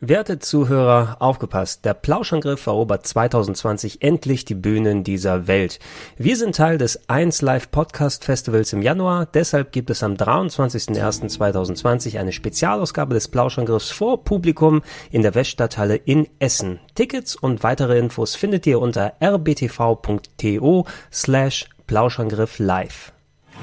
Werte Zuhörer, aufgepasst, der Plauschangriff erobert 2020 endlich die Bühnen dieser Welt. Wir sind Teil des 1 Live Podcast Festivals im Januar, deshalb gibt es am 23.01.2020 eine Spezialausgabe des Plauschangriffs vor Publikum in der Weststadthalle in Essen. Tickets und weitere Infos findet ihr unter rbtv.to slash Plauschangriff live.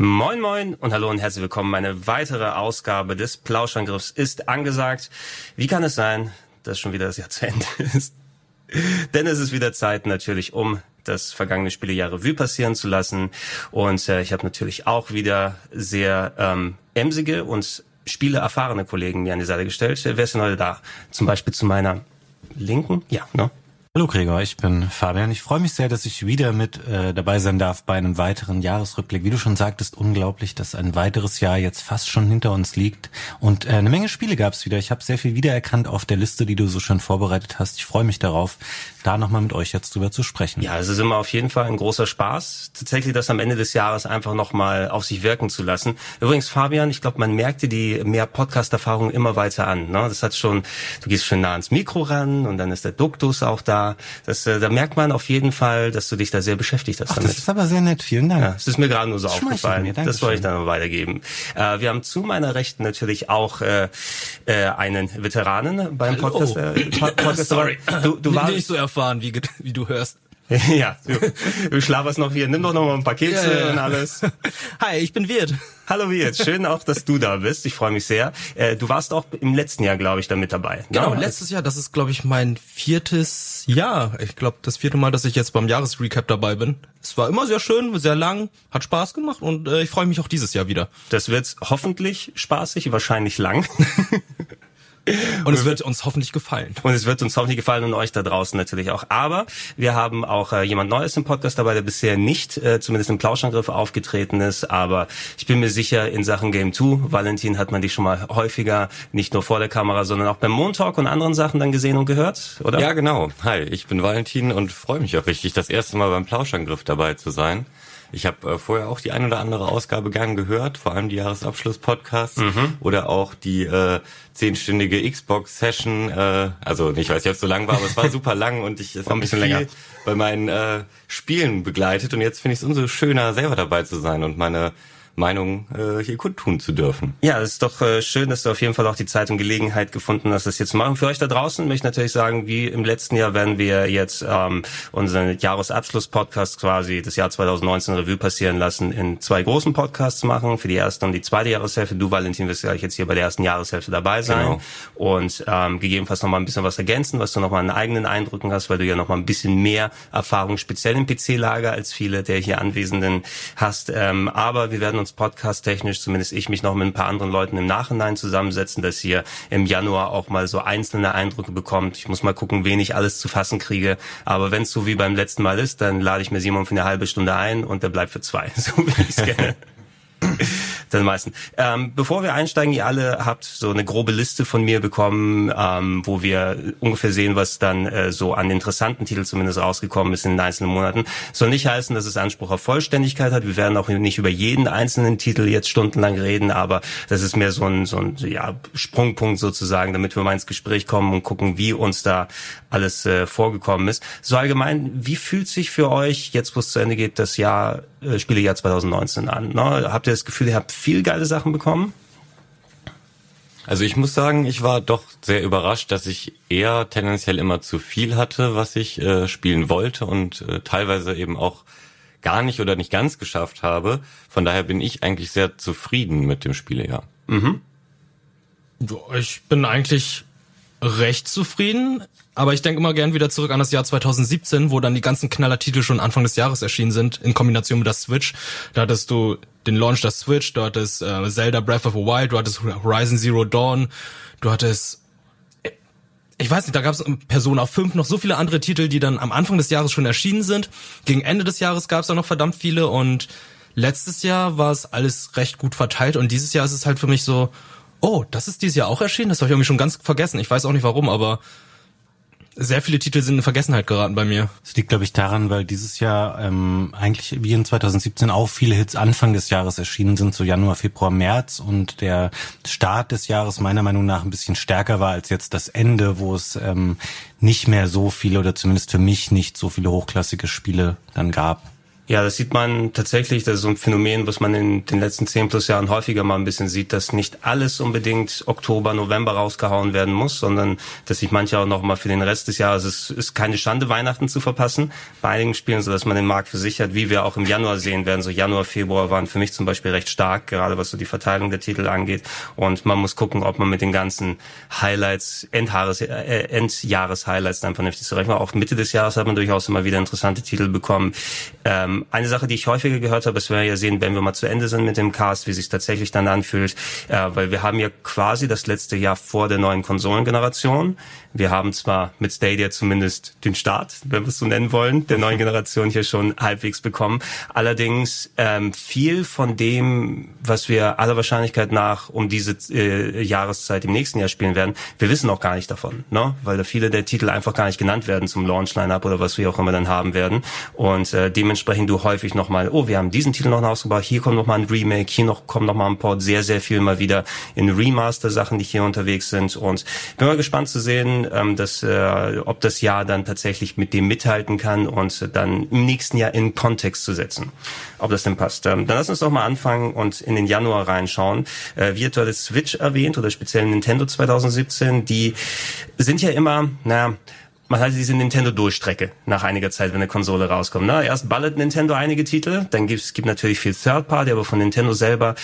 Moin moin und hallo und herzlich willkommen. Eine weitere Ausgabe des Plauschangriffs ist angesagt. Wie kann es sein, dass schon wieder das Jahr zu Ende ist? Denn es ist wieder Zeit natürlich, um das vergangene Spielejahr Revue passieren zu lassen. Und äh, ich habe natürlich auch wieder sehr ähm, emsige und spieleerfahrene Kollegen mir an die Seite gestellt. Wer ist denn heute da? Zum Beispiel zu meiner Linken? Ja, ne? Hallo Gregor, ich bin Fabian. Ich freue mich sehr, dass ich wieder mit äh, dabei sein darf bei einem weiteren Jahresrückblick. Wie du schon sagtest, unglaublich, dass ein weiteres Jahr jetzt fast schon hinter uns liegt. Und äh, eine Menge Spiele gab es wieder. Ich habe sehr viel wiedererkannt auf der Liste, die du so schön vorbereitet hast. Ich freue mich darauf, da nochmal mit euch jetzt drüber zu sprechen. Ja, es ist immer auf jeden Fall ein großer Spaß, tatsächlich das am Ende des Jahres einfach nochmal auf sich wirken zu lassen. Übrigens, Fabian, ich glaube, man merkte die mehr Podcast-Erfahrung immer weiter an. Ne? Das hat schon, du gehst schon nah ans Mikro ran und dann ist der Duktus auch da. Das, äh, da merkt man auf jeden Fall, dass du dich da sehr beschäftigt hast Ach, damit. Das ist aber sehr nett, vielen Dank. Ja, es ist mir gerade nur so Das aufgefallen. mir, das wollte ich dann noch weitergeben. Äh, wir haben zu meiner Rechten natürlich auch äh, äh, einen Veteranen beim Hallo. Podcast. Äh, Po- Podcast Sorry. Du, du Nicht- warst nicht erfahren, wie, wie du hörst. ja, du, schlaferst noch hier. Nimm doch noch mal ein paar Kekse Ja, ja. und alles. Hi, ich bin Wirt. Hallo Wirt, schön auch, dass du da bist. Ich freue mich sehr. Äh, du warst auch im letzten Jahr, glaube ich, da mit dabei. Genau, Ja, letztes Jahr, das ist, glaube ich, mein viertes Jahr. Ich glaube, das vierte Mal, dass ich jetzt beim Jahresrecap dabei bin. Es war immer sehr schön, sehr lang, hat Spaß gemacht und äh, ich freue mich auch dieses Jahr wieder. Das wird hoffentlich spaßig, wahrscheinlich lang. Und es wird uns hoffentlich gefallen. Und es wird uns hoffentlich gefallen und euch da draußen natürlich auch. Aber wir haben auch äh, jemand Neues im Podcast dabei, der bisher nicht, äh, zumindest im Plauschangriff aufgetreten ist. Aber ich bin mir sicher, in Sachen Game 2, Valentin, hat man dich schon mal häufiger, nicht nur vor der Kamera, sondern auch beim Montalk und anderen Sachen dann gesehen und gehört, oder? Ja, genau. Hi, ich bin Valentin und freue mich auch richtig, das erste Mal beim Plauschangriff dabei zu sein. Ich habe äh, vorher auch die ein oder andere Ausgabe gern gehört, vor allem die Jahresabschluss-Podcasts oder auch die äh, zehnstündige Xbox-Session. Äh, also ich weiß nicht, ob es so lang war, aber es war super lang und ich es War ein bisschen länger. bei meinen äh, Spielen begleitet und jetzt finde ich es umso schöner, selber dabei zu sein und meine Meinung äh, hier kundtun zu dürfen. Ja, es ist doch äh, schön, dass du auf jeden Fall auch die Zeit und Gelegenheit gefunden hast, das hier zu machen. Für euch da draußen möchte ich natürlich sagen, wie im letzten Jahr werden wir jetzt ähm, unseren Jahresabschluss-Podcast quasi das Jahr 2019 Revue passieren lassen, in zwei großen Podcasts machen, für die erste und die zweite Jahreshälfte. Du, Valentin, wirst gleich jetzt hier bei der ersten Jahreshälfte dabei sein Genau. und ähm, gegebenenfalls noch mal ein bisschen was ergänzen, was du noch mal an eigenen Eindrücken hast, weil du ja noch mal ein bisschen mehr Erfahrung speziell im PC-Lager als viele der hier Anwesenden hast. Ähm, aber wir werden uns podcast-technisch, zumindest ich mich noch mit ein paar anderen Leuten im Nachhinein zusammensetzen, dass ihr im Januar auch mal so einzelne Eindrücke bekommt. Ich muss mal gucken, wen ich alles zu fassen kriege. Aber wenn es so wie beim letzten Mal ist, dann lade ich mir Simon für eine halbe Stunde ein und der bleibt für zwei. So wie ich es kenne. Den meisten. Ähm, bevor wir einsteigen, ihr alle habt so eine grobe Liste von mir bekommen, ähm, wo wir ungefähr sehen, was dann äh, so an interessanten Titeln zumindest rausgekommen ist in den einzelnen Monaten. Soll nicht heißen, dass es Anspruch auf Vollständigkeit hat. Wir werden auch nicht über jeden einzelnen Titel jetzt stundenlang reden, aber das ist mehr so ein, so ein ja, Sprungpunkt sozusagen, damit wir mal ins Gespräch kommen und gucken, wie uns da alles äh, vorgekommen ist. So allgemein, wie fühlt sich für euch, jetzt wo es zu Ende geht, das Jahr, äh, Spielejahr 2019 an? Ne? Habt ihr das Gefühl, ihr habt viel geile Sachen bekommen? Also ich muss sagen, ich war doch sehr überrascht, dass ich eher tendenziell immer zu viel hatte, was ich äh, spielen wollte und äh, teilweise eben auch gar nicht oder nicht ganz geschafft habe. Von daher bin ich eigentlich sehr zufrieden mit dem Spielejahr. Ja, Ich bin eigentlich recht zufrieden, aber ich denke immer gern wieder zurück an das Jahr 2017, wo dann die ganzen Knallertitel schon Anfang des Jahres erschienen sind, in Kombination mit der Switch. Da hattest du den Launch der Switch, du hattest äh, Zelda Breath of the Wild, du hattest Horizon Zero Dawn, du hattest ich weiß nicht, da gab es Persona 5 noch so viele andere Titel, die dann am Anfang des Jahres schon erschienen sind. Gegen Ende des Jahres gab es da noch verdammt viele und letztes Jahr war es alles recht gut verteilt und dieses Jahr ist es halt für mich so, oh, das ist dieses Jahr auch erschienen, das habe ich irgendwie schon ganz vergessen. Ich weiß auch nicht warum, aber sehr viele Titel sind in Vergessenheit geraten bei mir. Das liegt, glaube ich, daran, weil dieses Jahr ähm, eigentlich wie in 2017 auch viele Hits Anfang des Jahres erschienen sind, so Januar, Februar, März und der Start des Jahres meiner Meinung nach ein bisschen stärker war als jetzt das Ende, wo es ähm, nicht mehr so viele oder zumindest für mich nicht so viele hochklassige Spiele dann gab. Ja, das sieht man tatsächlich, das ist so ein Phänomen, was man in den letzten zehn plus Jahren häufiger mal ein bisschen sieht, dass nicht alles unbedingt Oktober, November rausgehauen werden muss, sondern dass sich manche auch noch mal für den Rest des Jahres, es ist keine Schande, Weihnachten zu verpassen, bei einigen Spielen, so dass man den Markt für sich hat, wie wir auch im Januar sehen werden. So Januar, Februar waren für mich zum Beispiel recht stark, gerade was so die Verteilung der Titel angeht. Und man muss gucken, ob man mit den ganzen Highlights, Endjahres, äh, Endjahres-Highlights dann vernünftig zurechtkommt. Auch Mitte des Jahres hat man durchaus immer wieder interessante Titel bekommen. Ähm, ähm, eine Sache, die ich häufiger gehört habe, das werden wir ja sehen, wenn wir mal zu Ende sind mit dem Cast, wie sich tatsächlich dann anfühlt, äh, weil wir haben ja quasi das letzte Jahr vor der neuen Konsolengeneration. Wir haben zwar mit Stadia zumindest den Start, wenn wir es so nennen wollen, der neuen Generation hier schon halbwegs bekommen. Allerdings ähm, viel von dem, was wir aller Wahrscheinlichkeit nach um diese äh, Jahreszeit im nächsten Jahr spielen werden, wir wissen auch gar nicht davon, ne? weil da viele der Titel einfach gar nicht genannt werden zum Launch-Line-Up oder was wir auch immer dann haben werden. Und äh, dementsprechend du häufig nochmal, oh, wir haben diesen Titel noch ausgebaut, hier kommt nochmal ein Remake, hier noch kommt nochmal ein Port, sehr, sehr viel mal wieder in Remaster-Sachen, die hier unterwegs sind. Und bin mal gespannt zu sehen, ähm, dass, äh, ob das Jahr dann tatsächlich mit dem mithalten kann und dann im nächsten Jahr in Kontext zu setzen, ob das denn passt. Ähm, dann lass uns doch mal anfangen und in den Januar reinschauen. Äh, virtuelle Switch erwähnt oder speziell Nintendo 2017, die sind ja immer, na man hat diese Nintendo-Durchstrecke nach einiger Zeit, wenn eine Konsole rauskommt. Na, erst ballert Nintendo einige Titel, dann gibt es gibt natürlich viel Third-Party, aber von Nintendo selber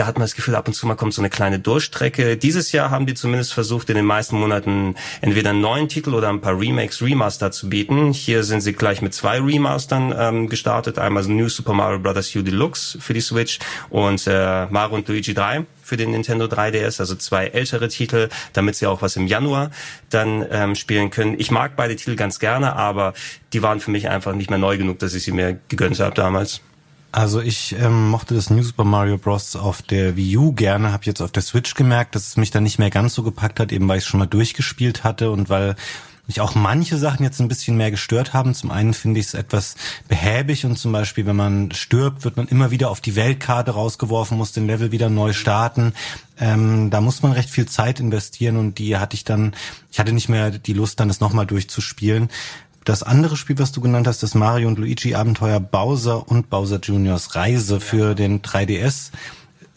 da hat man das Gefühl, ab und zu mal kommt so eine kleine Durchstrecke. Dieses Jahr haben die zumindest versucht, in den meisten Monaten entweder einen neuen Titel oder ein paar Remakes, Remaster zu bieten. Hier sind sie gleich mit zwei Remastern ähm, gestartet. Einmal New Super Mario Bros. U Deluxe für die Switch und äh, Mario und Luigi 3 für den Nintendo 3DS, also zwei ältere Titel, damit sie auch was im Januar dann ähm, spielen können. Ich mag beide Titel ganz gerne, aber die waren für mich einfach nicht mehr neu genug, dass ich sie mir gegönnt habe damals. Also ich ähm, mochte das New Super Mario Bros. auf der Wii U gerne, habe jetzt auf der Switch gemerkt, dass es mich dann nicht mehr ganz so gepackt hat, eben weil ich schon mal durchgespielt hatte und weil mich auch manche Sachen jetzt ein bisschen mehr gestört haben. Zum einen finde ich es etwas behäbig und zum Beispiel, wenn man stirbt, wird man immer wieder auf die Weltkarte rausgeworfen, muss den Level wieder neu starten. Ähm, da muss man recht viel Zeit investieren und die hatte ich dann, ich hatte nicht mehr die Lust, dann das nochmal durchzuspielen. Das andere Spiel, was du genannt hast, das Mario und Luigi Abenteuer Bowser und Bowser Juniors Reise für den 3DS,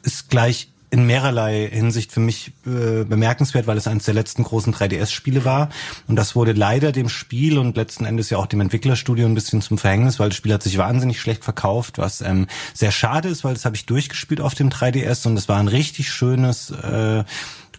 ist gleich in mehrerlei Hinsicht für mich äh, bemerkenswert, weil es eines der letzten großen 3DS-Spiele war. Und das wurde leider dem Spiel und letzten Endes ja auch dem Entwicklerstudio ein bisschen zum Verhängnis, weil das Spiel hat sich wahnsinnig schlecht verkauft, was ähm, sehr schade ist, weil das habe ich durchgespielt auf dem 3DS und es war ein richtig schönes äh,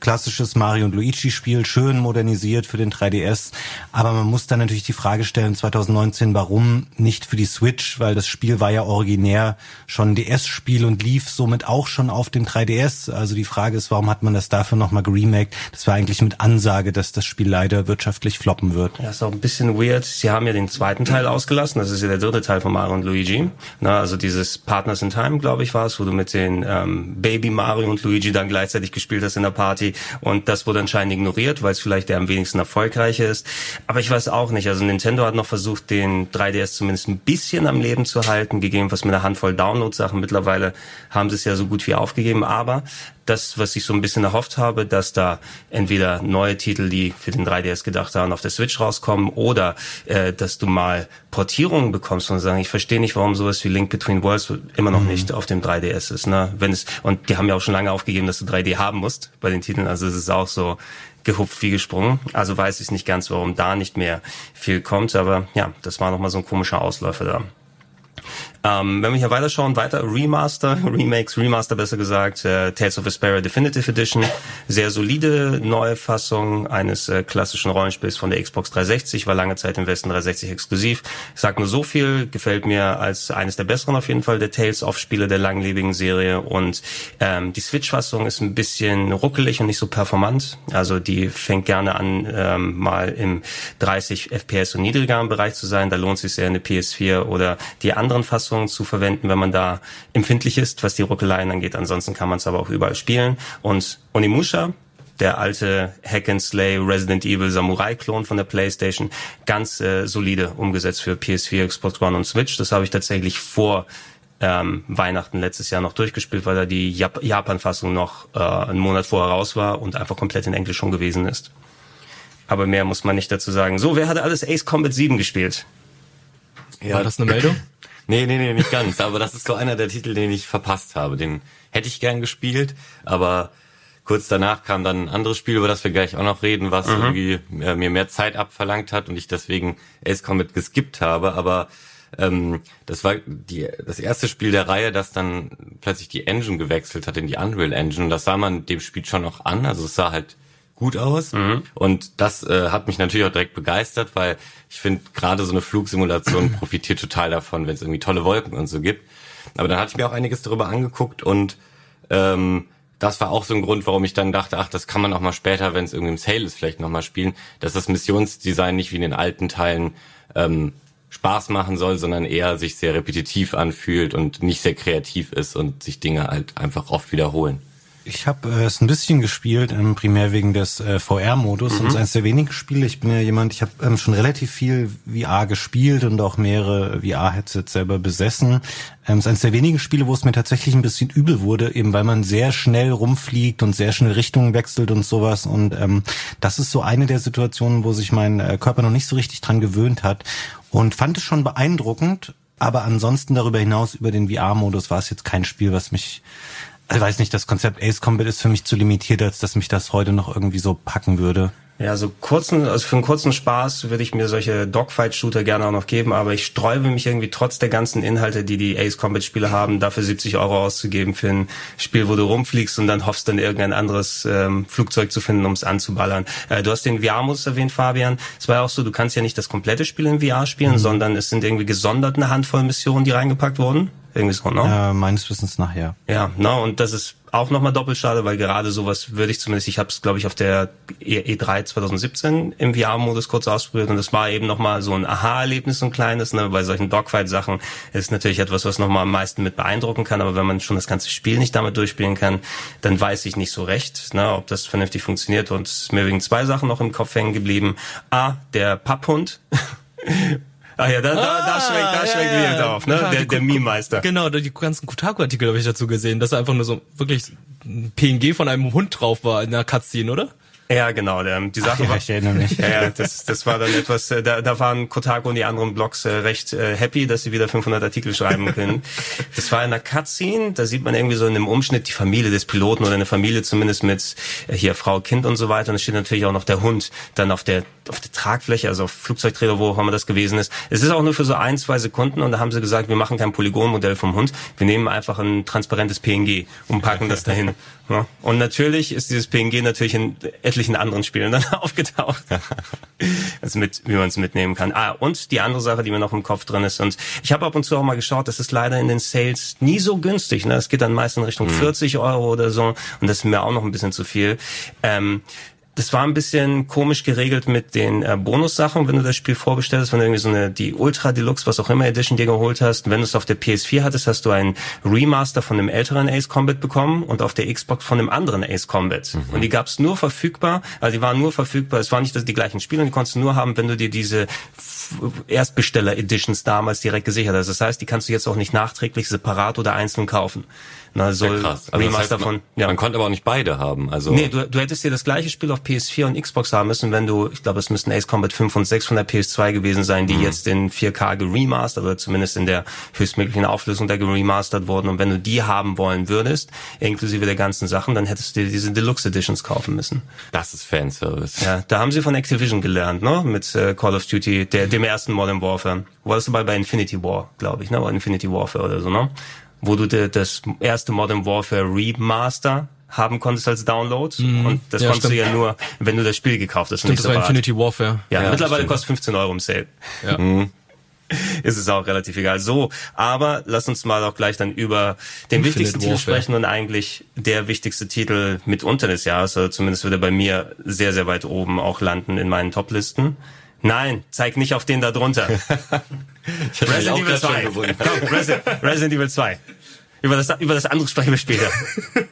klassisches Mario und Luigi Spiel, schön modernisiert für den 3DS. Aber man muss dann natürlich die Frage stellen, 2019, warum nicht für die Switch? Weil das Spiel war ja originär schon ein DS-Spiel und lief somit auch schon auf dem 3DS. Also die Frage ist, warum hat man das dafür nochmal geremaked? Das war eigentlich mit Ansage, dass das Spiel leider wirtschaftlich floppen wird. Ja, ist auch ein bisschen weird. Sie haben ja den zweiten Teil ausgelassen. Das ist ja der dritte Teil von Mario und Luigi. Na, also dieses Partners in Time, glaube ich, war es, wo du mit den ähm, Baby Mario und Luigi dann gleichzeitig gespielt hast in der Party. Und das wurde anscheinend ignoriert, weil es vielleicht der am wenigsten erfolgreiche ist. Aber ich weiß auch nicht. Also Nintendo hat noch versucht, den 3DS zumindest ein bisschen am Leben zu halten, gegebenenfalls mit einer Handvoll Download-Sachen. Mittlerweile haben sie es ja so gut wie aufgegeben. Aber das, was ich so ein bisschen erhofft habe, dass da entweder neue Titel, die für den 3DS gedacht haben, auf der Switch rauskommen oder äh, dass du mal Portierungen bekommst und sagen, ich verstehe nicht, warum sowas wie Link Between Worlds immer noch mhm. nicht auf dem 3DS ist. Ne? Wenn es und die haben ja auch schon lange aufgegeben, dass du 3D haben musst bei den Titeln. Also es ist auch so gehupft wie gesprungen. Also weiß ich nicht ganz, warum da nicht mehr viel kommt. Aber ja, das war nochmal so ein komischer Ausläufer da. Ähm, wenn wir hier weiterschauen, weiter Remaster, Remakes, Remaster besser gesagt, äh, Tales of Vesperia Definitive Edition, sehr solide Neufassung eines äh, klassischen Rollenspiels von der Xbox 360, war lange Zeit im Westen 360 exklusiv. Ich sag nur so viel, gefällt mir als eines der besseren auf jeden Fall der Tales of Spiele der langlebigen Serie und ähm, die Switch-Fassung ist ein bisschen ruckelig und nicht so performant. Also die fängt gerne an, ähm, mal im 30 FPS und niedrigeren Bereich zu sein. Da lohnt sich sehr eine PS4 oder die anderen Fassungen zu verwenden, wenn man da empfindlich ist, was die Ruckeleien angeht. Ansonsten kann man es aber auch überall spielen. Und Onimusha, der alte Hack and Slay Resident Evil Samurai Klon von der PlayStation, ganz äh, solide umgesetzt für PS4, Xbox One und Switch. Das habe ich tatsächlich vor ähm, Weihnachten letztes Jahr noch durchgespielt, weil da die Jap Japan-Fassung noch äh, einen Monat vorher raus war und einfach komplett in Englisch schon gewesen ist. Aber mehr muss man nicht dazu sagen. So, wer hatte alles Ace Combat 7 gespielt? Ja. War das eine Meldung? Nee, nee, nee, nicht ganz. Aber das ist so einer der Titel, den ich verpasst habe. Den hätte ich gern gespielt, aber kurz danach kam dann ein anderes Spiel, über das wir gleich auch noch reden, was mhm. irgendwie äh, mir mehr Zeit abverlangt hat und ich deswegen Ace Combat geskippt habe. Aber ähm, das war die, das erste Spiel der Reihe, das dann plötzlich die Engine gewechselt hat in die Unreal Engine. Und das sah man dem Spiel schon noch an. Also es sah halt gut aus. Mhm. Und das äh, hat mich natürlich auch direkt begeistert, weil ich finde, gerade so eine Flugsimulation profitiert total davon, wenn es irgendwie tolle Wolken und so gibt. Aber dann hatte ich mir auch einiges darüber angeguckt und ähm, das war auch so ein Grund, warum ich dann dachte, ach, das kann man auch mal später, wenn es irgendwie im Sale ist, vielleicht nochmal spielen, dass das Missionsdesign nicht wie in den alten Teilen ähm, Spaß machen soll, sondern eher sich sehr repetitiv anfühlt und nicht sehr kreativ ist und sich Dinge halt einfach oft wiederholen. Ich habe äh, es ein bisschen gespielt, ähm, primär wegen des äh, VR-Modus. Mhm. Und es ist eines der wenigen Spiele. Ich bin ja jemand, ich habe ähm, schon relativ viel VR gespielt und auch mehrere VR-Headsets selber besessen. Ähm, es ist eines der wenigen Spiele, wo es mir tatsächlich ein bisschen übel wurde, eben weil man sehr schnell rumfliegt und sehr schnell Richtungen wechselt und sowas. Und ähm, das ist so eine der Situationen, wo sich mein äh, Körper noch nicht so richtig dran gewöhnt hat. Und fand es schon beeindruckend. Aber ansonsten darüber hinaus, über den VR-Modus, war es jetzt kein Spiel, was mich ich weiß nicht, das Konzept Ace Combat ist für mich zu limitiert, als dass mich das heute noch irgendwie so packen würde. Ja, so kurzen, also für einen kurzen Spaß würde ich mir solche Dogfight-Shooter gerne auch noch geben, aber ich sträube mich irgendwie trotz der ganzen Inhalte, die die Ace Combat-Spiele haben, dafür 70 Euro auszugeben für ein Spiel, wo du rumfliegst und dann hoffst dann irgendein anderes ähm, Flugzeug zu finden, um es anzuballern. Äh, du hast den VR-Modus erwähnt, Fabian. Es war ja auch so, du kannst ja nicht das komplette Spiel in VR spielen, mhm. sondern es sind irgendwie gesondert eine Handvoll Missionen, die reingepackt wurden. Irgendwie so, ne? Äh, meines Wissens nachher. Ja, ne? Und das ist auch nochmal doppelt schade, weil gerade sowas würde ich zumindest, ich habe es, glaube ich, auf der E3 2017 im VR-Modus kurz ausprobiert und das war eben nochmal so ein Aha-Erlebnis, so ein kleines, ne? bei solchen Dogfight-Sachen ist natürlich etwas, was nochmal am meisten mit beeindrucken kann, aber wenn man schon das ganze Spiel nicht damit durchspielen kann, dann weiß ich nicht so recht, ne? ob das vernünftig funktioniert und mir wegen zwei Sachen noch im Kopf hängen geblieben. A, der Papphund. Ah ja, da, da, da ah, schmeckt, da schmeckt ja, ja. drauf, ne? der, der Meme-Meister. Genau, die ganzen Kotaku-Artikel habe ich dazu gesehen, dass er einfach nur so wirklich ein PNG von einem Hund drauf war in der Cutscene, oder? Ja, genau. Die Sache Ach, ja, war, ich erinnere mich. Ja, das, das war dann etwas. äh, Da, da waren Kotaku und die anderen Blogs äh, recht äh, happy, dass sie wieder 500 Artikel schreiben können. das war in einer Cutscene. Da sieht man irgendwie so in einem Umschnitt die Familie des Piloten oder eine Familie zumindest mit hier Frau, Kind und so weiter. Und es steht natürlich auch noch der Hund dann auf der auf der Tragfläche, also auf Flugzeugträger, wo auch immer das gewesen ist. Es ist auch nur für so ein, zwei Sekunden und da haben sie gesagt, wir machen kein Polygonmodell vom Hund, wir nehmen einfach ein transparentes PNG und packen das dahin. Ja. Und natürlich ist dieses PNG natürlich in etlichen anderen Spielen dann aufgetaucht. also mit, wie man es mitnehmen kann. Ah, und die andere Sache, die mir noch im Kopf drin ist. Und ich habe ab und zu auch mal geschaut, das ist leider in den Sales nie so günstig. Ne? Es geht dann meist in Richtung mhm. 40 Euro oder so. Und das ist mir auch noch ein bisschen zu viel. Ähm, das war ein bisschen komisch geregelt mit den äh, Bonussachen, wenn du das Spiel vorbestellst, wenn du irgendwie so eine die Ultra Deluxe, was auch immer Edition dir geholt hast. Wenn du es auf der PS4 hattest, hast du ein Remaster von dem älteren Ace Combat bekommen und auf der Xbox von dem anderen Ace Combat. Mhm. Und die gab's nur verfügbar, also die waren nur verfügbar. Es waren nicht die gleichen Spiele, die konntest du nur haben, wenn du dir diese Erstbesteller Editions damals direkt gesichert hast. Das heißt, die kannst du jetzt auch nicht nachträglich separat oder einzeln kaufen. Na, soll ja, krass. Also Remaster das heißt, von. Man, Ja. man konnte aber auch nicht beide haben. Also Nee, du, du hättest dir das gleiche Spiel auf PS4 und Xbox haben müssen, wenn du, ich glaube, es müssten Ace Combat 5 und 6 von der PS2 gewesen sein, Mhm. die jetzt in 4K geremastert oder zumindest in der höchstmöglichen Auflösung da geremastert wurden. Und wenn du die haben wollen würdest, inklusive der ganzen Sachen, dann hättest du dir diese Deluxe Editions kaufen müssen. das ist Fanservice. Ja, da haben sie von Activision gelernt, ne? Mit äh, Call of Duty, der, dem ersten Modern Warfare. War das dabei bei Infinity War, glaube ich, ne? Oder Infinity Warfare oder so, ne? Wo du de, das erste Modern Warfare Remaster haben konntest als Download. Und das Ja, konntest du stimmt. ja nur, wenn du das Spiel gekauft hast. Stimmt, das war. Infinity Warfare. Ja, Ja, mittlerweile stimmt. kostet 15 Euro im Sale. Ja. Ist es auch relativ egal. So, aber lass uns mal auch gleich dann über den Infinite wichtigsten Titel Warfare. sprechen und eigentlich der wichtigste Titel mitunter des Jahres, oder zumindest würde er bei mir sehr, sehr weit oben auch landen in meinen Toplisten. Nein, zeig nicht auf den da drunter. Resident Evil grad schon 2. gewundert. Komm, Resident, Resident Evil 2. Über das, über das andere sprechen wir später.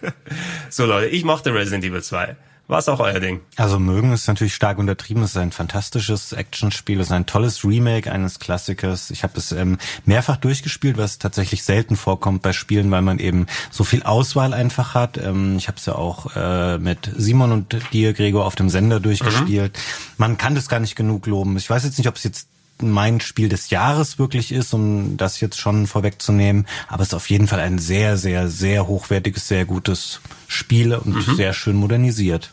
so Leute, ich mochte Resident Evil 2. War's auch euer Ding? Also mögen ist natürlich stark untertrieben. Es ist ein fantastisches Actionspiel. Es ist ein tolles Remake eines Klassikers. Ich habe es ähm, mehrfach durchgespielt, was tatsächlich selten vorkommt bei Spielen, weil man eben so viel Auswahl einfach hat. Ähm, ich habe es ja auch äh, mit Simon und dir, Gregor, auf dem Sender durchgespielt. Man kann das gar nicht genug loben. Ich weiß jetzt nicht, ob es jetzt mein Spiel des Jahres wirklich ist, um das jetzt schon vorwegzunehmen. Aber es ist auf jeden Fall ein sehr, sehr, sehr hochwertiges, sehr gutes Spiel und sehr schön modernisiert.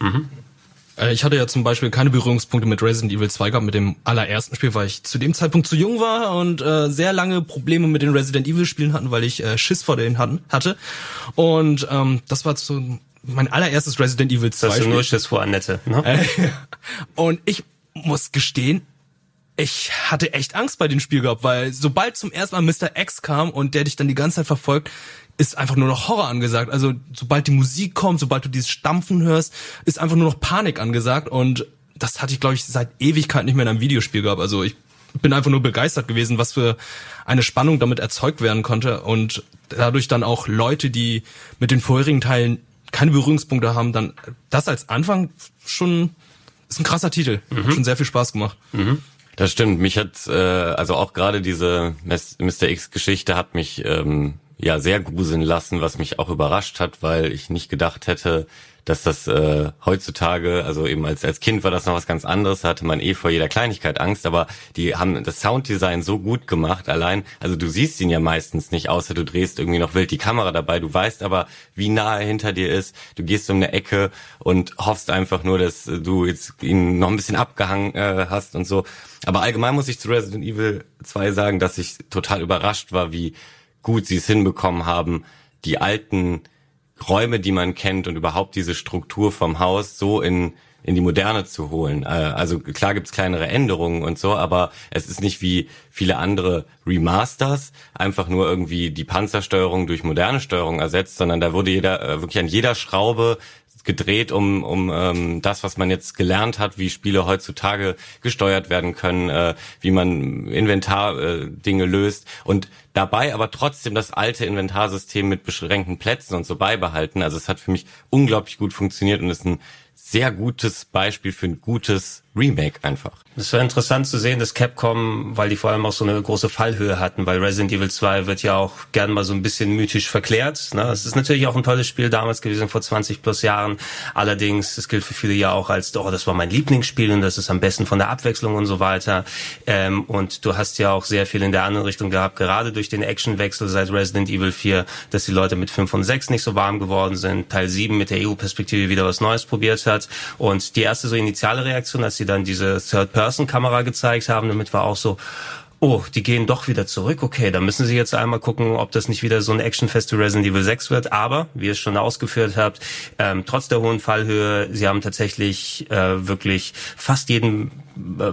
Äh, Ich hatte ja zum Beispiel keine Berührungspunkte mit Resident Evil 2 gehabt, mit dem allerersten Spiel, weil ich zu dem Zeitpunkt zu jung war und äh, sehr lange Probleme mit den Resident Evil Spielen hatten, weil ich äh, Schiss vor denen hatten, hatte. Und ähm, das war so mein allererstes Resident Evil 2 Das hast du Spiel. nur Schiss vor Annette. Ne? Äh, und ich muss gestehen, ich hatte echt Angst bei dem Spiel gehabt, weil sobald zum ersten Mal Mr. X kam und der dich dann die ganze Zeit verfolgt, ist einfach nur noch Horror angesagt. Also sobald die Musik kommt, sobald du dieses Stampfen hörst, ist einfach nur noch Panik angesagt und das hatte ich, glaube ich, seit Ewigkeit nicht mehr in einem Videospiel gehabt. Also ich bin einfach nur begeistert gewesen, was für eine Spannung damit erzeugt werden konnte und dadurch dann auch Leute, die mit den vorherigen Teilen keine Berührungspunkte haben, dann das als Anfang schon ist ein krasser Titel. Hat schon sehr viel Spaß gemacht. Das stimmt. Mich hat äh, also auch gerade diese Mr. X-Geschichte hat mich ähm, ja sehr gruseln lassen, was mich auch überrascht hat, weil ich nicht gedacht hätte, dass das äh, heutzutage, also eben als als Kind war das noch was ganz anderes, hatte man eh vor jeder Kleinigkeit Angst, aber die haben das Sounddesign so gut gemacht, allein, also du siehst ihn ja meistens nicht, außer du drehst irgendwie noch wild die Kamera dabei, du weißt aber, wie nah er hinter dir ist, du gehst um eine Ecke und hoffst einfach nur, dass du jetzt ihn noch ein bisschen abgehangen äh, hast und so. Aber allgemein muss ich zu Resident Evil 2 sagen, dass ich total überrascht war, wie gut sie es hinbekommen haben, die alten Räume, die man kennt und überhaupt diese Struktur vom Haus so in in die Moderne zu holen. Äh, Also klar gibt's kleinere Änderungen und so, aber es ist nicht wie viele andere Remasters einfach nur irgendwie die Panzersteuerung durch moderne Steuerung ersetzt, sondern da wurde jeder äh, wirklich an jeder Schraube gedreht, um, um ähm, das, was man jetzt gelernt hat, wie Spiele heutzutage gesteuert werden können, äh, wie man Inventar-Dinge äh, Dinge löst und dabei aber trotzdem das alte Inventarsystem mit beschränkten Plätzen und so beibehalten. Also es hat für mich unglaublich gut funktioniert und ist ein sehr gutes Beispiel für ein gutes Remake einfach. Es war interessant zu sehen, dass Capcom, weil die vor allem auch so eine große Fallhöhe hatten, weil Resident Evil 2 wird ja auch gern mal so ein bisschen mythisch verklärt. Ne? Es ist natürlich auch ein tolles Spiel damals gewesen, vor 20 plus Jahren. Allerdings, es gilt für viele ja auch als, oh, das war mein Lieblingsspiel und das ist am besten von der Abwechslung und so weiter. Ähm, und du hast ja auch sehr viel in der anderen Richtung gehabt, gerade durch den Actionwechsel seit Resident Evil 4, dass die Leute mit 5 und 6 nicht so warm geworden sind, Teil 7 mit der EU-Perspektive wieder was Neues probiert hat. Und die erste so initiale Reaktion, als sie dann diese Third-Person-Kamera gezeigt haben, damit war auch so, oh, die gehen doch wieder zurück. Okay, dann müssen sie jetzt einmal gucken, ob das nicht wieder so ein Actionfest wie Resident Evil 6 wird. Aber, wie ihr es schon ausgeführt habt, ähm, trotz der hohen Fallhöhe, sie haben tatsächlich äh, wirklich fast jeden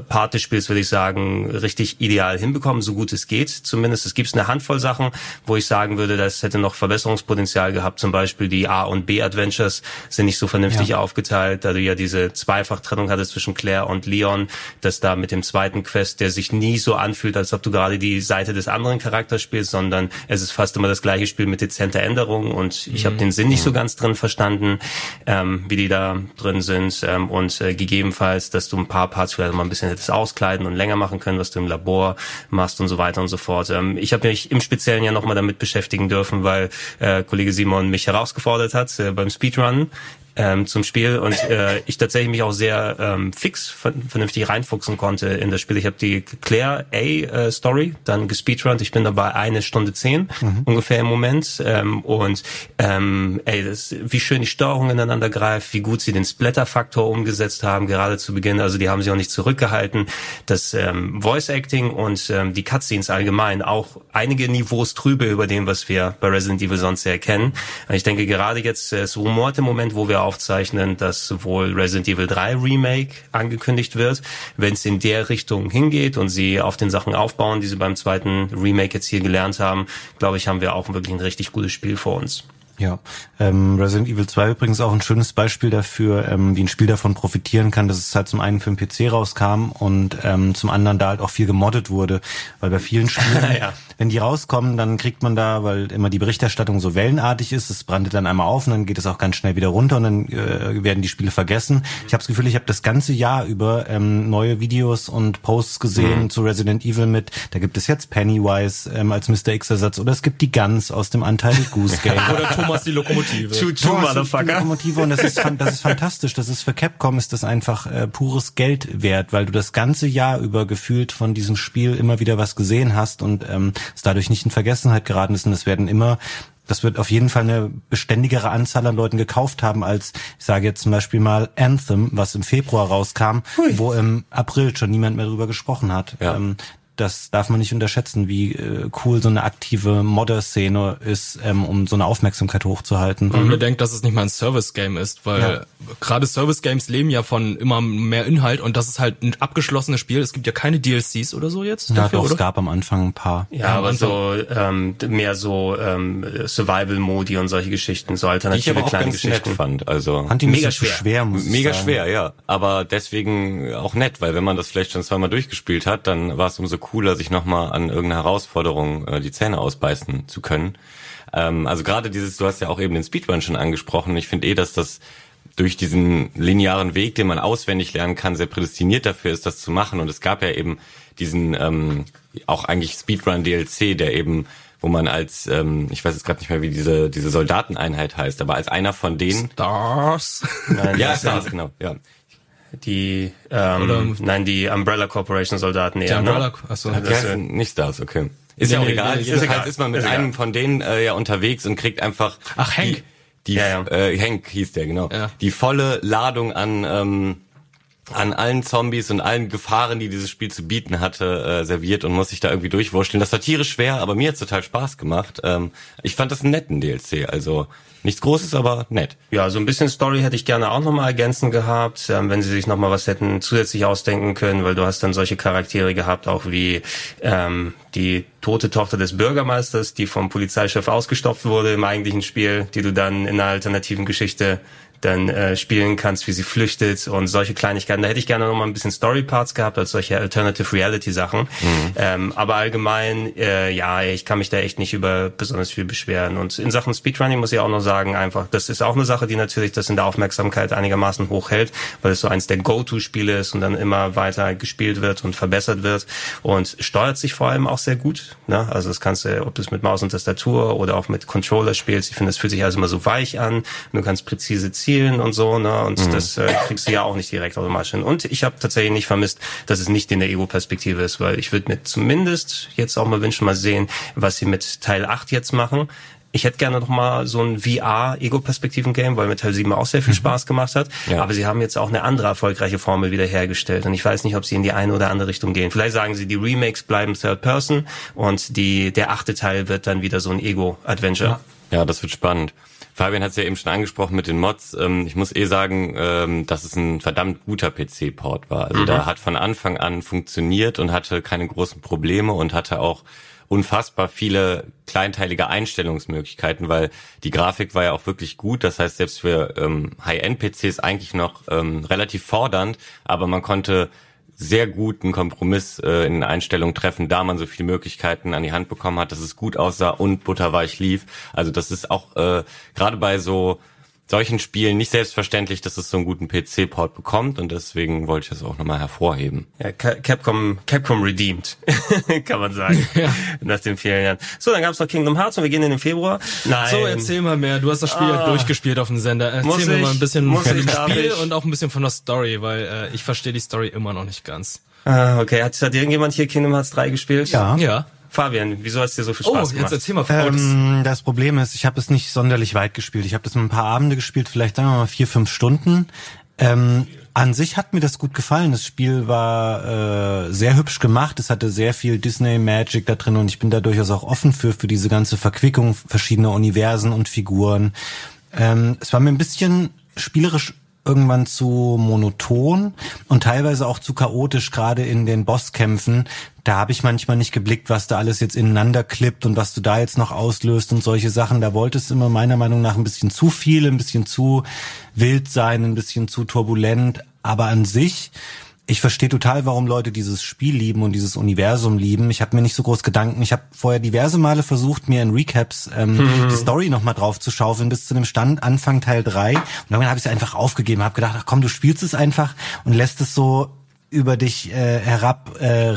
Part des Spiels, würde ich sagen, richtig ideal hinbekommen, so gut es geht. Zumindest es gibt eine Handvoll Sachen, wo ich sagen würde, das hätte noch Verbesserungspotenzial gehabt. Zum Beispiel die A- und B-Adventures sind nicht so vernünftig Ja. aufgeteilt, da du ja diese Zweifachtrennung hattest zwischen Claire und Leon, dass da mit dem zweiten Quest, der sich nie so anfühlt, als ob du gerade die Seite des anderen Charakters spielst, sondern es ist fast immer das gleiche Spiel mit dezenter Änderung und ich mhm. habe den Sinn nicht so ganz drin verstanden, ähm, wie die da drin sind ähm, und äh, gegebenenfalls, dass du ein paar Parts vielleicht mal ein bisschen hättest auskleiden und länger machen können, was du im Labor machst und so weiter und so fort. Ähm, ich habe mich im Speziellen ja nochmal damit beschäftigen dürfen, weil äh, Kollege Simon mich herausgefordert hat äh, beim Speedrun ähm, zum Spiel und äh, ich tatsächlich mich auch sehr ähm, fix vernünftig reinfuchsen konnte in das Spiel. Ich habe die Claire A äh, Story dann gespeedrunnt. Ich bin dabei eine Stunde zehn mhm. ungefähr im Moment ähm, und ähm, ey, das, wie schön die Steuerung ineinander greift, wie gut sie den Splatter-Faktor umgesetzt haben, gerade zu Beginn. Also die haben sie auch nicht zurückgehalten. Das ähm, Voice Acting und ähm, die Cutscenes allgemein auch einige Niveaus trübe über dem, was wir bei Resident Evil sonst sehr kennen. Ich denke gerade jetzt, äh, es rumort im Moment, wo wir aufzeichnen, dass sowohl Resident Evil 3 Remake angekündigt wird. Wenn es in der Richtung hingeht und sie auf den Sachen aufbauen, die sie beim zweiten Remake jetzt hier gelernt haben, glaube ich, haben wir auch wirklich ein richtig gutes Spiel vor uns. Ja, ähm, Resident Evil 2 übrigens auch ein schönes Beispiel dafür, ähm, wie ein Spiel davon profitieren kann, dass es halt zum einen für den PC rauskam und ähm, zum anderen da halt auch viel gemoddet wurde, weil bei vielen Spielen, ja. wenn die rauskommen, dann kriegt man da, weil immer die Berichterstattung so wellenartig ist, es brandet dann einmal auf und dann geht es auch ganz schnell wieder runter und dann äh, werden die Spiele vergessen. Ich habe das Gefühl, ich habe das ganze Jahr über ähm, neue Videos und Posts gesehen mhm. zu Resident Evil mit, da gibt es jetzt Pennywise ähm, als Mr. X-Ersatz oder es gibt die Guns aus dem Untitled Goose Game. Thomas die Lokomotive. Choo -choo, Motherfucker. Die Lokomotive und das ist, das ist fantastisch. Das ist für Capcom ist das einfach äh, pures Geld wert, weil du das ganze Jahr über gefühlt von diesem Spiel immer wieder was gesehen hast und ähm, es dadurch nicht in Vergessenheit geraten ist und es werden immer das wird auf jeden Fall eine beständigere Anzahl an Leuten gekauft haben als, ich sage jetzt zum Beispiel mal Anthem, was im Februar rauskam, Hui. wo im April schon niemand mehr drüber gesprochen hat. Ja. Das darf man nicht unterschätzen, wie äh, cool so eine aktive Modder-Szene ist, ähm, um so eine Aufmerksamkeit hochzuhalten. Wenn man bedenkt, dass es nicht mal ein Service-Game ist, weil ja. gerade Service-Games leben ja von immer mehr Inhalt und das ist halt ein abgeschlossenes Spiel. Es gibt ja keine DLCs oder so jetzt. Ja, dafür, doch, oder? es gab am Anfang ein paar. Ja, aber so ähm, mehr so ähm, Survival-Modi und solche Geschichten, so alternative die ich aber kleine auch ganz Geschichten. Nett fand. Also fand die mega schwer. schwer muss mega schwer, ja. Aber deswegen auch nett, weil wenn man das vielleicht schon zweimal durchgespielt hat, dann war es umso cooler, sich nochmal an irgendeine Herausforderung äh, die Zähne ausbeißen zu können. Ähm, also gerade dieses, du hast ja auch eben den Speedrun schon angesprochen. Ich finde eh, dass das durch diesen linearen Weg, den man auswendig lernen kann, sehr prädestiniert dafür ist, das zu machen. Und es gab ja eben diesen ähm, auch eigentlich Speedrun DLC, der eben wo man als, ähm, ich weiß jetzt gerade nicht mehr, wie diese diese Soldateneinheit heißt, aber als einer von denen Stars. Nein, ja, Stars, genau, ja die ähm, nein die Umbrella Corporation Soldaten eher. Die Umbrella, ne? achso, das ja, ist, nicht Stars, okay. Ist nee, ja auch nee, egal. Nee, Jedenfalls ist man mit ist einem von denen äh, ja unterwegs und kriegt einfach Ach Hank. Die, die ja, ja. Äh, Hank hieß der genau. Ja. Die volle Ladung an ähm, an allen Zombies und allen Gefahren, die dieses Spiel zu bieten hatte, äh, serviert und muss sich da irgendwie durchwurschteln. Das war tierisch schwer, aber mir hat's total Spaß gemacht. Ähm, ich fand das einen netten DLC. Also Nichts Großes, aber nett. Ja, so ein bisschen Story hätte ich gerne auch nochmal ergänzen gehabt, ähm, wenn sie sich nochmal was hätten zusätzlich ausdenken können, weil du hast dann solche Charaktere gehabt, auch wie ähm, die tote Tochter des Bürgermeisters, die vom Polizeichef ausgestopft wurde im eigentlichen Spiel, die du dann in einer alternativen Geschichte dann äh, spielen kannst, wie sie flüchtet und solche Kleinigkeiten. Da hätte ich gerne noch mal ein bisschen Story Parts gehabt als solche Alternative Reality Sachen. Mhm. Ähm, aber allgemein, äh, ja, ich kann mich da echt nicht über besonders viel beschweren. Und in Sachen Speedrunning muss ich auch noch sagen, einfach, das ist auch eine Sache, die natürlich das in der Aufmerksamkeit einigermaßen hochhält, weil es so eins der Go-To-Spiele ist und dann immer weiter gespielt wird und verbessert wird und steuert sich vor allem auch sehr gut. Ne? Also das kannst du, ob du es mit Maus und Tastatur oder auch mit Controller spielst, ich finde, es fühlt sich also immer so weich an. Und du kannst präzise zielen spielen und so, ne? Und mhm. das äh, kriegst du ja auch nicht direkt automatisch hin. Und ich habe tatsächlich nicht vermisst, dass es nicht in der Ego-Perspektive ist, weil ich würde mir zumindest jetzt auch mal wünschen, mal sehen, was sie mit Teil 8 jetzt machen. Ich hätte gerne noch mal so ein VR-Ego-Perspektiven-Game, weil mit Teil 7 auch sehr viel mhm. Spaß gemacht hat. Ja. Aber sie haben jetzt auch eine andere erfolgreiche Formel wieder hergestellt. Und ich weiß nicht, ob sie in die eine oder andere Richtung gehen. Vielleicht sagen sie, die Remakes bleiben Third Person und die, der achte Teil wird dann wieder so ein Ego-Adventure. Ja. ja, das wird spannend. Fabian hat es ja eben schon angesprochen mit den Mods. Ähm, ich muss eh sagen, ähm, dass es ein verdammt guter PC-Port war. Also mhm. da hat von Anfang an funktioniert und hatte keine großen Probleme und hatte auch unfassbar viele kleinteilige Einstellungsmöglichkeiten, weil die Grafik war ja auch wirklich gut. Das heißt, selbst für ähm, High-End-PCs eigentlich noch ähm, relativ fordernd, aber man konnte sehr guten Kompromiss äh, in den Einstellungen treffen, da man so viele Möglichkeiten an die Hand bekommen hat, dass es gut aussah und butterweich lief. Also das ist auch äh, gerade bei so solchen Spielen nicht selbstverständlich, dass es so einen guten PC-Port bekommt und deswegen wollte ich das auch nochmal hervorheben. Ja, Capcom, Capcom redeemed, kann man sagen, ja. nach den vielen Jahren. So, dann gab's noch Kingdom Hearts und wir gehen in den Februar. Nein. So, erzähl mal mehr. Du hast das Spiel ah. durchgespielt auf dem Sender. Erzähl muss mir ich, mal ein bisschen von dem Spiel und auch ein bisschen von der Story, weil äh, ich verstehe die Story immer noch nicht ganz. Ah, okay. Hat, hat irgendjemand hier Kingdom Hearts 3 gespielt? Ja. Ja. Fabian, wieso hat es dir so viel Spaß oh, gemacht? jetzt erzähl mal. Ähm, das Problem ist, ich habe es nicht sonderlich weit gespielt. Ich habe das mal ein paar Abende gespielt, vielleicht sagen wir mal vier, fünf Stunden. Ähm, an sich hat mir das gut gefallen. Das Spiel war äh, sehr hübsch gemacht. Es hatte sehr viel Disney Magic da drin und ich bin da durchaus auch offen für für diese ganze Verquickung verschiedener Universen und Figuren. Ähm, es war mir ein bisschen spielerisch irgendwann zu monoton und teilweise auch zu chaotisch, gerade in den Bosskämpfen. Da habe ich manchmal nicht geblickt, was da alles jetzt ineinander klippt und was du da jetzt noch auslöst und solche Sachen. Da wollte es immer meiner Meinung nach ein bisschen zu viel, ein bisschen zu wild sein, ein bisschen zu turbulent. Aber an sich ich verstehe total, warum Leute dieses Spiel lieben und dieses Universum lieben. Ich habe mir nicht so groß Gedanken. Ich habe vorher diverse Male versucht, mir in Recaps ähm, mhm. die Story nochmal drauf zu schaufeln bis zu dem Stand Anfang Teil 3. Und dann habe ich es einfach aufgegeben, habe gedacht, ach komm, du spielst es einfach und lässt es so über dich äh, herab äh,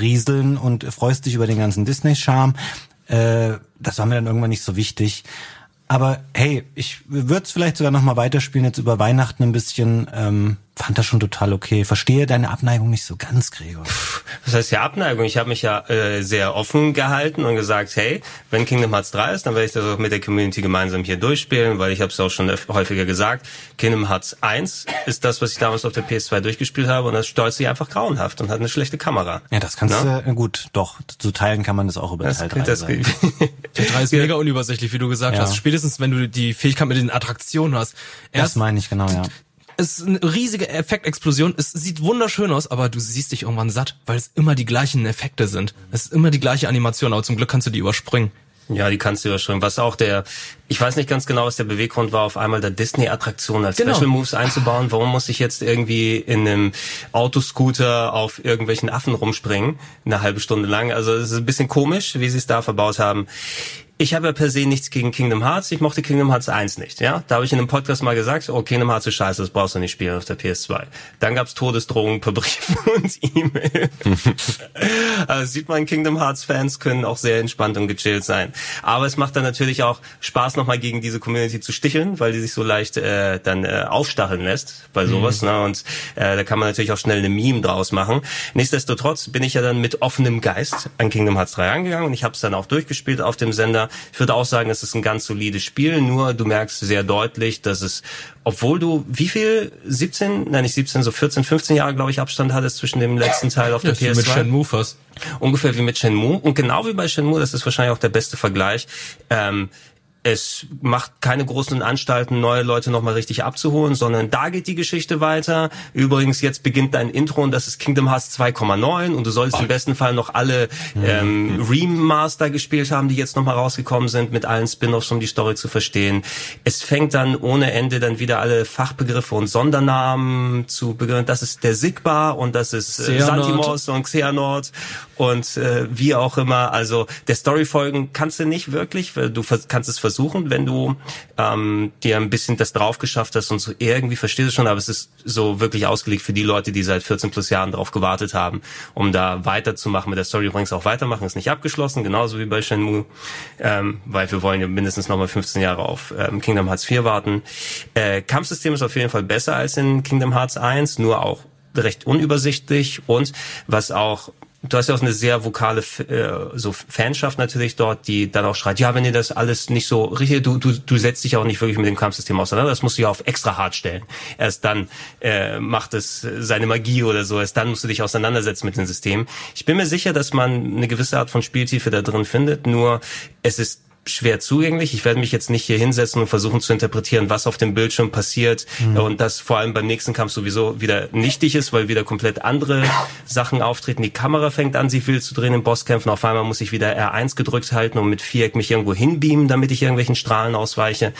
und freust dich über den ganzen Disney-Charme. Äh, das war mir dann irgendwann nicht so wichtig. Aber hey, ich würde es vielleicht sogar noch mal weiterspielen jetzt über Weihnachten ein bisschen. Ähm, fand das schon total okay. Verstehe deine Abneigung nicht so ganz, Gregor. Was heißt ja Abneigung? Ich habe mich ja äh, sehr offen gehalten und gesagt, hey, wenn Kingdom Hearts 3 ist, dann werde ich das auch mit der Community gemeinsam hier durchspielen, weil ich habe es auch schon häufiger gesagt, Kingdom Hearts 1 ist das, was ich damals auf der PS2 durchgespielt habe und das steuert sich einfach grauenhaft und hat eine schlechte Kamera. Ja, das kannst du, äh, gut, doch, zu teilen kann man das auch über das, Teil 3 das, Teil 3 ist mega unübersichtlich, wie du gesagt ja. hast. Spätestens, wenn du die Fähigkeit mit den Attraktionen hast. Erst, das meine ich, genau, ja es ist eine riesige Effektexplosion. Es sieht wunderschön aus, aber du siehst dich irgendwann satt, weil es immer die gleichen Effekte sind. Es ist immer die gleiche Animation, aber zum Glück kannst du die überspringen. Ja, die kannst du überspringen. Was auch der, ich weiß nicht ganz genau, was der Beweggrund war, auf einmal der Disney-Attraktion als genau. Special Moves einzubauen. Warum muss ich jetzt irgendwie in einem Autoscooter auf irgendwelchen Affen rumspringen, eine halbe Stunde lang? Also es ist ein bisschen komisch, wie sie es da verbaut haben ich habe ja per se nichts gegen Kingdom Hearts. Ich mochte Kingdom Hearts 1 nicht. Ja, da habe ich in einem Podcast mal gesagt, oh Kingdom Hearts ist scheiße, das brauchst du nicht spielen auf der PS2. Dann gab's Todesdrohungen per Brief und E-Mail. also sieht man, Kingdom Hearts Fans können auch sehr entspannt und gechillt sein. Aber es macht dann natürlich auch Spaß, nochmal gegen diese Community zu sticheln, weil die sich so leicht äh, dann äh, aufstacheln lässt bei mhm. sowas. Mhm. Ne? Und äh, da kann man natürlich auch schnell eine Meme draus machen. Nichtsdestotrotz bin ich ja dann mit offenem Geist an Kingdom Hearts 3 angegangen und ich habe es dann auch durchgespielt auf dem Sender ich würde auch sagen, es ist ein ganz solides Spiel, nur du merkst sehr deutlich, dass es, obwohl du wie viel, 17, nein nicht 17, so 14, 15 Jahre, glaube ich, Abstand hattest zwischen dem letzten Teil auf der PS2. Mit Shenmue fast. Ungefähr wie mit Shenmue. Und genau wie bei Shenmue, das ist wahrscheinlich auch der beste Vergleich, ähm, es macht keine großen Anstalten, neue Leute nochmal richtig abzuholen, sondern da geht die Geschichte weiter. Übrigens, jetzt beginnt dein Intro und das ist Kingdom Hearts 2,9 und du solltest oh. im besten Fall noch alle ähm, mhm. Remaster gespielt haben, die jetzt nochmal rausgekommen sind, mit allen Spin-offs, um die Story zu verstehen. Es fängt dann ohne Ende dann wieder alle Fachbegriffe und Sondernamen zu begreifen. Das ist der Sigbar und das ist äh, Santimos und Xehanort und äh, wie auch immer. Also der Story folgen kannst du nicht wirklich, weil du kannst es versuchen wenn du ähm, dir ein bisschen das drauf geschafft hast und so irgendwie verstehst du schon, aber es ist so wirklich ausgelegt für die Leute, die seit 14 plus Jahren darauf gewartet haben, um da weiterzumachen mit der Story. Übrigens auch weitermachen, ist nicht abgeschlossen, genauso wie bei Shenmue, ähm, weil wir wollen ja mindestens nochmal 15 Jahre auf ähm, Kingdom Hearts 4 warten. Äh, Kampfsystem ist auf jeden Fall besser als in Kingdom Hearts 1, nur auch recht unübersichtlich und was auch du hast ja auch eine sehr vokale äh, so Fanschaft natürlich dort, die dann auch schreit, ja, wenn ihr das alles nicht so richtig, du, du, du setzt dich auch nicht wirklich mit dem Kampfsystem auseinander, das musst du ja auf extra hart stellen. Erst dann äh, macht es seine Magie oder so, erst dann musst du dich auseinandersetzen mit dem System. Ich bin mir sicher, dass man eine gewisse Art von Spieltiefe da drin findet, nur es ist schwer zugänglich. Ich werde mich jetzt nicht hier hinsetzen und versuchen zu interpretieren, was auf dem Bildschirm passiert mhm. und das vor allem beim nächsten Kampf sowieso wieder nichtig ist, weil wieder komplett andere Sachen auftreten. Die Kamera fängt an, sich wild zu drehen in Bosskämpfen. Auf einmal muss ich wieder R1 gedrückt halten und mit Viereck mich irgendwo hinbeamen, damit ich irgendwelchen Strahlen ausweiche.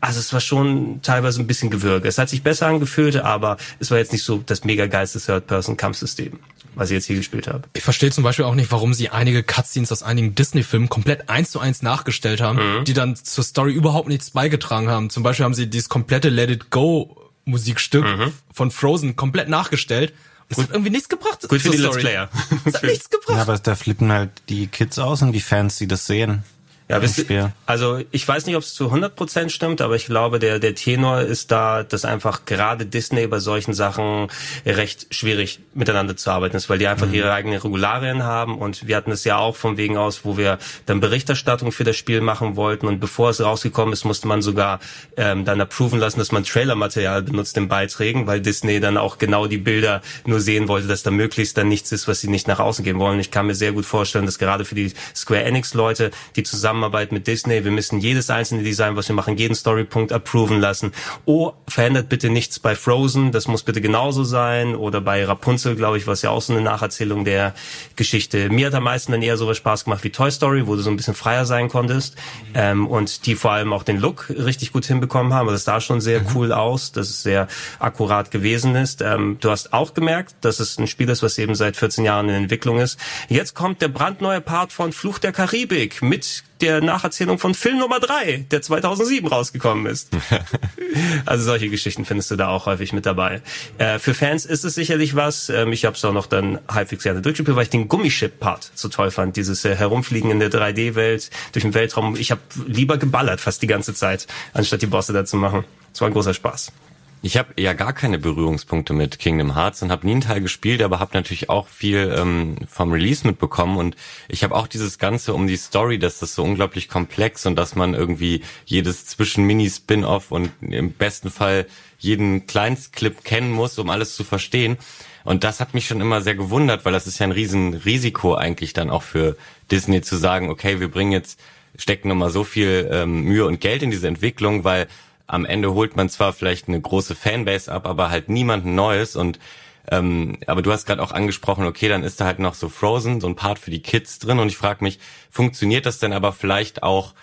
Also es war schon teilweise ein bisschen gewürge. Es hat sich besser angefühlt, aber es war jetzt nicht so das mega geilste Third-Person-Kampfsystem. Was ich jetzt hier gespielt habe. Ich verstehe zum Beispiel auch nicht, warum sie einige Cutscenes aus einigen Disney-Filmen komplett eins zu eins nachgestellt haben, mhm. die dann zur Story überhaupt nichts beigetragen haben. Zum Beispiel haben sie dieses komplette Let It Go Musikstück mhm. von Frozen komplett nachgestellt. Es hat irgendwie nichts gebracht. Gut für die Story. Let's Player. Es hat nichts gebracht. Ja, aber da flippen halt die Kids aus und die Fans, die das sehen. Ja, wisst, also ich weiß nicht, ob es zu 100 Prozent stimmt, aber ich glaube, der der Tenor ist da, dass einfach gerade Disney bei solchen Sachen recht schwierig miteinander zu arbeiten ist, weil die einfach mhm. ihre eigenen Regularien haben und wir hatten es ja auch von wegen aus, wo wir dann Berichterstattung für das Spiel machen wollten und bevor es rausgekommen ist, musste man sogar ähm, dann approven lassen, dass man Trailermaterial benutzt in Beiträgen, weil Disney dann auch genau die Bilder nur sehen wollte, dass da möglichst dann nichts ist, was sie nicht nach außen geben wollen. Ich kann mir sehr gut vorstellen, dass gerade für die Square Enix Leute, die zusammen Zusammenarbeit mit Disney. Wir müssen jedes einzelne Design, was wir machen, jeden Storypunkt approven lassen. Oh, verändert bitte nichts bei Frozen, das muss bitte genauso sein. Oder bei Rapunzel, glaube ich, was ja auch so eine Nacherzählung der Geschichte. Mir hat am meisten dann eher sowas Spaß gemacht wie Toy Story, wo du so ein bisschen freier sein konntest. Ähm, und die vor allem auch den Look richtig gut hinbekommen haben. Das sah schon sehr mhm. cool aus, dass es sehr akkurat gewesen ist. Ähm, du hast auch gemerkt, dass es ein Spiel ist, was eben seit 14 Jahren in Entwicklung ist. Jetzt kommt der brandneue Part von Fluch der Karibik mit der Nacherzählung von Film Nummer 3, der 2007 rausgekommen ist. also solche Geschichten findest du da auch häufig mit dabei. Äh, für Fans ist es sicherlich was. Ähm, ich habe es auch noch dann halbwegs gerne durchgespielt, weil ich den Gummischip-Part so toll fand. Dieses äh, Herumfliegen in der 3D-Welt, durch den Weltraum. Ich habe lieber geballert fast die ganze Zeit, anstatt die Bosse da zu machen. Es war ein großer Spaß. Ich habe ja gar keine Berührungspunkte mit Kingdom Hearts und habe nie einen Teil gespielt, aber habe natürlich auch viel ähm, vom Release mitbekommen und ich habe auch dieses Ganze um die Story, dass das so unglaublich komplex und dass man irgendwie jedes Zwischen-Mini-Spin-Off und im besten Fall jeden Kleinstclip kennen muss, um alles zu verstehen. Und das hat mich schon immer sehr gewundert, weil das ist ja ein Riesenrisiko eigentlich dann auch für Disney zu sagen, okay, wir bringen jetzt, stecken nochmal so viel ähm, Mühe und Geld in diese Entwicklung, weil am Ende holt man zwar vielleicht eine große Fanbase ab, aber halt niemanden Neues und ähm, aber du hast gerade auch angesprochen, okay, dann ist da halt noch so Frozen, so ein Part für die Kids drin und ich frage mich, funktioniert das denn aber vielleicht auch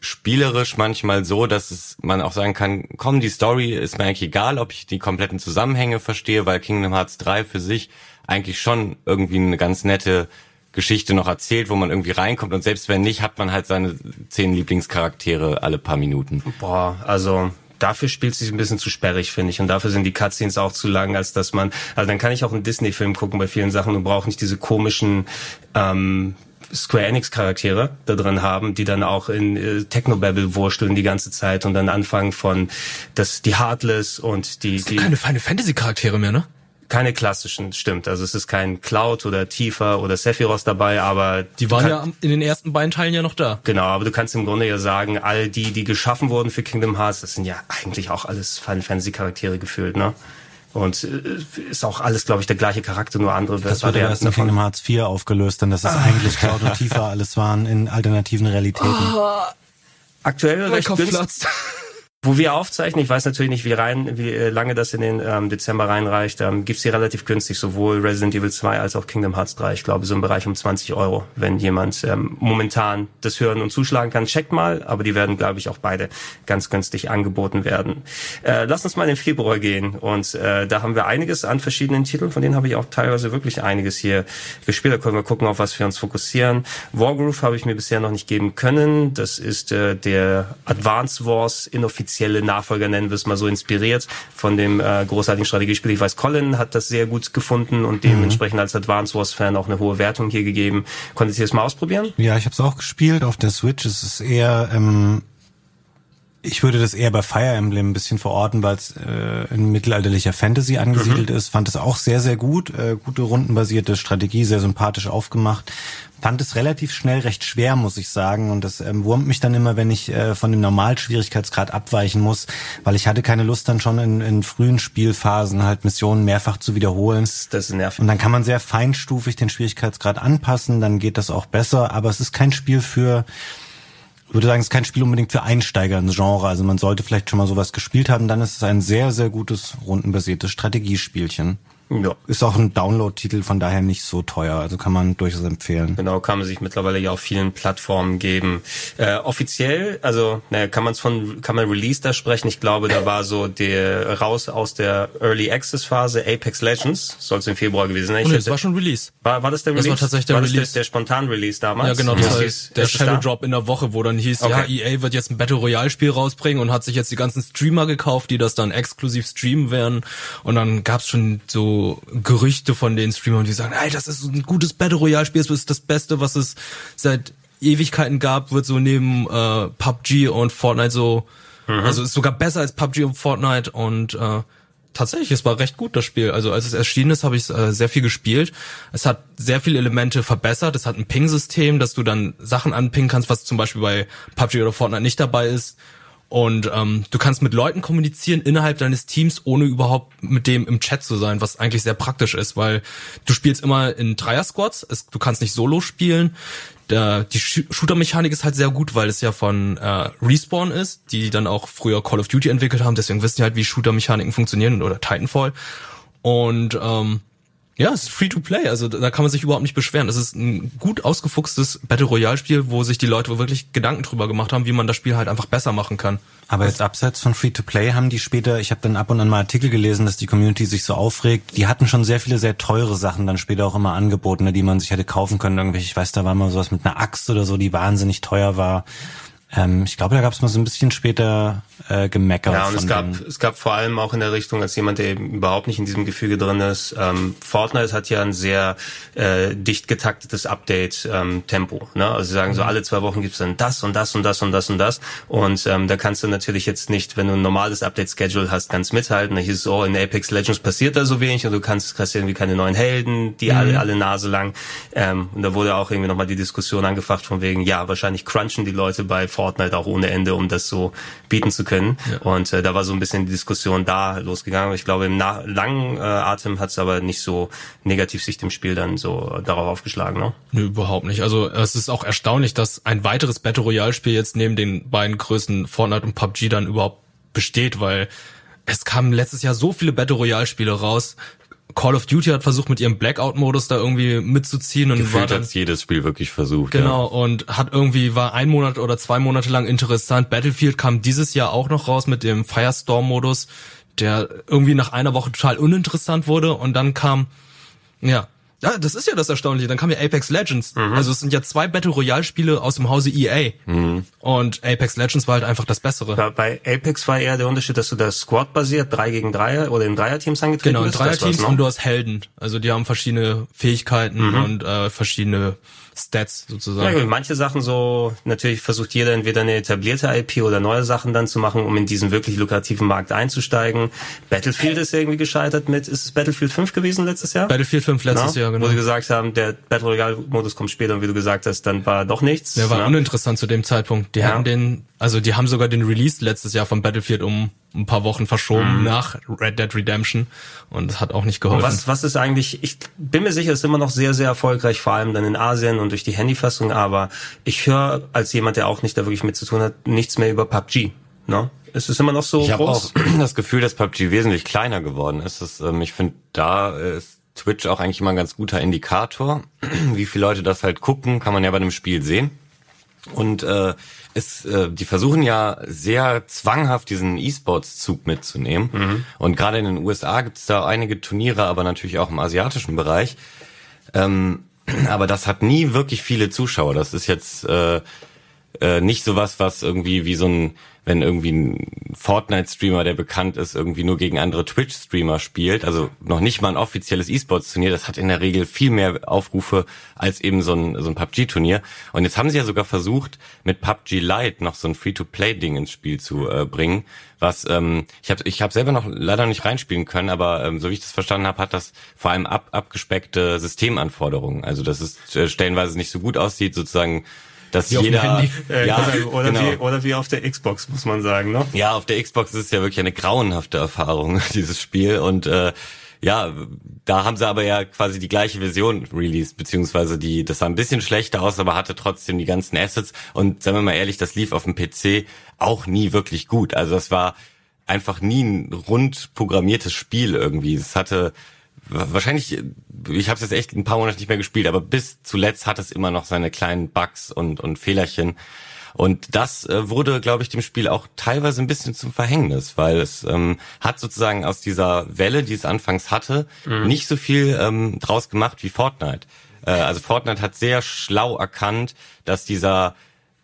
spielerisch manchmal so, dass es man auch sagen kann, komm, die Story ist mir eigentlich egal, ob ich die kompletten Zusammenhänge verstehe, weil Kingdom Hearts 3 für sich eigentlich schon irgendwie eine ganz nette Geschichte noch erzählt, wo man irgendwie reinkommt und selbst wenn nicht, hat man halt seine zehn Lieblingscharaktere alle paar Minuten. Boah, also dafür spielt es sich ein bisschen zu sperrig, finde ich. Und dafür sind die Cutscenes auch zu lang, als dass man, also dann kann ich auch einen Disney-Film gucken bei vielen Sachen und brauche nicht diese komischen ähm, Square Enix Charaktere da drin haben, die dann auch in äh, Technobabble wursteln die ganze Zeit und dann anfangen von das die Heartless und die die keine Final Fantasy Charaktere mehr, ne? Keine klassischen, stimmt. Also es ist kein Cloud oder Tifa oder Sephiroth dabei, aber die waren ja in den ersten beiden Teilen ja noch da. Genau, aber du kannst im Grunde ja sagen, all die, die geschaffen wurden für Kingdom Hearts, das sind ja eigentlich auch alles Final Fantasy Charaktere gefühlt, ne? Und äh, ist auch alles, glaube ich, der gleiche Charakter, nur andere Das wurde erst in Kingdom Hearts 4 aufgelöst, denn das ist ah. eigentlich Cloud und Tifa alles waren in alternativen Realitäten. Oh. Aktuell recht günstig. Wo wir aufzeichnen, ich weiß natürlich nicht, wie rein, wie äh, lange das in den ähm, Dezember reinreicht, ähm, gibt's hier relativ günstig, sowohl Resident Evil 2 als auch Kingdom Hearts 3. Ich glaube, so im Bereich um 20 Euro, wenn jemand ähm, momentan das hören und zuschlagen kann. Checkt mal, aber die werden, glaube ich, auch beide ganz günstig angeboten werden. Äh, lass uns mal in den Februar gehen. Und äh, da haben wir einiges an verschiedenen Titeln, von denen habe ich auch teilweise wirklich einiges hier gespielt. Da können wir gucken, auf was wir uns fokussieren. Wargroove habe ich mir bisher noch nicht geben können. Das ist äh, der Advance Wars inoffiziell offizielle Nachfolger, nennen wir es mal so, inspiriert von dem äh, großartigen Strategiespiel. Ich weiß, Colin hat das sehr gut gefunden und mhm. dementsprechend als Advance Wars Fan auch eine hohe Wertung hier gegeben. Konntet ihr das mal ausprobieren? Ja, ich habe es auch gespielt auf der Switch. Es ist eher ähm, ich würde das eher bei Fire Emblem ein bisschen verorten, weil es äh, in mittelalterlicher Fantasy angesiedelt mhm. ist. Fand es auch sehr, sehr gut. Äh, gute rundenbasierte Strategie, sehr sympathisch aufgemacht. Fand es relativ schnell recht schwer, muss ich sagen. Und das ähm, wurmt mich dann immer, wenn ich äh, von dem Normalschwierigkeitsgrad abweichen muss, weil ich hatte keine Lust dann schon in, in frühen Spielphasen halt Missionen mehrfach zu wiederholen. Das ist nervig. Und dann kann man sehr feinstufig den Schwierigkeitsgrad anpassen, dann geht das auch besser. Aber es ist kein Spiel für würde sagen, es ist kein Spiel unbedingt für Einsteiger ins Genre. Also man sollte vielleicht schon mal sowas gespielt haben. Dann ist es ein sehr, sehr gutes rundenbasiertes Strategiespielchen. Ja. Ist auch ein Download-Titel, von daher nicht so teuer. Also kann man durchaus empfehlen. Genau, kann man sich mittlerweile ja auf vielen Plattformen geben. Äh, offiziell, also naja, kann man es von, kann man Release da sprechen? Ich glaube, da war so der raus aus der Early Access Phase Apex Legends, soll es im Februar gewesen sein. Oh, nee, das war schon Release. War, war das der Release? Das war tatsächlich der war Release. Das der, der spontan Release damals? Ja, genau, das ja. heißt, der Shadow Drop in der Woche, wo dann hieß, okay. ja, EA wird jetzt ein Battle Royale Spiel rausbringen und hat sich jetzt die ganzen Streamer gekauft, die das dann exklusiv streamen werden. Und dann gab's schon so Gerüchte Gerüchte von den Streamern, die sagen, ey, das ist ein gutes Battle Royale Spiel, das ist das Beste, was es seit Ewigkeiten gab, wird so neben äh, PUBG und Fortnite so, mhm. also ist sogar besser als PUBG und Fortnite und äh, tatsächlich, es war recht gut das Spiel. Also als es erschienen ist, habe ich äh, sehr viel gespielt. Es hat sehr viele Elemente verbessert. Es hat ein Ping-System, dass du dann Sachen anpingen kannst, was zum Beispiel bei PUBG oder Fortnite nicht dabei ist. Und ähm, du kannst mit Leuten kommunizieren innerhalb deines Teams, ohne überhaupt mit dem im Chat zu sein, was eigentlich sehr praktisch ist, weil du spielst immer in Dreier-Squads, du kannst nicht solo spielen. Der, die Shooter-Mechanik ist halt sehr gut, weil es ja von äh, Respawn ist, die dann auch früher Call of Duty entwickelt haben, deswegen wissen die halt, wie Shooter-Mechaniken funktionieren oder Titanfall. Und ähm, ja, es ist free to play, also da kann man sich überhaupt nicht beschweren. Es ist ein gut ausgefuchstes Battle Royale Spiel, wo sich die Leute wirklich Gedanken drüber gemacht haben, wie man das Spiel halt einfach besser machen kann. Aber jetzt abseits von free to play haben die später, ich habe dann ab und an mal Artikel gelesen, dass die Community sich so aufregt. Die hatten schon sehr viele sehr teure Sachen dann später auch immer angeboten, ne, die man sich hätte kaufen können. Irgendwelche, ich weiß, da war mal sowas mit einer Axt oder so, die wahnsinnig teuer war. Ähm, ich glaube, da gab es mal so ein bisschen später äh, gemeckert. Ja, und es gab, es gab vor allem auch in der Richtung, als jemand, der eben überhaupt nicht in diesem Gefüge drin ist, ähm, Fortnite hat ja ein sehr äh, dicht getaktetes Update-Tempo. Ähm, ne? Also sie sagen so, mhm. alle zwei Wochen gibt's dann das und das und das und das und das. Und ähm, da kannst du natürlich jetzt nicht, wenn du ein normales Update-Schedule hast, ganz mithalten. Da hieß es, oh, in Apex Legends passiert da so wenig und du kannst, hast irgendwie keine neuen Helden, die mhm. alle, alle Nase lang. Ähm, und da wurde auch irgendwie nochmal die Diskussion angefacht von wegen, ja, wahrscheinlich crunchen die Leute bei Fortnite auch ohne Ende, um das so bieten zu können. Ja. Und äh, da war so ein bisschen die Diskussion da losgegangen. Ich glaube, im Na langen äh, Atem hat es aber nicht so negativ sich dem Spiel dann so darauf aufgeschlagen. Ne? Nö, überhaupt nicht. Also es ist auch erstaunlich, dass ein weiteres Battle Royale Spiel jetzt neben den beiden größten Fortnite und PUBG dann überhaupt besteht, weil es kamen letztes Jahr so viele Battle Royale Spiele raus. Call of Duty hat versucht, mit ihrem Blackout-Modus da irgendwie mitzuziehen und Gefühlt war dann, jedes Spiel wirklich versucht. Genau, ja. und hat irgendwie, war ein Monat oder zwei Monate lang interessant. Battlefield kam dieses Jahr auch noch raus mit dem Firestorm-Modus, der irgendwie nach einer Woche total uninteressant wurde und dann kam, ja, ja, das ist ja das Erstaunliche. Dann kam ja Apex Legends. Mhm. Also es sind ja zwei Battle Royale Spiele aus dem Hause EA. Mhm. Und Apex Legends war halt einfach das Bessere. Ja, bei Apex war eher der Unterschied, dass du das Squad basiert, drei gegen drei oder in Dreierteams angetreten Genau, in Dreierteams ne? und du hast Helden. Also die haben verschiedene Fähigkeiten mhm. und äh, verschiedene Stats sozusagen. Ja, manche Sachen so, natürlich versucht jeder entweder eine etablierte IP oder neue Sachen dann zu machen, um in diesen wirklich lukrativen Markt einzusteigen. Battlefield ist irgendwie gescheitert mit, ist es Battlefield 5 gewesen letztes Jahr? Battlefield 5 letztes Na? Jahr, genau. Wo sie gesagt haben, der Battle Royale Modus kommt später und wie du gesagt hast, dann war doch nichts. Der war Na? uninteressant zu dem Zeitpunkt. Die ja. hatten den, also die haben sogar den Release letztes Jahr von Battlefield um ein paar Wochen verschoben mhm. nach Red Dead Redemption und das hat auch nicht geholfen. Und was, was ist eigentlich, ich bin mir sicher, es ist immer noch sehr, sehr erfolgreich, vor allem dann in Asien und durch die Handyfassung, aber ich höre als jemand, der auch nicht da wirklich mit zu tun hat, nichts mehr über PUBG. Ne? Es ist immer noch so Ich habe auch das Gefühl, dass PUBG wesentlich kleiner geworden ist. Das, ähm, ich finde, da ist Twitch auch eigentlich immer ein ganz guter Indikator. Wie viele Leute das halt gucken, kann man ja bei einem Spiel sehen. Und äh, es, äh, die versuchen ja sehr zwanghaft diesen E-Sports-Zug mitzunehmen. Mhm. Und gerade in den USA gibt es da einige Turniere, aber natürlich auch im asiatischen Bereich. Ähm, aber das hat nie wirklich viele Zuschauer. Das ist jetzt äh, äh, nicht sowas, was irgendwie wie so ein wenn irgendwie ein Fortnite-Streamer, der bekannt ist, irgendwie nur gegen andere Twitch-Streamer spielt, also noch nicht mal ein offizielles E-Sports-Turnier, das hat in der Regel viel mehr Aufrufe als eben so ein, so ein PUBG-Turnier. Und jetzt haben sie ja sogar versucht, mit PUBG Lite noch so ein Free-to-Play-Ding ins Spiel zu äh, bringen, was ähm, ich habe ich hab selber noch leider nicht reinspielen können, aber ähm, so wie ich das verstanden habe, hat das vor allem ab, abgespeckte Systemanforderungen. Also dass es äh, stellenweise nicht so gut aussieht, sozusagen dass wie jeder äh, ja, oder, genau. wie, oder wie auf der Xbox muss man sagen, ne? Ja, auf der Xbox ist es ja wirklich eine grauenhafte Erfahrung dieses Spiel und äh, ja, da haben sie aber ja quasi die gleiche Version released, beziehungsweise die, das sah ein bisschen schlechter aus, aber hatte trotzdem die ganzen Assets. Und sagen wir mal ehrlich, das lief auf dem PC auch nie wirklich gut. Also das war einfach nie ein rund programmiertes Spiel irgendwie. Es hatte wahrscheinlich, ich habe es jetzt echt ein paar Monate nicht mehr gespielt, aber bis zuletzt hat es immer noch seine kleinen Bugs und, und Fehlerchen. Und das äh, wurde, glaube ich, dem Spiel auch teilweise ein bisschen zum Verhängnis, weil es ähm, hat sozusagen aus dieser Welle, die es anfangs hatte, mhm. nicht so viel ähm, draus gemacht wie Fortnite. Äh, also Fortnite hat sehr schlau erkannt, dass dieser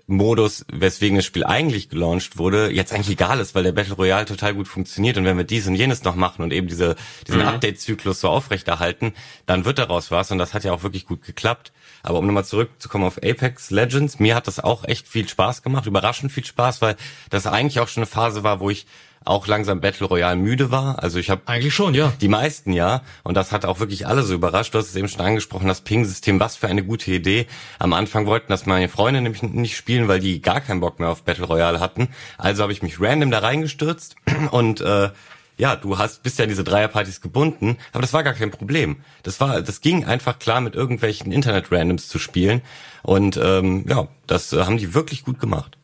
Modus, weswegen das Spiel eigentlich gelauncht wurde, jetzt eigentlich egal ist, weil der Battle Royale total gut funktioniert und wenn wir dies und jenes noch machen und eben diese, diesen mhm. Update-Zyklus so aufrechterhalten, dann wird daraus was und das hat ja auch wirklich gut geklappt. Aber um nochmal zurückzukommen auf Apex Legends, mir hat das auch echt viel Spaß gemacht, überraschend viel Spaß, weil das eigentlich auch schon eine Phase war, wo ich auch langsam Battle Royale müde war. Also ich habe eigentlich schon, ja. Die meisten ja. Und das hat auch wirklich alle so überrascht. Du hast es eben schon angesprochen, das Ping-System, was für eine gute Idee. Am Anfang wollten das meine Freunde nämlich nicht spielen, weil die gar keinen Bock mehr auf Battle Royale hatten. Also habe ich mich random da reingestürzt und äh, ja, du hast bist ja in diese Dreierpartys gebunden, aber das war gar kein Problem. Das war, das ging einfach klar mit irgendwelchen Internet-Randoms zu spielen und ähm, ja, das äh, haben die wirklich gut gemacht.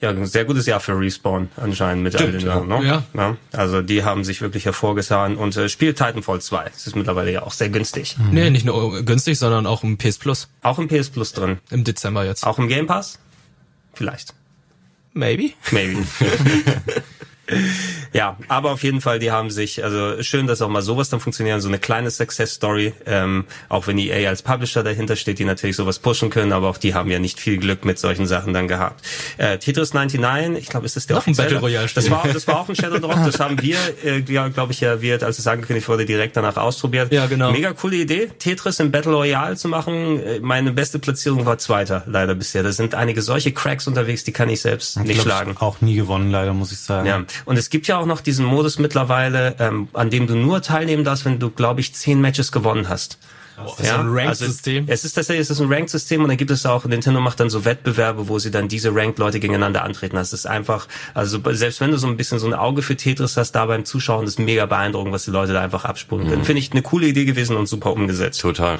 Ja, ein sehr gutes Jahr für Respawn anscheinend mit Stimmt, all den Sachen. Ne? Ja. ja. Also die haben sich wirklich hervorgetan und äh, spielt Titanfall 2. Das ist mittlerweile ja auch sehr günstig. Mhm. Nee, nicht nur günstig, sondern auch im PS Plus. Auch im PS Plus drin. Im Dezember jetzt. Auch im Game Pass? Vielleicht. Maybe. Maybe. ja, aber auf jeden Fall, die haben sich, also schön, dass auch mal sowas dann funktioniert, so eine kleine Success Story, ähm, auch wenn EA als Publisher dahinter steht, die natürlich sowas pushen können, aber auch die haben ja nicht viel Glück mit solchen Sachen dann gehabt. Äh, Tetris 99, ich glaube, ist das der Noch ein Battle Royale Das war, das war auch ein Shadow Drop, das haben wir, äh, ja, glaube ich, ja, wird, als es angekündigt wurde, direkt danach ausprobiert. Ja, genau. Mega coole Idee, Tetris im Battle Royale zu machen. Äh, meine beste Platzierung war Zweiter, leider bisher. Da sind einige solche Cracks unterwegs, die kann ich selbst ich nicht schlagen. Auch nie gewonnen, leider, muss ich sagen. Ja. Und es gibt ja auch noch diesen Modus mittlerweile, ähm, an dem du nur teilnehmen darfst, wenn du, glaube ich, zehn Matches gewonnen hast. Oh, ist ja, ein Ranked-System? Also es ist tatsächlich, es ist ein Ranked-System und dann gibt es auch, Nintendo macht dann so Wettbewerbe, wo sie dann diese Ranked-Leute gegeneinander antreten. Das ist einfach, also selbst wenn du so ein bisschen so ein Auge für Tetris hast, da beim Zuschauen, das ist mega beeindruckend, was die Leute da einfach abspulen können. Mhm. Finde ich eine coole Idee gewesen und super umgesetzt. Total.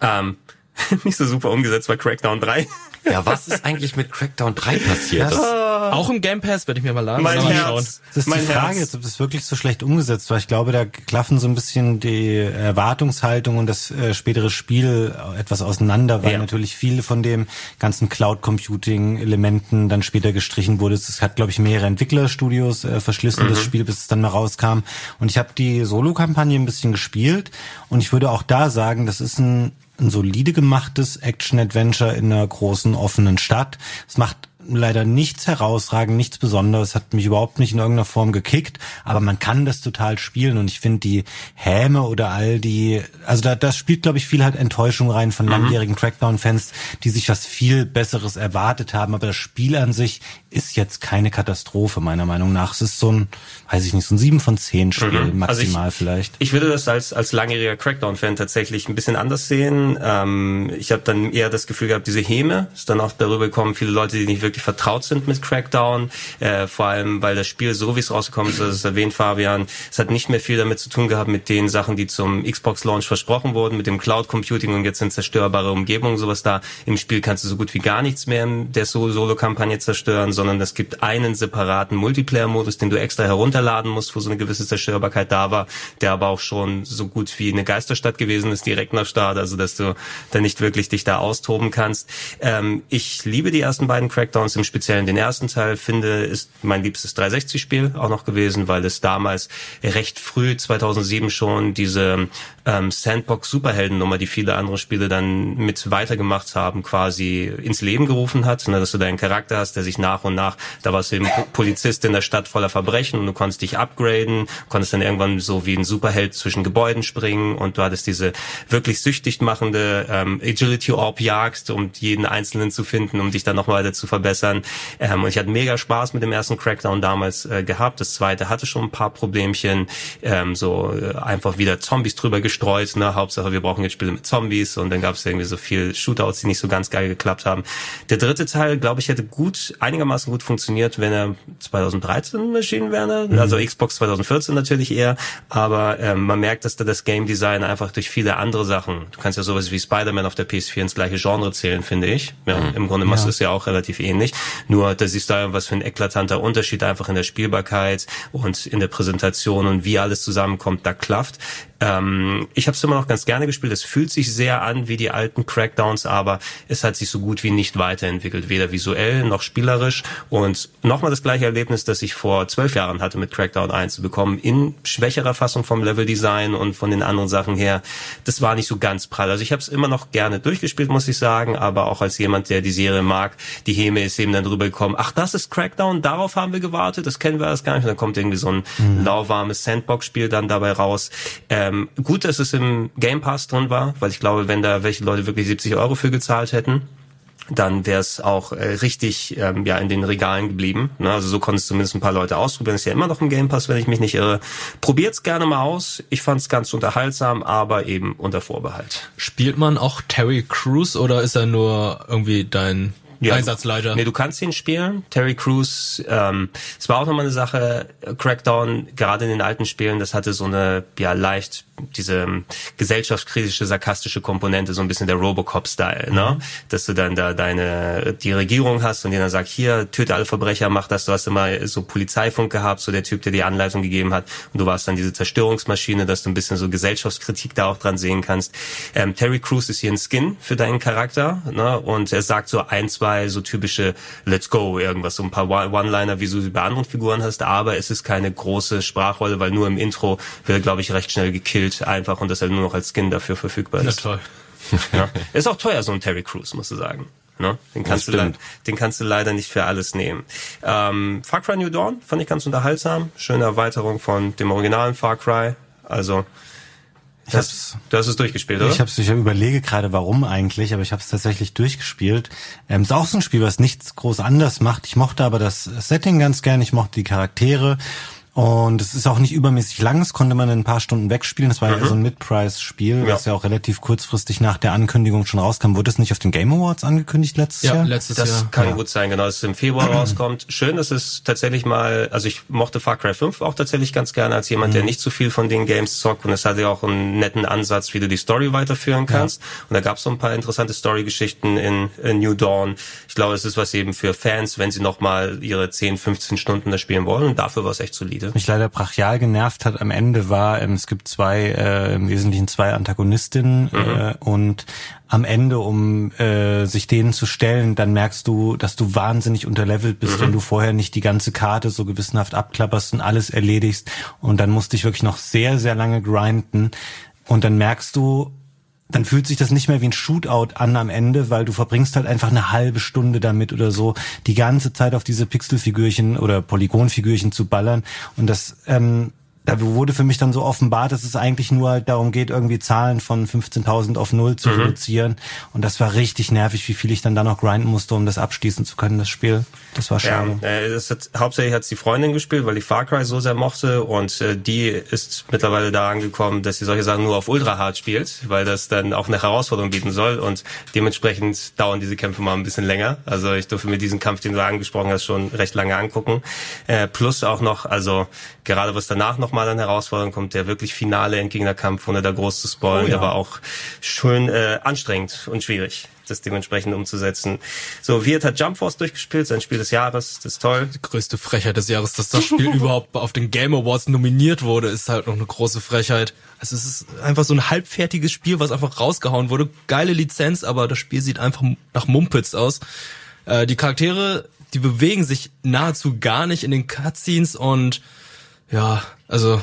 Ähm, nicht so super umgesetzt bei Crackdown 3. Ja, was ist eigentlich mit Crackdown 3 passiert? Das, auch im Game Pass werde ich mir mal laden. Mein Herz. Schauen. Das ist mein die Frage jetzt, ob das wirklich so schlecht umgesetzt war. Ich glaube, da klaffen so ein bisschen die Erwartungshaltung und das äh, spätere Spiel etwas auseinander, weil ja. natürlich viele von dem ganzen Cloud-Computing-Elementen dann später gestrichen wurde. Es hat, glaube ich, mehrere Entwicklerstudios äh, verschlissen, mhm. das Spiel, bis es dann mal rauskam. Und ich habe die Solo-Kampagne ein bisschen gespielt und ich würde auch da sagen, das ist ein ein solide gemachtes Action-Adventure in einer großen offenen Stadt. Es macht leider nichts herausragend, nichts Besonderes, hat mich überhaupt nicht in irgendeiner Form gekickt, aber man kann das total spielen und ich finde die Häme oder all die, also da das spielt glaube ich viel halt Enttäuschung rein von mhm. langjährigen Crackdown-Fans, die sich was viel Besseres erwartet haben, aber das Spiel an sich ist jetzt keine Katastrophe meiner Meinung nach. Es ist so ein, weiß ich nicht, so ein 7 von 10 Spiel mhm. maximal also ich, vielleicht. Ich würde das als als langjähriger Crackdown-Fan tatsächlich ein bisschen anders sehen. Ähm, ich habe dann eher das Gefühl gehabt, diese Häme ist dann auch darüber gekommen, viele Leute, die nicht wirklich wirklich vertraut sind mit Crackdown, äh, vor allem weil das Spiel so wie es rausgekommen ist, das ist erwähnt Fabian, es hat nicht mehr viel damit zu tun gehabt mit den Sachen, die zum Xbox Launch versprochen wurden, mit dem Cloud Computing und jetzt sind zerstörbare Umgebungen sowas da. Im Spiel kannst du so gut wie gar nichts mehr in der Solo-Kampagne zerstören, sondern es gibt einen separaten Multiplayer-Modus, den du extra herunterladen musst, wo so eine gewisse Zerstörbarkeit da war, der aber auch schon so gut wie eine Geisterstadt gewesen ist, direkt nach Start, also dass du da nicht wirklich dich da austoben kannst. Ähm, ich liebe die ersten beiden Crackdown Downs, im Speziellen den ersten Teil, finde, ist mein liebstes 360-Spiel auch noch gewesen, weil es damals recht früh, 2007 schon, diese ähm, Sandbox-Superhelden-Nummer, die viele andere Spiele dann mit weitergemacht haben, quasi ins Leben gerufen hat. Ne, dass du deinen Charakter hast, der sich nach und nach, da warst du eben Polizist in der Stadt voller Verbrechen und du konntest dich upgraden, konntest dann irgendwann so wie ein Superheld zwischen Gebäuden springen und du hattest diese wirklich süchtig machende ähm, Agility-Orb-Jagd, um jeden Einzelnen zu finden, um dich dann noch weiter zu verbessern verbessern. Ähm, und ich hatte mega Spaß mit dem ersten Crackdown damals äh, gehabt. Das zweite hatte schon ein paar Problemchen, ähm, so äh, einfach wieder Zombies drüber gestreut. Ne? Hauptsache, wir brauchen jetzt Spiele mit Zombies und dann gab es irgendwie so viel Shootouts, die nicht so ganz geil geklappt haben. Der dritte Teil, glaube ich, hätte gut, einigermaßen gut funktioniert, wenn er 2013 erschienen wäre. Mhm. Also Xbox 2014 natürlich eher. Aber ähm, man merkt, dass da das Game Design einfach durch viele andere Sachen, du kannst ja sowas wie Spider-Man auf der PS4 ins gleiche Genre zählen, finde ich. Ja, mhm. Im Grunde machst ja. du es ja auch relativ ähnlich ähnlich. Nur da siehst du was für ein eklatanter Unterschied einfach in der Spielbarkeit und in der Präsentation und wie alles zusammenkommt, da klafft. Ähm, ich habe es immer noch ganz gerne gespielt. Es fühlt sich sehr an wie die alten Crackdowns, aber es hat sich so gut wie nicht weiterentwickelt, weder visuell noch spielerisch. Und nochmal das gleiche Erlebnis, das ich vor zwölf Jahren hatte mit Crackdown 1 zu bekommen, in schwächerer Fassung vom Leveldesign und von den anderen Sachen her. Das war nicht so ganz prall. Also ich habe es immer noch gerne durchgespielt, muss ich sagen, aber auch als jemand, der die Serie mag, die Häme ist eben dann drüber gekommen, ach, das ist Crackdown, darauf haben wir gewartet, das kennen wir erst gar nicht. Und dann kommt irgendwie so ein mhm. lauwarmes Sandbox-Spiel dann dabei raus. Ähm, gut, dass es im Game Pass drin war, weil ich glaube, wenn da welche Leute wirklich 70 Euro für gezahlt hätten, dann wäre es auch äh, richtig ähm, ja in den Regalen geblieben. Ne? Also so konnten es zumindest ein paar Leute ausprobieren. Ist ja immer noch im Game Pass, wenn ich mich nicht irre. Probiert's gerne mal aus. Ich fand's ganz unterhaltsam, aber eben unter Vorbehalt. Spielt man auch Terry Crews oder ist er nur irgendwie dein ja, Einsatzleiter. Nee, du kannst ihn spielen. Terry Crews, ähm, es war auch nochmal eine Sache, Crackdown, gerade in den alten Spielen, das hatte so eine, ja, leicht diese ähm, gesellschaftskritische, sarkastische Komponente, so ein bisschen der Robocop-Style, ne? Mhm. Dass du dann da deine, die Regierung hast und die dann sagt, hier, töte alle Verbrecher, mach das. Du hast immer so Polizeifunk gehabt, so der Typ, der die Anleitung gegeben hat. Und du warst dann diese Zerstörungsmaschine, dass du ein bisschen so Gesellschaftskritik da auch dran sehen kannst. Ähm, Terry Crews ist hier ein Skin für deinen Charakter, ne? Und er sagt so ein, zwei so typische Let's go, irgendwas, so ein paar One-Liner, wie du sie bei anderen Figuren hast, aber es ist keine große Sprachrolle, weil nur im Intro wird er, glaube ich, recht schnell gekillt Bild einfach und das halt nur noch als Skin dafür verfügbar ist. Ja, toll. ja. Ist auch teuer, so ein Terry Crews, musst du sagen. Ne? Den, kannst du den kannst du leider nicht für alles nehmen. Ähm, Far Cry New Dawn fand ich ganz unterhaltsam. Schöne Erweiterung von dem originalen Far Cry. Also ich hab's, du hast es durchgespielt, oder? Ich hab's, ich überlege gerade, warum eigentlich, aber ich habe es tatsächlich durchgespielt. Ähm, ist auch so ein Spiel, was nichts groß anders macht. Ich mochte aber das Setting ganz gern, ich mochte die Charaktere und es ist auch nicht übermäßig lang, das konnte man in ein paar Stunden wegspielen. Das war mhm. ja so ein Mid-Price-Spiel, ja. was ja auch relativ kurzfristig nach der Ankündigung schon rauskam. Wurde es nicht auf den Game Awards angekündigt letztes ja, Jahr? letztes das Jahr. Das kann ja. gut sein, genau, dass es im Februar rauskommt. Schön, dass es tatsächlich mal, also ich mochte Far Cry 5 auch tatsächlich ganz gerne als jemand, mhm. der nicht so viel von den Games zockt und es hatte ja auch einen netten Ansatz, wie du die Story weiterführen kannst. Ja. Und da gab es so ein paar interessante Story-Geschichten in, in New Dawn. Ich glaube, es ist was eben für Fans, wenn sie nochmal ihre 10, 15 Stunden da spielen wollen und dafür war es echt solide. Mich leider brachial genervt hat am Ende war, ähm, es gibt zwei, äh, im Wesentlichen zwei Antagonistinnen mhm. äh, und am Ende, um äh, sich denen zu stellen, dann merkst du, dass du wahnsinnig unterlevelt bist, mhm. wenn du vorher nicht die ganze Karte so gewissenhaft abklapperst und alles erledigst. Und dann musste ich wirklich noch sehr, sehr lange grinden. Und dann merkst du, dann fühlt sich das nicht mehr wie ein Shootout an am Ende, weil du verbringst halt einfach eine halbe Stunde damit oder so, die ganze Zeit auf diese Pixelfigürchen oder Polygonfigürchen zu ballern. Und das ähm, da wurde für mich dann so offenbart, dass es eigentlich nur halt darum geht, irgendwie Zahlen von 15.000 auf null zu mhm. reduzieren. Und das war richtig nervig, wie viel ich dann da noch grinden musste, um das abschließen zu können, das Spiel. Das war schade. Ja, äh, hat, hauptsächlich hat's die Freundin gespielt, weil die Far Cry so sehr mochte und äh, die ist mittlerweile da angekommen, dass sie solche Sachen nur auf Ultra Hard spielt, weil das dann auch eine Herausforderung bieten soll und dementsprechend dauern diese Kämpfe mal ein bisschen länger. Also ich durfte mir diesen Kampf, den du angesprochen hast, schon recht lange angucken. Äh, plus auch noch, also gerade was danach nochmal an Herausforderungen kommt, der wirklich finale Endgegnerkampf, ohne da groß zu spoilen, oh, ja. war auch schön äh, anstrengend und schwierig das dementsprechend umzusetzen. So, Wirt hat Jump Force durchgespielt, sein Spiel des Jahres, das ist toll. Die größte Frechheit des Jahres, dass das Spiel überhaupt auf den Game Awards nominiert wurde, ist halt noch eine große Frechheit. Also es ist einfach so ein halbfertiges Spiel, was einfach rausgehauen wurde. Geile Lizenz, aber das Spiel sieht einfach nach Mumpitz aus. Äh, die Charaktere, die bewegen sich nahezu gar nicht in den Cutscenes und ja, also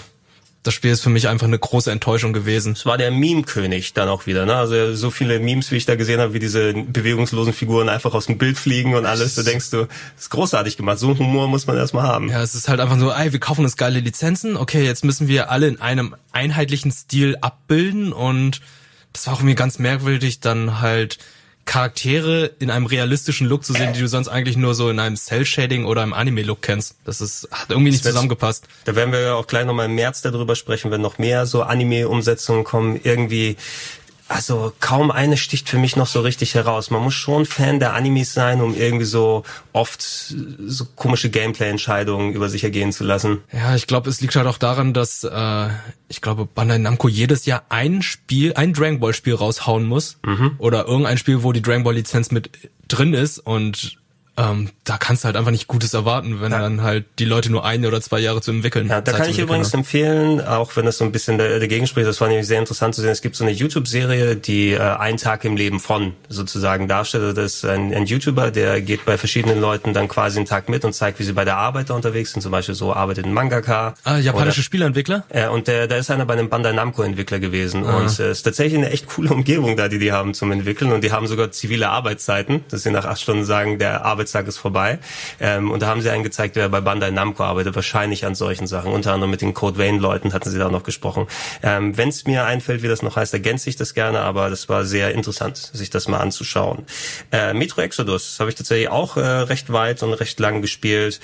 das Spiel ist für mich einfach eine große Enttäuschung gewesen. Es war der Meme-König dann auch wieder, ne? Also so viele Memes, wie ich da gesehen habe, wie diese bewegungslosen Figuren einfach aus dem Bild fliegen und alles. Da denkst du, das ist großartig gemacht. So einen Humor muss man erstmal haben. Ja, es ist halt einfach so, ey, wir kaufen uns geile Lizenzen. Okay, jetzt müssen wir alle in einem einheitlichen Stil abbilden und das war auch irgendwie ganz merkwürdig, dann halt Charaktere in einem realistischen Look zu sehen, die du sonst eigentlich nur so in einem Cell-Shading oder im Anime-Look kennst. Das ist, hat irgendwie nicht zusammengepasst. Da werden wir ja auch gleich nochmal im März darüber sprechen, wenn noch mehr so Anime-Umsetzungen kommen. Irgendwie also kaum eine sticht für mich noch so richtig heraus. Man muss schon Fan der Animes sein, um irgendwie so oft so komische Gameplay-Entscheidungen über sich ergehen zu lassen. Ja, ich glaube, es liegt halt auch daran, dass äh, ich glaube, Bandai Namco jedes Jahr ein Spiel, ein Dragon Ball Spiel raushauen muss mhm. oder irgendein Spiel, wo die Dragon Ball Lizenz mit drin ist und ähm, da kannst du halt einfach nicht Gutes erwarten, wenn ja. dann halt die Leute nur ein oder zwei Jahre zu entwickeln. Ja, da Zeit kann ich übrigens empfehlen, auch wenn das so ein bisschen dagegen spricht, das war nämlich sehr interessant zu sehen. Es gibt so eine YouTube-Serie, die äh, ein Tag im Leben von sozusagen darstellt. Das ist ein, ein YouTuber, der geht bei verschiedenen Leuten dann quasi einen Tag mit und zeigt, wie sie bei der Arbeit da unterwegs sind. Zum Beispiel so arbeitet ein Mangaka. Ah, japanische oder, Spieleentwickler? Äh, und der, da ist einer bei einem Bandai Namco-Entwickler gewesen. Ah. Und es äh, ist tatsächlich eine echt coole Umgebung da, die die haben zum Entwickeln. Und die haben sogar zivile Arbeitszeiten, dass sie nach acht Stunden sagen, der Arbeitstag ist vorbei. Ähm, und da haben sie einen gezeigt, der bei Bandai Namco arbeitet, wahrscheinlich an solchen Sachen. Unter anderem mit den Code Vein-Leuten hatten sie da noch gesprochen. Ähm, Wenn es mir einfällt, wie das noch heißt, ergänze ich das gerne, aber das war sehr interessant, sich das mal anzuschauen. Äh, Metro Exodus habe ich tatsächlich auch äh, recht weit und recht lang gespielt.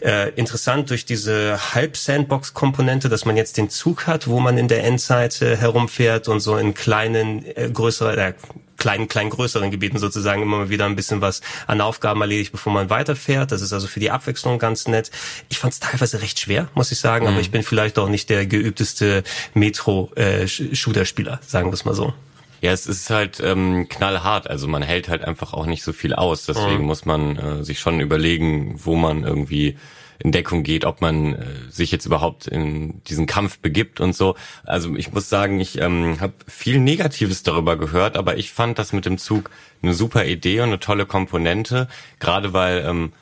Äh, interessant durch diese Halb-Sandbox-Komponente, dass man jetzt den Zug hat, wo man in der Endzeit äh, herumfährt und so in kleinen, äh, größeren, äh, kleinen, kleinen größeren Gebieten sozusagen immer mal wieder ein bisschen was an Aufgaben erledigt, bevor man weiterfährt. Das ist also für die Abwechslung ganz nett. Ich fand es teilweise recht schwer, muss ich sagen, mhm. aber ich bin vielleicht auch nicht der geübteste Metro-Shooter-Spieler, äh, sagen wir es mal so. Ja, es ist halt ähm, knallhart. Also man hält halt einfach auch nicht so viel aus. Deswegen mhm. muss man äh, sich schon überlegen, wo man irgendwie in Deckung geht, ob man äh, sich jetzt überhaupt in diesen Kampf begibt und so. Also ich muss sagen, ich ähm, habe viel Negatives darüber gehört, aber ich fand das mit dem Zug eine super Idee und eine tolle Komponente, gerade weil ähm,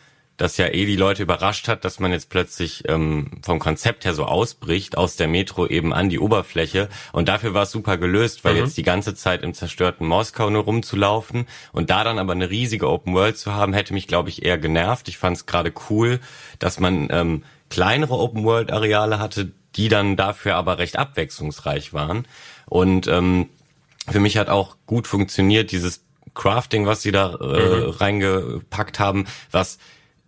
das ja eh die Leute überrascht hat, dass man jetzt plötzlich ähm, vom Konzept her so ausbricht, aus der Metro eben an die Oberfläche. Und dafür war es super gelöst, weil mhm. jetzt die ganze Zeit im zerstörten Moskau nur rumzulaufen und da dann aber eine riesige Open World zu haben, hätte mich, glaube ich, eher genervt. Ich fand es gerade cool, dass man ähm, kleinere Open World Areale hatte, die dann dafür aber recht abwechslungsreich waren. Und ähm, für mich hat auch gut funktioniert dieses Crafting, was sie da äh, mhm. reingepackt haben, was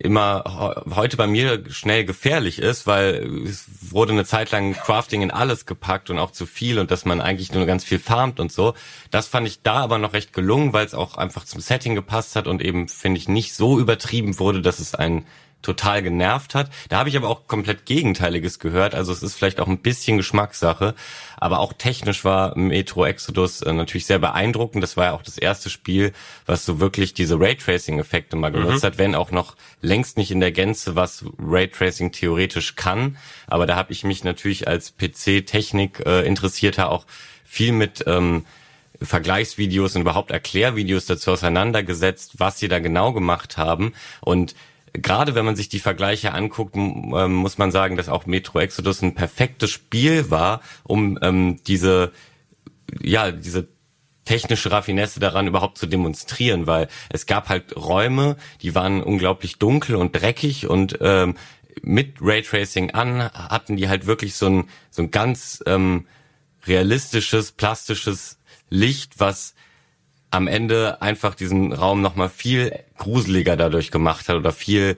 immer heute bei mir schnell gefährlich ist, weil es wurde eine Zeit lang Crafting in alles gepackt und auch zu viel und dass man eigentlich nur ganz viel farmt und so. Das fand ich da aber noch recht gelungen, weil es auch einfach zum Setting gepasst hat und eben, finde ich, nicht so übertrieben wurde, dass es einen total genervt hat. Da habe ich aber auch komplett Gegenteiliges gehört. Also es ist vielleicht auch ein bisschen Geschmackssache. Aber auch technisch war Metro Exodus äh, natürlich sehr beeindruckend. Das war ja auch das erste Spiel, was so wirklich diese Raytracing-Effekte mal genutzt mhm. hat, wenn auch noch längst nicht in der Gänze, was Raytracing theoretisch kann. Aber da habe ich mich natürlich als PC-Technik äh, interessierter auch viel mit ähm, Vergleichsvideos und überhaupt Erklärvideos dazu auseinandergesetzt, was sie da genau gemacht haben. Und gerade wenn man sich die Vergleiche anguckt, ähm, muss man sagen, dass auch Metro Exodus ein perfektes Spiel war, um ähm, diese, ja, diese technische Raffinesse daran überhaupt zu demonstrieren, weil es gab halt Räume, die waren unglaublich dunkel und dreckig und ähm, mit Raytracing an hatten die halt wirklich so ein so ein ganz ähm, realistisches, plastisches Licht, was am Ende einfach diesen Raum nochmal viel gruseliger dadurch gemacht hat oder viel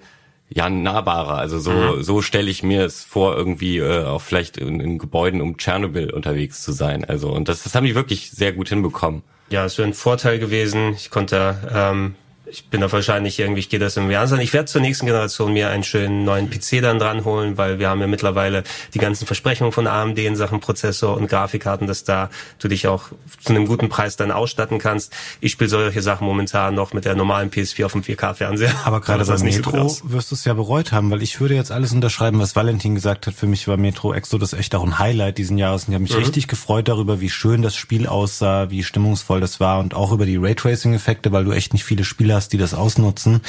ja nahbarer. Also so mhm. so stelle ich mir es vor, irgendwie äh, auch vielleicht in, in Gebäuden um Tschernobyl unterwegs zu sein. Also und das, das haben die wirklich sehr gut hinbekommen. Ja, es wäre ein Vorteil gewesen. Ich konnte ähm, ich bin da wahrscheinlich irgendwie, ich gehe das im Jahr sein. Ich werde zur nächsten Generation mir einen schönen neuen PC dann dran holen, weil wir haben ja mittlerweile die ganzen Versprechungen von AMD in Sachen Prozessor und Grafikkarten, dass da du dich auch zu einem guten Preis dann ausstatten kannst. Ich spiele solche Sachen momentan noch mit der normalen PS4 auf dem 4K-Fernseher. Aber gerade bei Metro so wirst du es ja bereut haben, weil ich würde jetzt alles unterschreiben, was Valentin gesagt hat. Für mich war Metro Exodus echt auch ein Highlight diesen Jahres und ich habe mich mhm. richtig gefreut darüber, wie schön das Spiel aussah, wie stimmungsvoll das war und auch über die Raytracing-Effekte, weil du echt nicht viele Spiele hast, die das ausnutzen.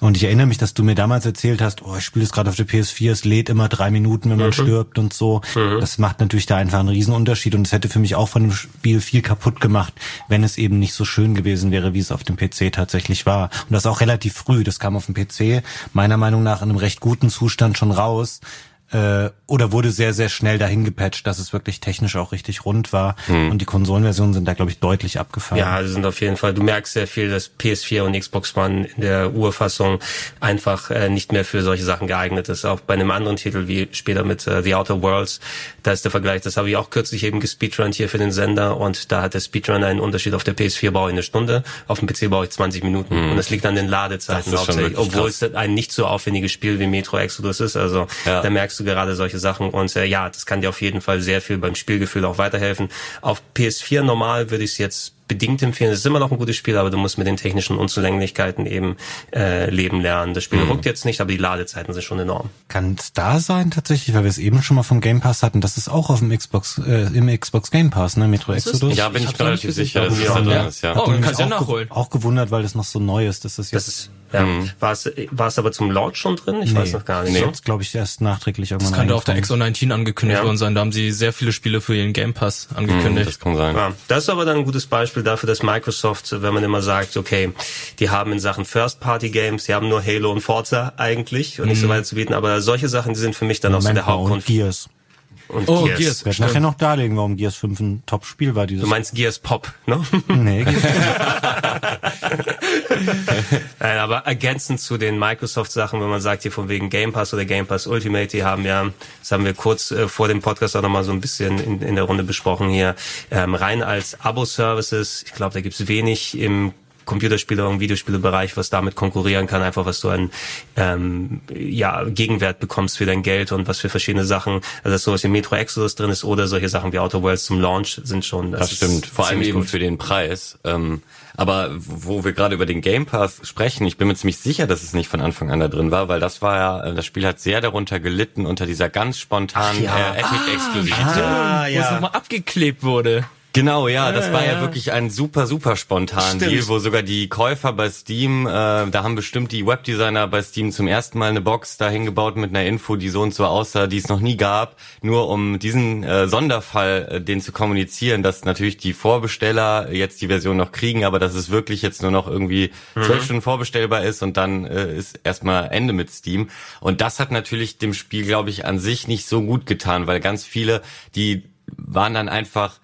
Und ich erinnere mich, dass du mir damals erzählt hast, oh, ich spiele es gerade auf der PS4, es lädt immer drei Minuten, wenn man mhm. stirbt und so. Mhm. Das macht natürlich da einfach einen Riesenunterschied und es hätte für mich auch von dem Spiel viel kaputt gemacht, wenn es eben nicht so schön gewesen wäre, wie es auf dem PC tatsächlich war. Und das auch relativ früh. Das kam auf dem PC meiner Meinung nach in einem recht guten Zustand schon raus äh, oder wurde sehr, sehr schnell dahin gepatcht, dass es wirklich technisch auch richtig rund war. Hm. Und die Konsolenversionen sind da, glaube ich, deutlich abgefallen. Ja, sind auf jeden Fall. Du merkst sehr viel, dass PS4 und Xbox One in der Urfassung einfach äh, nicht mehr für solche Sachen geeignet ist. Auch bei einem anderen Titel wie später mit äh, The Outer Worlds, da ist der Vergleich, das habe ich auch kürzlich eben gespeedrunnt hier für den Sender und da hat der Speedrun einen Unterschied. Auf der PS4 brauche ich eine Stunde, auf dem PC brauche ich 20 Minuten. Hm. Und das liegt an den Ladezeiten hauptsächlich, obwohl krass. es ein nicht so aufwendiges Spiel wie Metro Exodus ist. Also ja. da merkst du gerade solche Sachen und äh, ja, das kann dir auf jeden Fall sehr viel beim Spielgefühl auch weiterhelfen. Auf PS4 normal würde ich es jetzt bedingt empfehlen. Es ist immer noch ein gutes Spiel, aber du musst mit den technischen Unzulänglichkeiten eben äh, leben lernen. Das Spiel mhm. ruckt jetzt nicht, aber die Ladezeiten sind schon enorm. Kann es da sein tatsächlich, weil wir es eben schon mal vom Game Pass hatten, das ist auch auf dem Xbox äh, im Xbox Game Pass, ne? Metro Exodus. Ja, bin ich, ich mir relativ sicher, dass es da drin ist, ja. Oh, dann kannst du ja nachholen. Auch gewundert, weil das noch so neu ist, dass das jetzt. Das ist, ja. Mhm. War es war es aber zum Launch schon drin? Ich nee, weiß noch gar nicht. Nee, so. glaube ich erst nachträglich irgendwann. Das könnte auf der XO19 angekündigt ja. worden sein. Da haben sie sehr viele Spiele für ihren Game Pass angekündigt. Mhm, das kann sein. Ja, das ist aber dann ein gutes Beispiel dafür, dass Microsoft, wenn man immer sagt, okay, die haben in Sachen First-Party-Games, die haben nur Halo und Forza eigentlich und mhm. nicht so weiter zu bieten, aber solche Sachen, die sind für mich dann Moment auch so der Hauptgrund. Gears. Und oh, Gears. Gears. Ich werde nachher noch darlegen, warum Gears 5 ein Top-Spiel war. Dieses du meinst Gears Pop, ne? Nee. Nein, aber ergänzend zu den Microsoft-Sachen, wenn man sagt hier von wegen Game Pass oder Game Pass Ultimate, die haben ja, das haben wir kurz äh, vor dem Podcast auch nochmal so ein bisschen in, in der Runde besprochen hier, ähm, rein als Abo-Services. Ich glaube, da gibt's wenig im Computerspiele- und Videospielebereich, was damit konkurrieren kann, einfach was du an ähm, ja, Gegenwert bekommst für dein Geld und was für verschiedene Sachen, also dass sowas wie Metro Exodus drin ist oder solche Sachen wie Outer Worlds zum Launch sind schon. Das, das stimmt, vor allem eben gut. für den Preis. Ähm, aber wo wir gerade über den Game Pass sprechen, ich bin mir ziemlich sicher, dass es nicht von Anfang an da drin war, weil das war ja, äh, das Spiel hat sehr darunter gelitten unter dieser ganz spontanen ja. äh, Epic-Exklusivität. Ah, ja. Wo es nochmal abgeklebt wurde. Genau, ja, das war ja wirklich ein super, super spontan Stimmt. Deal, wo sogar die Käufer bei Steam, äh, da haben bestimmt die Webdesigner bei Steam zum ersten Mal eine Box da hingebaut mit einer Info, die so und so aussah, die es noch nie gab, nur um diesen äh, Sonderfall, äh, den zu kommunizieren, dass natürlich die Vorbesteller jetzt die Version noch kriegen, aber dass es wirklich jetzt nur noch irgendwie zwölf mhm. Stunden vorbestellbar ist und dann äh, ist erstmal Ende mit Steam. Und das hat natürlich dem Spiel, glaube ich, an sich nicht so gut getan, weil ganz viele, die waren dann einfach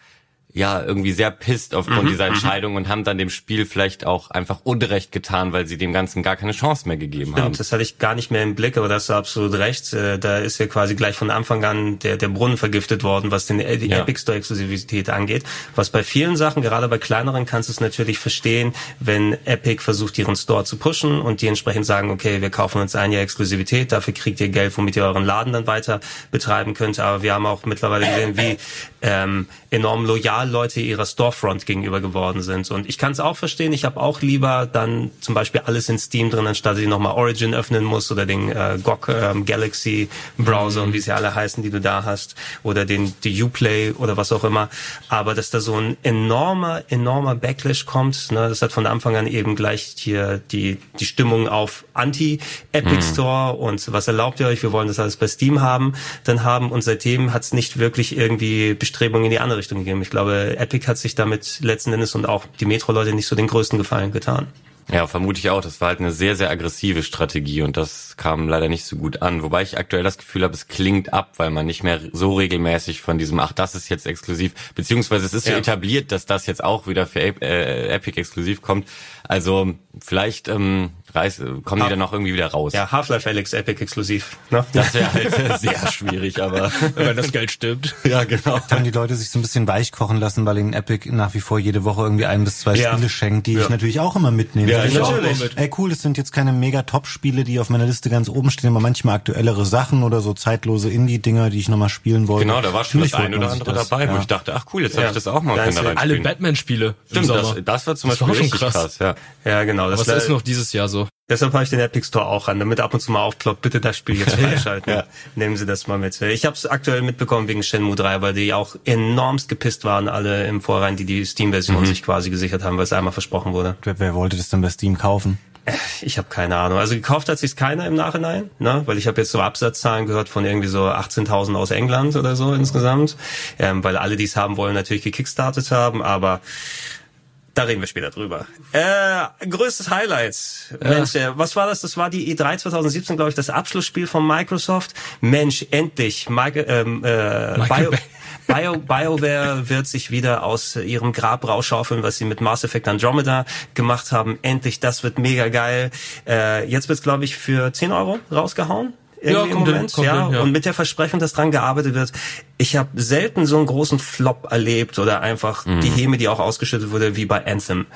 ja irgendwie sehr pisst aufgrund mhm, dieser mhm. Entscheidung und haben dann dem Spiel vielleicht auch einfach Unrecht getan, weil sie dem Ganzen gar keine Chance mehr gegeben Stimmt, haben. Das hatte ich gar nicht mehr im Blick, aber da hast du absolut recht. Äh, da ist ja quasi gleich von Anfang an der, der Brunnen vergiftet worden, was den die ja. Epic Store Exklusivität angeht. Was bei vielen Sachen, gerade bei kleineren, kannst du es natürlich verstehen, wenn Epic versucht, ihren Store zu pushen und die entsprechend sagen, okay, wir kaufen uns ein Jahr Exklusivität, dafür kriegt ihr Geld, womit ihr euren Laden dann weiter betreiben könnt. Aber wir haben auch mittlerweile gesehen, wie ähm, enorm loyal Leute ihrer Storefront gegenüber geworden sind. Und ich kann es auch verstehen. Ich habe auch lieber dann zum Beispiel alles in Steam drin, anstatt dass ich nochmal Origin öffnen muss oder den äh, GOG ähm, Galaxy Browser mhm. und wie sie alle heißen, die du da hast oder den die Uplay oder was auch immer. Aber dass da so ein enormer, enormer Backlash kommt, ne, das hat von Anfang an eben gleich hier die die Stimmung auf Anti-Epic mhm. Store und was erlaubt ihr euch? Wir wollen das alles bei Steam haben, dann haben und seitdem hat es nicht wirklich irgendwie Bestrebungen in die andere Richtung gegeben. Ich glaube, Epic hat sich damit letzten Endes und auch die Metro-Leute nicht so den größten Gefallen getan. Ja, vermute ich auch. Das war halt eine sehr, sehr aggressive Strategie und das kam leider nicht so gut an. Wobei ich aktuell das Gefühl habe, es klingt ab, weil man nicht mehr so regelmäßig von diesem, ach, das ist jetzt exklusiv, beziehungsweise es ist ja. so etabliert, dass das jetzt auch wieder für äh, Epic exklusiv kommt. Also vielleicht ähm, reiß, kommen die dann noch irgendwie wieder raus. Ja, Half-Life Alex Epic exklusiv. Ne? Das wäre halt sehr schwierig, aber wenn das Geld stimmt. Ja, genau. Dann die Leute sich so ein bisschen weich kochen lassen, weil ihnen Epic nach wie vor jede Woche irgendwie ein bis zwei ja. Spiele schenkt, die ja. ich natürlich auch immer mitnehme. Ja, ich natürlich. Mit. Ey, cool, das sind jetzt keine mega Top-Spiele, die auf meiner Liste ganz oben stehen, aber manchmal aktuellere Sachen oder so zeitlose Indie-Dinger, die ich nochmal spielen wollte. Genau, da war schon das eine oder andere dabei, ja. wo ich dachte, ach cool, jetzt ja. habe ich das auch mal ja, können Alle Batman-Spiele. Stimmt, das, das war zum das Beispiel war richtig krass. krass. ja. ja, genau. Das, das ist noch dieses Jahr so. Deshalb habe ich den Epic Store auch an, damit ab und zu mal aufploppt, bitte das Spiel jetzt freischalten. ja. Nehmen Sie das mal mit. Ich habe es aktuell mitbekommen wegen Shenmue 3, weil die auch enormst gepisst waren, alle im Vorrein, die die Steam-Version mhm. sich quasi gesichert haben, weil es einmal versprochen wurde. Wer, wer wollte das denn bei Steam kaufen? Ich habe keine Ahnung. Also gekauft hat sich keiner im Nachhinein, ne? weil ich habe jetzt so Absatzzahlen gehört von irgendwie so 18.000 aus England oder so insgesamt, ähm, weil alle, die es haben wollen, natürlich gekickstartet haben, aber da reden wir später drüber. Äh, größtes Highlight. Ja. Mensch, äh, was war das? Das war die E3 2017, glaube ich, das Abschlussspiel von Microsoft. Mensch, endlich. Michael, ähm, äh, Bio, Bio, BioWare wird sich wieder aus ihrem Grab rausschaufeln, was sie mit Mass Effect Andromeda gemacht haben. Endlich, das wird mega geil. Äh, jetzt wird's, glaube ich, für 10 Euro rausgehauen irgendwie ja, im Moment. Hin, ja, hin, ja, und mit der Versprechung, dass dran gearbeitet wird. Ich habe selten so einen großen Flop erlebt oder einfach mhm. die Häme, die auch ausgeschüttet wurde, wie bei Anthem.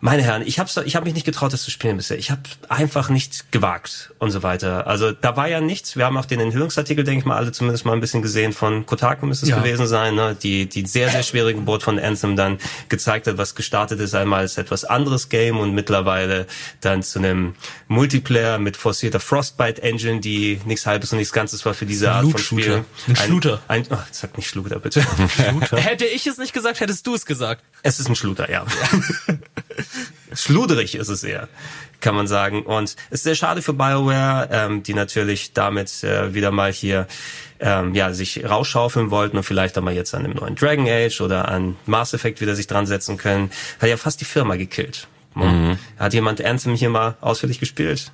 Meine Herren, ich habe ich hab mich nicht getraut, das zu spielen bisher. Ich habe einfach nicht gewagt und so weiter. Also da war ja nichts. Wir haben auch den Enthüllungsartikel, denke ich mal, alle zumindest mal ein bisschen gesehen von Kotaku müsste es ja. gewesen sein, ne? die die sehr sehr schwere Geburt von Anthem dann gezeigt hat, was gestartet ist einmal als etwas anderes Game und mittlerweile dann zu einem Multiplayer mit forcierter Frostbite Engine, die nichts halbes und nichts Ganzes war für diese Art von Spiel. Ein Schluter. Ein, ein, oh, sag nicht Schluter bitte. Schluter. Hätte ich es nicht gesagt, hättest du es gesagt. Es ist ein Schluter, ja. Schluderig ist es eher, kann man sagen. Und es ist sehr schade für BioWare, ähm, die natürlich damit äh, wieder mal hier ähm, ja, sich rausschaufeln wollten und vielleicht auch mal jetzt an dem neuen Dragon Age oder an Mass Effect wieder sich dran setzen können. Hat ja fast die Firma gekillt. Mhm. Hat jemand Anthem hier mal ausführlich gespielt?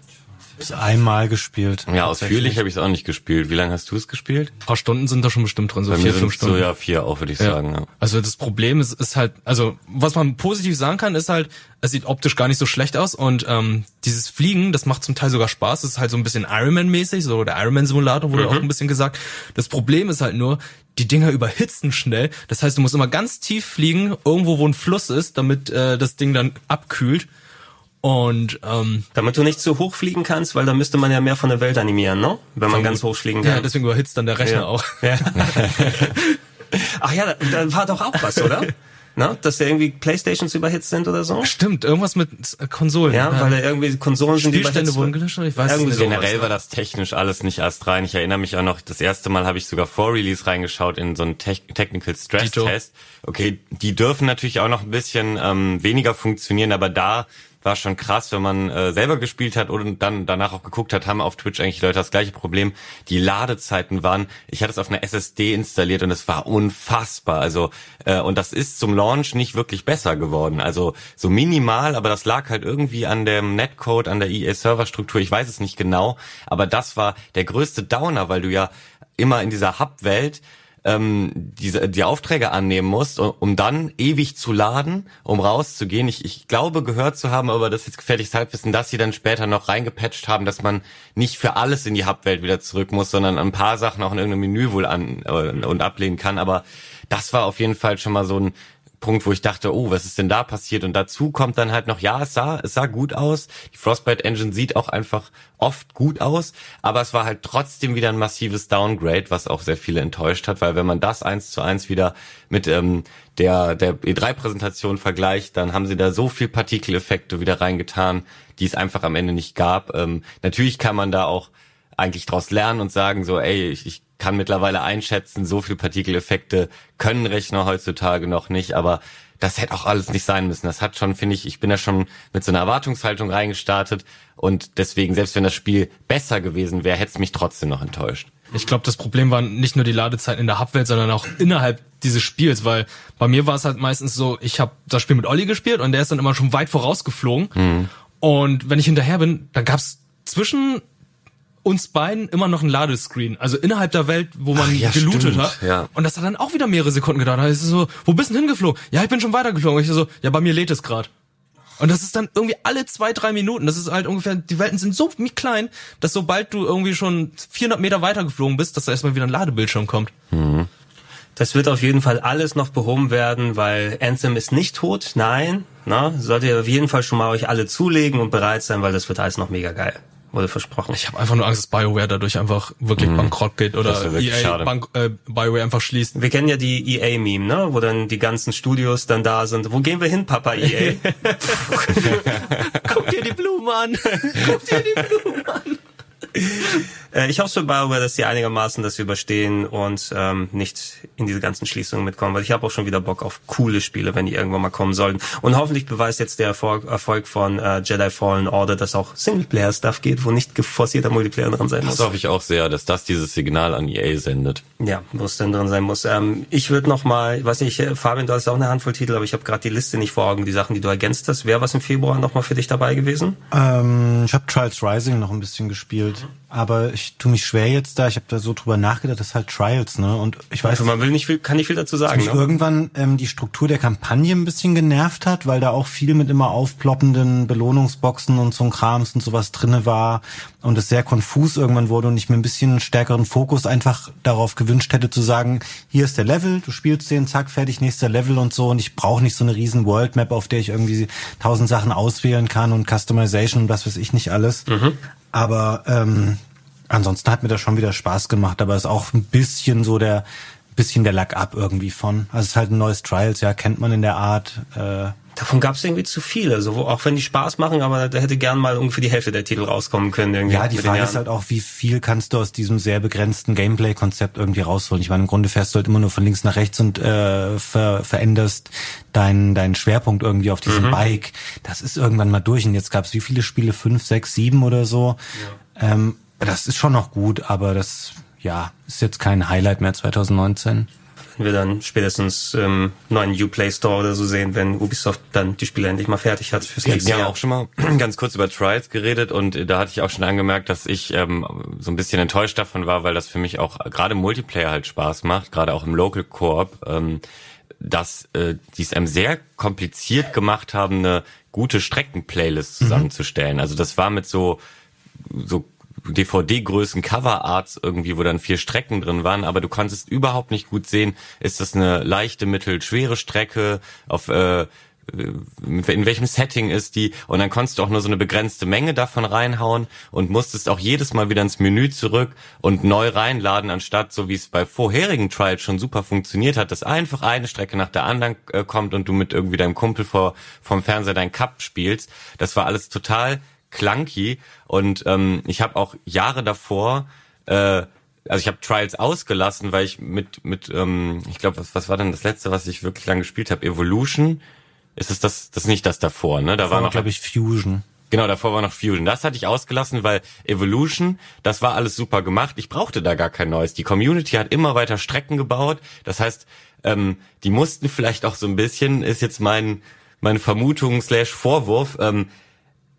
Bis einmal gespielt. Ja, ausführlich habe ich es auch nicht gespielt. Wie lange hast du es gespielt? Ein paar Stunden sind da schon bestimmt drin, so Bei vier, fünf Stunden. So ja, vier auch, würde ich ja. sagen. Ja. Also das Problem ist, ist halt, also was man positiv sagen kann, ist halt, es sieht optisch gar nicht so schlecht aus und ähm, dieses Fliegen, das macht zum Teil sogar Spaß. Das ist halt so ein bisschen Ironman-mäßig, so der Ironman-Simulator wurde mhm. auch ein bisschen gesagt. Das Problem ist halt nur, die Dinger überhitzen schnell. Das heißt, du musst immer ganz tief fliegen, irgendwo wo ein Fluss ist, damit äh, das Ding dann abkühlt. Und ähm, damit du nicht zu hoch fliegen kannst, weil da müsste man ja mehr von der Welt animieren, ne? Wenn man ganz hoch fliegen kann. Ja, deswegen überhitzt dann der Rechner ja. auch. Ja. Ach ja, da, da war doch auch was, oder? ne? dass da irgendwie Playstations überhitzt sind oder so. Stimmt, irgendwas mit Konsolen. Ja, ja. weil da irgendwie Konsolen sind Spielstände wurden gelöscht. Ich weiß irgendwie nicht. Generell war das technisch alles nicht erst rein. Ich erinnere mich auch noch, das erste Mal habe ich sogar vor Release reingeschaut in so einen Te Technical Stress Test. Okay, die dürfen natürlich auch noch ein bisschen ähm, weniger funktionieren, aber da war schon krass, wenn man äh, selber gespielt hat und dann danach auch geguckt hat, haben auf Twitch eigentlich Leute das gleiche Problem. Die Ladezeiten waren, ich hatte es auf einer SSD installiert und es war unfassbar. Also äh, und das ist zum Launch nicht wirklich besser geworden. Also so minimal, aber das lag halt irgendwie an dem Netcode, an der EA-Serverstruktur. Ich weiß es nicht genau, aber das war der größte Downer, weil du ja immer in dieser Hub-Welt ähm, diese, die Aufträge annehmen musst, um dann ewig zu laden, um rauszugehen. Ich, ich glaube gehört zu haben, aber das ist jetzt gefährliches Halbwissen, dass sie dann später noch reingepatcht haben, dass man nicht für alles in die Hubwelt wieder zurück muss, sondern ein paar Sachen auch in irgendeinem Menü wohl an äh, und ablehnen kann. Aber das war auf jeden Fall schon mal so ein Punkt, wo ich dachte, oh, was ist denn da passiert? Und dazu kommt dann halt noch, ja, es sah, es sah gut aus. Die Frostbite Engine sieht auch einfach oft gut aus, aber es war halt trotzdem wieder ein massives Downgrade, was auch sehr viele enttäuscht hat, weil wenn man das eins zu eins wieder mit ähm, der, der E3-Präsentation vergleicht, dann haben sie da so viel Partikeleffekte wieder reingetan, die es einfach am Ende nicht gab. Ähm, natürlich kann man da auch eigentlich daraus lernen und sagen so, ey, ich, ich kann mittlerweile einschätzen, so viel Partikeleffekte können Rechner heutzutage noch nicht, aber das hätte auch alles nicht sein müssen. Das hat schon, finde ich, ich bin da schon mit so einer Erwartungshaltung reingestartet und deswegen, selbst wenn das Spiel besser gewesen wäre, hätte es mich trotzdem noch enttäuscht. Ich glaube, das Problem war nicht nur die Ladezeit in der Hubwelt, sondern auch innerhalb dieses Spiels, weil bei mir war es halt meistens so, ich habe das Spiel mit Olli gespielt und der ist dann immer schon weit vorausgeflogen. Mhm. Und wenn ich hinterher bin, dann gab's zwischen uns beiden immer noch ein Ladescreen. Also innerhalb der Welt, wo man Ach, ja, gelootet stimmt. hat. Ja. Und das hat dann auch wieder mehrere Sekunden gedauert. Da ist es so, wo bist du denn hingeflogen? Ja, ich bin schon weitergeflogen. Und ich so, ja, bei mir lädt es gerade. Und das ist dann irgendwie alle zwei, drei Minuten. Das ist halt ungefähr, die Welten sind so klein, dass sobald du irgendwie schon 400 Meter weitergeflogen bist, dass da erstmal wieder ein Ladebildschirm kommt. Mhm. Das wird auf jeden Fall alles noch behoben werden, weil Anthem ist nicht tot. Nein, na, solltet ihr auf jeden Fall schon mal euch alle zulegen und bereit sein, weil das wird alles noch mega geil wurde versprochen. Ich habe einfach nur Angst, dass BioWare dadurch einfach wirklich mhm. bankrott geht oder EA Bank, äh, BioWare einfach schließt. Wir kennen ja die EA-Meme, ne? wo dann die ganzen Studios dann da sind. Wo gehen wir hin, Papa EA? Guck dir die Blumen an. Guck dir die Blumen an. Äh, ich hoffe für BioWare, dass sie einigermaßen das überstehen und ähm, nicht in diese ganzen Schließungen mitkommen, weil ich habe auch schon wieder Bock auf coole Spiele, wenn die irgendwann mal kommen sollten. Und hoffentlich beweist jetzt der Erfolg, Erfolg von äh, Jedi Fallen Order, dass auch Singleplayer-Stuff geht, wo nicht geforcierter Multiplayer drin sein muss. Das hoffe ich auch sehr, dass das dieses Signal an EA sendet. Ja, wo es denn drin sein muss. Ähm, ich würde noch mal, ich weiß nicht, äh, Fabian, du hast auch eine Handvoll Titel, aber ich habe gerade die Liste nicht vor Augen, die Sachen, die du ergänzt hast. Wäre was im Februar noch mal für dich dabei gewesen? Ähm, ich habe Trials Rising noch ein bisschen gespielt. Aber ich tue mich schwer jetzt da. Ich habe da so drüber nachgedacht, das ist halt Trials, ne? Und ich weiß, also man will nicht viel, kann nicht viel dazu sagen. Dass mich ne? irgendwann ähm, die Struktur der Kampagne ein bisschen genervt hat, weil da auch viel mit immer aufploppenden Belohnungsboxen und so Krams und sowas drinne war und es sehr konfus irgendwann wurde und ich mir ein bisschen stärkeren Fokus einfach darauf gewünscht hätte zu sagen, hier ist der Level, du spielst den, zack, fertig, nächster Level und so und ich brauche nicht so eine riesen World Map, auf der ich irgendwie tausend Sachen auswählen kann und Customization und was weiß ich nicht alles. Mhm. Aber ähm, ansonsten hat mir das schon wieder Spaß gemacht, aber ist auch ein bisschen so der bisschen der Lack ab irgendwie von. Also es ist halt ein neues Trials, ja, kennt man in der Art. Äh, Davon gab es irgendwie zu viele, also wo, auch wenn die Spaß machen, aber da hätte gern mal ungefähr die Hälfte der Titel rauskommen können. Irgendwie ja, die Frage ist halt auch, wie viel kannst du aus diesem sehr begrenzten Gameplay-Konzept irgendwie rausholen? Ich meine, im Grunde fährst du halt immer nur von links nach rechts und äh, ver veränderst deinen deinen Schwerpunkt irgendwie auf diesem mhm. Bike. Das ist irgendwann mal durch und jetzt gab es wie viele Spiele? Fünf, sechs, sieben oder so. Ja. Ähm, das ist schon noch gut, aber das ja ist jetzt kein Highlight mehr 2019 wir dann spätestens ähm, neuen Uplay Store oder so sehen, wenn Ubisoft dann die Spiele endlich mal fertig hat fürs nächste Jahr. Wir haben auch schon mal ganz kurz über Trials geredet und da hatte ich auch schon angemerkt, dass ich ähm, so ein bisschen enttäuscht davon war, weil das für mich auch gerade Multiplayer halt Spaß macht, gerade auch im Local Coop, ähm, dass äh, die es einem sehr kompliziert gemacht haben, eine gute Streckenplaylist mhm. zusammenzustellen. Mhm. Also das war mit so so DVD-Größen Cover-Arts irgendwie, wo dann vier Strecken drin waren, aber du konntest überhaupt nicht gut sehen, ist das eine leichte, mittel, schwere Strecke, auf äh, in welchem Setting ist die und dann konntest du auch nur so eine begrenzte Menge davon reinhauen und musstest auch jedes Mal wieder ins Menü zurück und neu reinladen, anstatt so wie es bei vorherigen Trials schon super funktioniert hat, dass einfach eine Strecke nach der anderen äh, kommt und du mit irgendwie deinem Kumpel vor vom Fernseher dein Cup spielst. Das war alles total clunky und ähm, ich habe auch Jahre davor äh, also ich habe Trials ausgelassen, weil ich mit mit ähm, ich glaube, was was war denn das letzte, was ich wirklich lang gespielt habe? Evolution. Ist es das das ist nicht das davor, ne? Da war noch glaube ich Fusion. Genau, davor war noch Fusion. Das hatte ich ausgelassen, weil Evolution, das war alles super gemacht. Ich brauchte da gar kein neues. Die Community hat immer weiter Strecken gebaut. Das heißt, ähm, die mussten vielleicht auch so ein bisschen, ist jetzt mein meine Vermutung slash Vorwurf, ähm,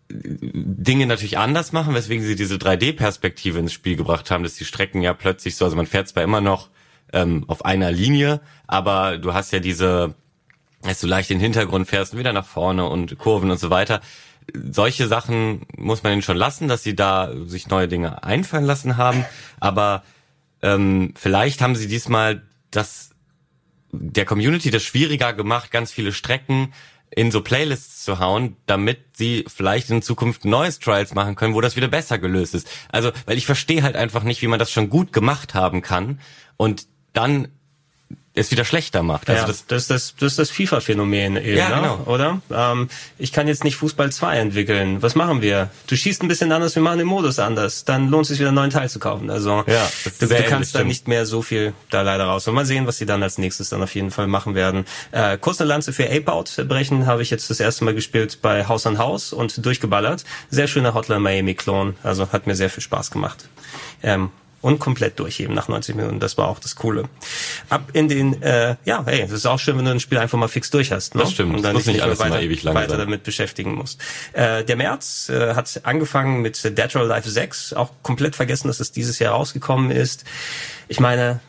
Dinge natürlich anders machen, weswegen sie diese 3D-Perspektive ins Spiel gebracht haben, dass die Strecken ja plötzlich so, also man fährt zwar immer noch ähm, auf einer Linie, aber du hast ja diese, dass du leicht den Hintergrund fährst und wieder nach vorne und Kurven und so weiter. Solche Sachen muss man ihnen schon lassen, dass sie da sich neue Dinge einfallen lassen haben, aber ähm, vielleicht haben sie diesmal das der Community das schwieriger gemacht, ganz viele Strecken in so Playlists zu hauen, damit sie vielleicht in Zukunft neues Trials machen können, wo das wieder besser gelöst ist. Also, weil ich verstehe halt einfach nicht, wie man das schon gut gemacht haben kann und dann es wieder schlechter macht. Also ja, das, das, das, das ist das FIFA-Phänomen eben, ja, ne? genau. oder? Ähm, ich kann jetzt nicht Fußball 2 entwickeln. Was machen wir? Du schießt ein bisschen anders, wir machen den Modus anders. Dann lohnt es sich wieder einen neuen Teil zu kaufen. Also ja, du, du kannst da nicht mehr so viel da leider raus. Und mal sehen, was sie dann als nächstes dann auf jeden Fall machen werden. Äh, kurz eine Lanze für Ape-Out brechen habe ich jetzt das erste Mal gespielt bei Haus an Haus und durchgeballert. Sehr schöner Hotline Miami-Klon. Also hat mir sehr viel Spaß gemacht. Ähm, und komplett durchheben nach 90 Minuten. Das war auch das Coole. Ab in den, äh, ja, hey, es ist auch schön, wenn du ein Spiel einfach mal fix durch hast. Ne? Das stimmt. Und dann das nicht, nicht alles weiter, ewig lang weiter damit beschäftigen musst. Äh, der März äh, hat angefangen mit Dead or Alive 6, auch komplett vergessen, dass es dieses Jahr rausgekommen ist. Ich meine,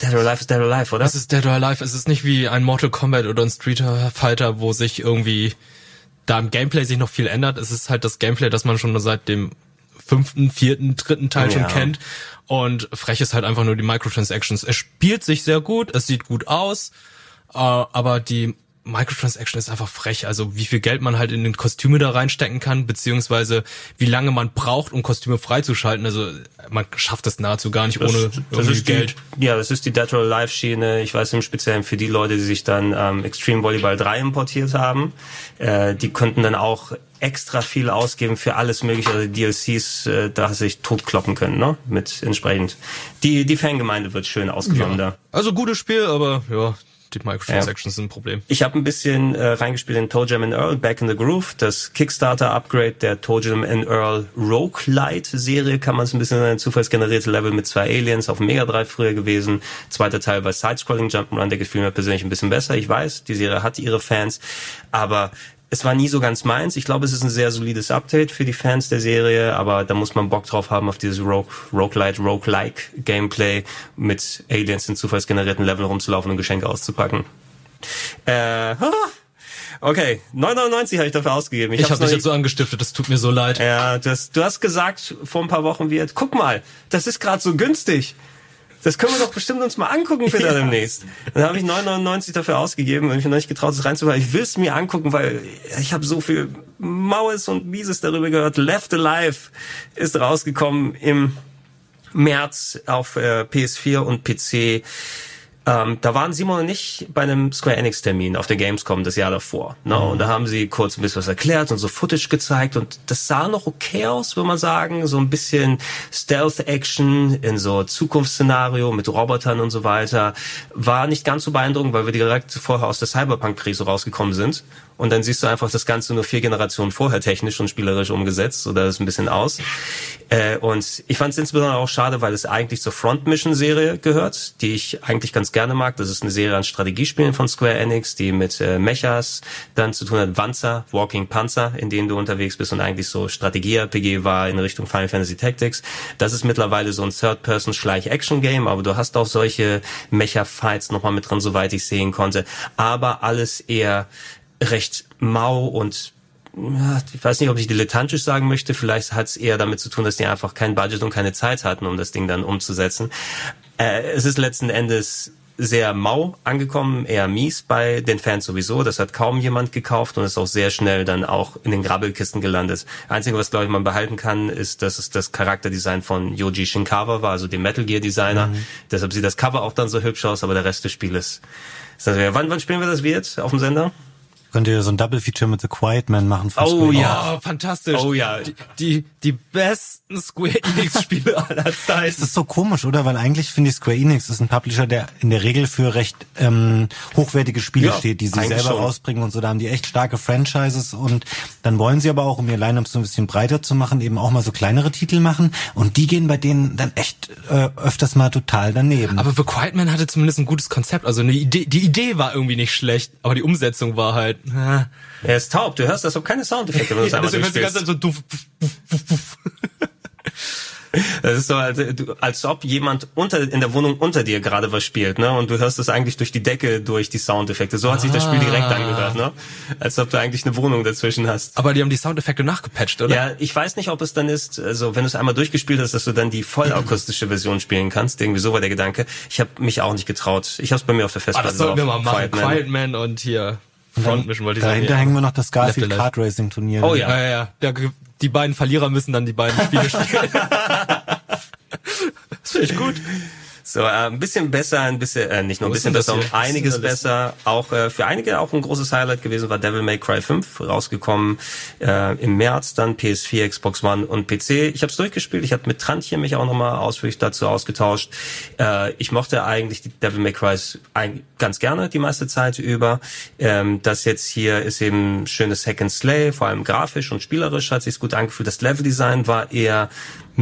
Dead or Alive ist Dead or Alive, oder? Es ist Dead or Alive. Es ist nicht wie ein Mortal Kombat oder ein Street Fighter, wo sich irgendwie da im Gameplay sich noch viel ändert. Es ist halt das Gameplay, das man schon seit dem fünften, vierten, dritten Teil ja. schon kennt. Und frech ist halt einfach nur die Microtransactions. Es spielt sich sehr gut, es sieht gut aus, äh, aber die Microtransaction ist einfach frech. Also wie viel Geld man halt in den Kostüme da reinstecken kann, beziehungsweise wie lange man braucht, um Kostüme freizuschalten. Also man schafft das nahezu gar nicht das, ohne das ist Geld. Die, ja, das ist die Dead or Alive Schiene. Ich weiß im Speziellen für die Leute, die sich dann ähm, Extreme Volleyball 3 importiert haben. Äh, die könnten dann auch extra viel ausgeben für alles mögliche, also DLCs, äh, da sich totkloppen können, ne? Mit entsprechend. Die, die Fangemeinde wird schön ausgenommen ja. da. Also gutes Spiel, aber ja, die Microtransactions ja. sind ein Problem. Ich habe ein bisschen äh, reingespielt in Toe Jam and Earl Back in the Groove, das Kickstarter-Upgrade der Toe Jam and Earl Roguelite-Serie, kann man es ein bisschen ein zufallsgenerierte Level mit zwei Aliens auf dem Mega Drive früher gewesen. Zweiter Teil war Sidescrolling Jump'n'Run, der gefiel mir persönlich ein bisschen besser. Ich weiß, die Serie hat ihre Fans, aber es war nie so ganz meins. Ich glaube, es ist ein sehr solides Update für die Fans der Serie, aber da muss man Bock drauf haben, auf dieses Rogue, Roguelite, Roguelike Gameplay mit Aliens in zufallsgenerierten Level rumzulaufen und Geschenke auszupacken. Äh, okay, 9,99 habe ich dafür ausgegeben. Ich, ich habe dich jetzt so angestiftet, das tut mir so leid. Ja, du hast, du hast gesagt vor ein paar Wochen, wie, guck mal, das ist gerade so günstig. Das können wir doch bestimmt uns mal angucken für ja. demnächst. Dann habe ich 9,99 dafür ausgegeben und ich bin noch nicht getraut, es reinzumachen. Ich will es mir angucken, weil ich habe so viel Maues und Mieses darüber gehört. Left Alive ist rausgekommen im März auf äh, PS4 und PC. Ähm, da waren Simon und ich bei einem Square Enix Termin auf der Gamescom das Jahr davor. Ne? Mhm. Und da haben sie kurz ein bisschen was erklärt und so Footage gezeigt und das sah noch okay aus, würde man sagen. So ein bisschen Stealth-Action in so Zukunftsszenario mit Robotern und so weiter. War nicht ganz so beeindruckend, weil wir direkt vorher aus der Cyberpunk-Krise rausgekommen sind und dann siehst du einfach das Ganze nur vier Generationen vorher technisch und spielerisch umgesetzt oder das ein bisschen aus. Äh, und ich fand es insbesondere auch schade, weil es eigentlich zur Front Mission Serie gehört, die ich eigentlich ganz gerne mag. Das ist eine Serie an Strategiespielen von Square Enix, die mit äh, Mechas dann zu tun hat. Wanzer, Walking Panzer, in denen du unterwegs bist und eigentlich so Strategie-RPG war in Richtung Final Fantasy Tactics. Das ist mittlerweile so ein Third-Person-Schleich-Action-Game, aber du hast auch solche Mecha-Fights nochmal mit drin, soweit ich sehen konnte. Aber alles eher recht mau und ich weiß nicht, ob ich dilettantisch sagen möchte. Vielleicht hat es eher damit zu tun, dass die einfach kein Budget und keine Zeit hatten, um das Ding dann umzusetzen. Äh, es ist letzten Endes sehr mau angekommen, eher mies bei den Fans sowieso. Das hat kaum jemand gekauft und ist auch sehr schnell dann auch in den Grabbelkisten gelandet. Einzige, was glaube ich man behalten kann, ist, dass es das Charakterdesign von Yoji Shinkawa war, also dem Metal Gear Designer. Mhm. Deshalb sieht das Cover auch dann so hübsch aus, aber der Rest des Spieles. Ist also, wann, wann spielen wir das wird auf dem Sender? Könnt ihr so ein Double Feature mit The Quiet Man machen? Von oh Square ja, oh, fantastisch. Oh ja. Die, die, die besten Square Enix Spiele aller Zeiten. Das ist so komisch, oder? Weil eigentlich finde ich Square Enix ist ein Publisher, der in der Regel für recht ähm, hochwertige Spiele ja, steht, die sie selber schon. rausbringen und so. Da haben die echt starke Franchises und dann wollen sie aber auch, um ihr Line-Up so ein bisschen breiter zu machen, eben auch mal so kleinere Titel machen und die gehen bei denen dann echt äh, öfters mal total daneben. Aber The Quiet Man hatte zumindest ein gutes Konzept. Also eine Idee, die Idee war irgendwie nicht schlecht, aber die Umsetzung war halt er ist taub, du hörst das auch keine Soundeffekte, wenn du es einmal Deswegen hörst du die ganze Zeit so duff. Das ist so, als, als ob jemand unter in der Wohnung unter dir gerade was spielt, ne? Und du hörst es eigentlich durch die Decke, durch die Soundeffekte. So hat ah. sich das Spiel direkt ah. angehört, ne? Als ob du eigentlich eine Wohnung dazwischen hast. Aber die haben die Soundeffekte nachgepatcht, oder? Ja, ich weiß nicht, ob es dann ist, also wenn du es einmal durchgespielt hast, dass du dann die vollakustische Version spielen kannst. Irgendwie so war der Gedanke. Ich habe mich auch nicht getraut. Ich habe es bei mir auf der Festplatte. Ah, das sollten wir mal machen. Quiet Man. Quiet Man und hier Front Mission wollte ich sagen. Dahinter hängen wir noch das Garfield Kart Racing Turnier. Oh ja, ja, ja. ja. Die beiden Verlierer müssen dann die beiden Spiele spielen. das finde ich gut. So, äh, ein bisschen besser, ein bisschen, äh, nicht nur ein bisschen besser, um einiges besser. Auch äh, für einige auch ein großes Highlight gewesen war Devil May Cry 5, rausgekommen äh, im März, dann PS4, Xbox One und PC. Ich habe es durchgespielt, ich habe mit Trantchen mich auch nochmal ausführlich dazu ausgetauscht. Äh, ich mochte eigentlich die Devil May Cry ganz gerne die meiste Zeit über. Ähm, das jetzt hier ist eben schönes Hack and Slay, vor allem grafisch und spielerisch hat sich's gut angefühlt. Das Leveldesign war eher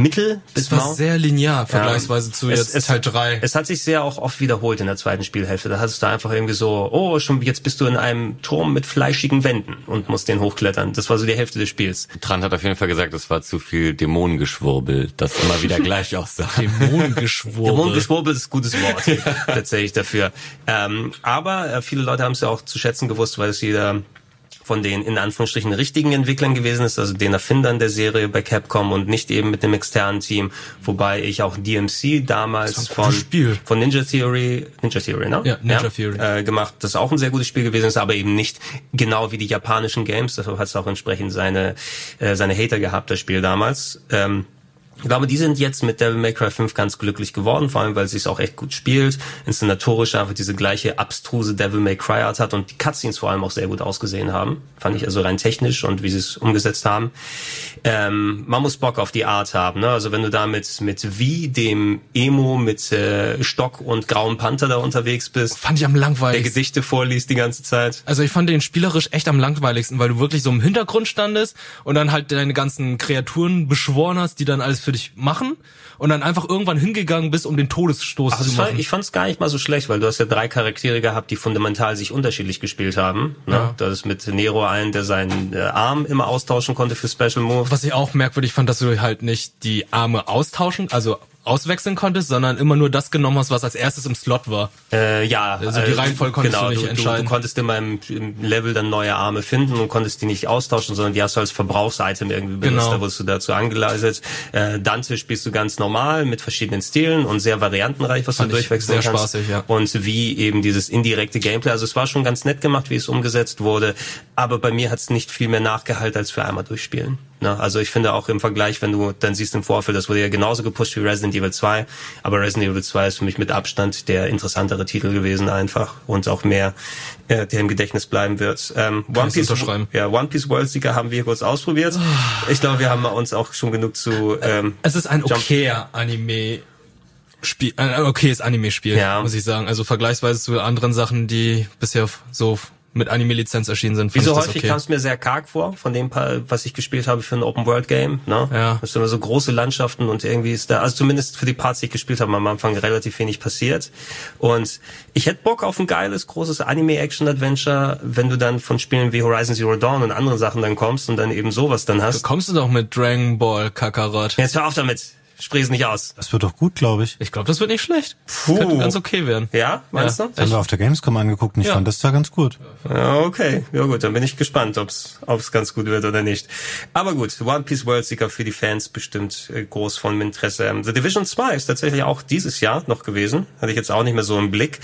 mittel bis Es war mau. sehr linear vergleichsweise ja, zu jetzt es, Teil 3. Es hat sich sehr auch oft wiederholt in der zweiten Spielhälfte. Da hast du da einfach irgendwie so, oh, schon jetzt bist du in einem Turm mit fleischigen Wänden und musst den hochklettern. Das war so die Hälfte des Spiels. Trant hat auf jeden Fall gesagt, es war zu viel Dämonengeschwurbel, das immer wieder gleich aussah. Dämonengeschwurbel. Dämonengeschwurbel ist ein gutes Wort tatsächlich dafür. Ähm, aber äh, viele Leute haben es ja auch zu schätzen gewusst, weil es jeder von den in Anführungsstrichen richtigen Entwicklern gewesen ist, also den Erfindern der Serie bei Capcom und nicht eben mit dem externen Team, wobei ich auch DMC damals von von Ninja Theory, Ninja Theory, ne? Ja, Ninja ja, Theory äh, gemacht, das auch ein sehr gutes Spiel gewesen ist, aber eben nicht genau wie die japanischen Games, deshalb hat es auch entsprechend seine äh, seine Hater gehabt, das Spiel damals. Ähm, ich glaube, die sind jetzt mit Devil May Cry 5 ganz glücklich geworden, vor allem, weil es sich auch echt gut spielt. Inszenatorisch einfach diese gleiche abstruse Devil May Cry Art hat und die Cutscenes vor allem auch sehr gut ausgesehen haben. Fand ich also rein technisch und wie sie es umgesetzt haben. Ähm, man muss Bock auf die Art haben, ne? Also wenn du da mit, mit wie dem Emo mit äh, Stock und grauem Panther da unterwegs bist. Fand ich am langweiligsten. Der Gedichte vorliest die ganze Zeit. Also ich fand den spielerisch echt am langweiligsten, weil du wirklich so im Hintergrund standest und dann halt deine ganzen Kreaturen beschworen hast, die dann alles für dich machen und dann einfach irgendwann hingegangen bist, um den Todesstoß Also zu war, machen. ich fand es gar nicht mal so schlecht, weil du hast ja drei Charaktere gehabt, die fundamental sich unterschiedlich gespielt haben. Ne? Ja. Das ist mit Nero einen, der seinen äh, Arm immer austauschen konnte für Special Move. Was ich auch merkwürdig fand, dass du halt nicht die Arme austauschen, also auswechseln konntest, sondern immer nur das genommen hast, was als erstes im Slot war. Äh, ja, Also die Reihenfolge konntest genau, du nicht du, entscheiden. Du, konntest immer im, im Level dann neue Arme finden und konntest die nicht austauschen, sondern die hast du als Verbrauchsitem irgendwie benutzt. Genau. Da wurdest du dazu angeleitet. Äh, Dante spielst du ganz normal mit verschiedenen Stilen und sehr variantenreich, was Fand du durchwechseln sehr kannst. spaßig, ja. Und wie eben dieses indirekte Gameplay. Also es war schon ganz nett gemacht, wie es umgesetzt wurde. Aber bei mir hat es nicht viel mehr nachgehalten als für einmal durchspielen. Ne? Also ich finde auch im Vergleich, wenn du dann siehst im Vorfeld, das wurde ja genauso gepusht wie Resident Evil 2, aber Resident Evil 2 ist für mich mit Abstand der interessantere Titel gewesen einfach und auch mehr, äh, der im Gedächtnis bleiben wird. Ähm, One Piece, ja, One Piece World Seeker haben wir kurz ausprobiert. Ich glaube, wir haben uns auch schon genug zu ähm, Es ist ein okayer Anime. Spiel, ein okayes Anime-Spiel, Ja. muss ich sagen. Also vergleichsweise zu anderen Sachen, die bisher mit mit Anime-Lizenz erschienen sind. Wie so häufig okay. kam es mir sehr karg vor, von dem paar, was ich gespielt habe für ein Open-World-Game. Ne? Ja. Das sind immer so große Landschaften und irgendwie ist da, also zumindest für die Parts, die ich gespielt habe, am Anfang relativ wenig passiert. Und ich hätte Bock auf ein geiles, großes Anime-Action-Adventure, wenn du dann von Spielen wie Horizon Zero Dawn und anderen Sachen dann kommst und dann eben sowas dann hast. Kommst du doch mit Dragon Ball Kakarot? Jetzt hör auf damit. Sprich es nicht aus. Das wird doch gut, glaube ich. Ich glaube, das wird nicht schlecht. Puh. Könnte ganz okay werden. Ja, meinst Ja. du? Das haben wir auf der Gamescom angeguckt und ich Ja. fand das da ganz gut. Ja, okay. Ja gut, dann bin ich gespannt, ob's ob's ganz gut wird oder nicht. Aber gut, One Piece World Seeker für die Fans bestimmt äh, groß von Interesse. Ähm, The Division 2 ist tatsächlich auch dieses Jahr noch gewesen. Hatte ich jetzt auch nicht mehr so im Blick.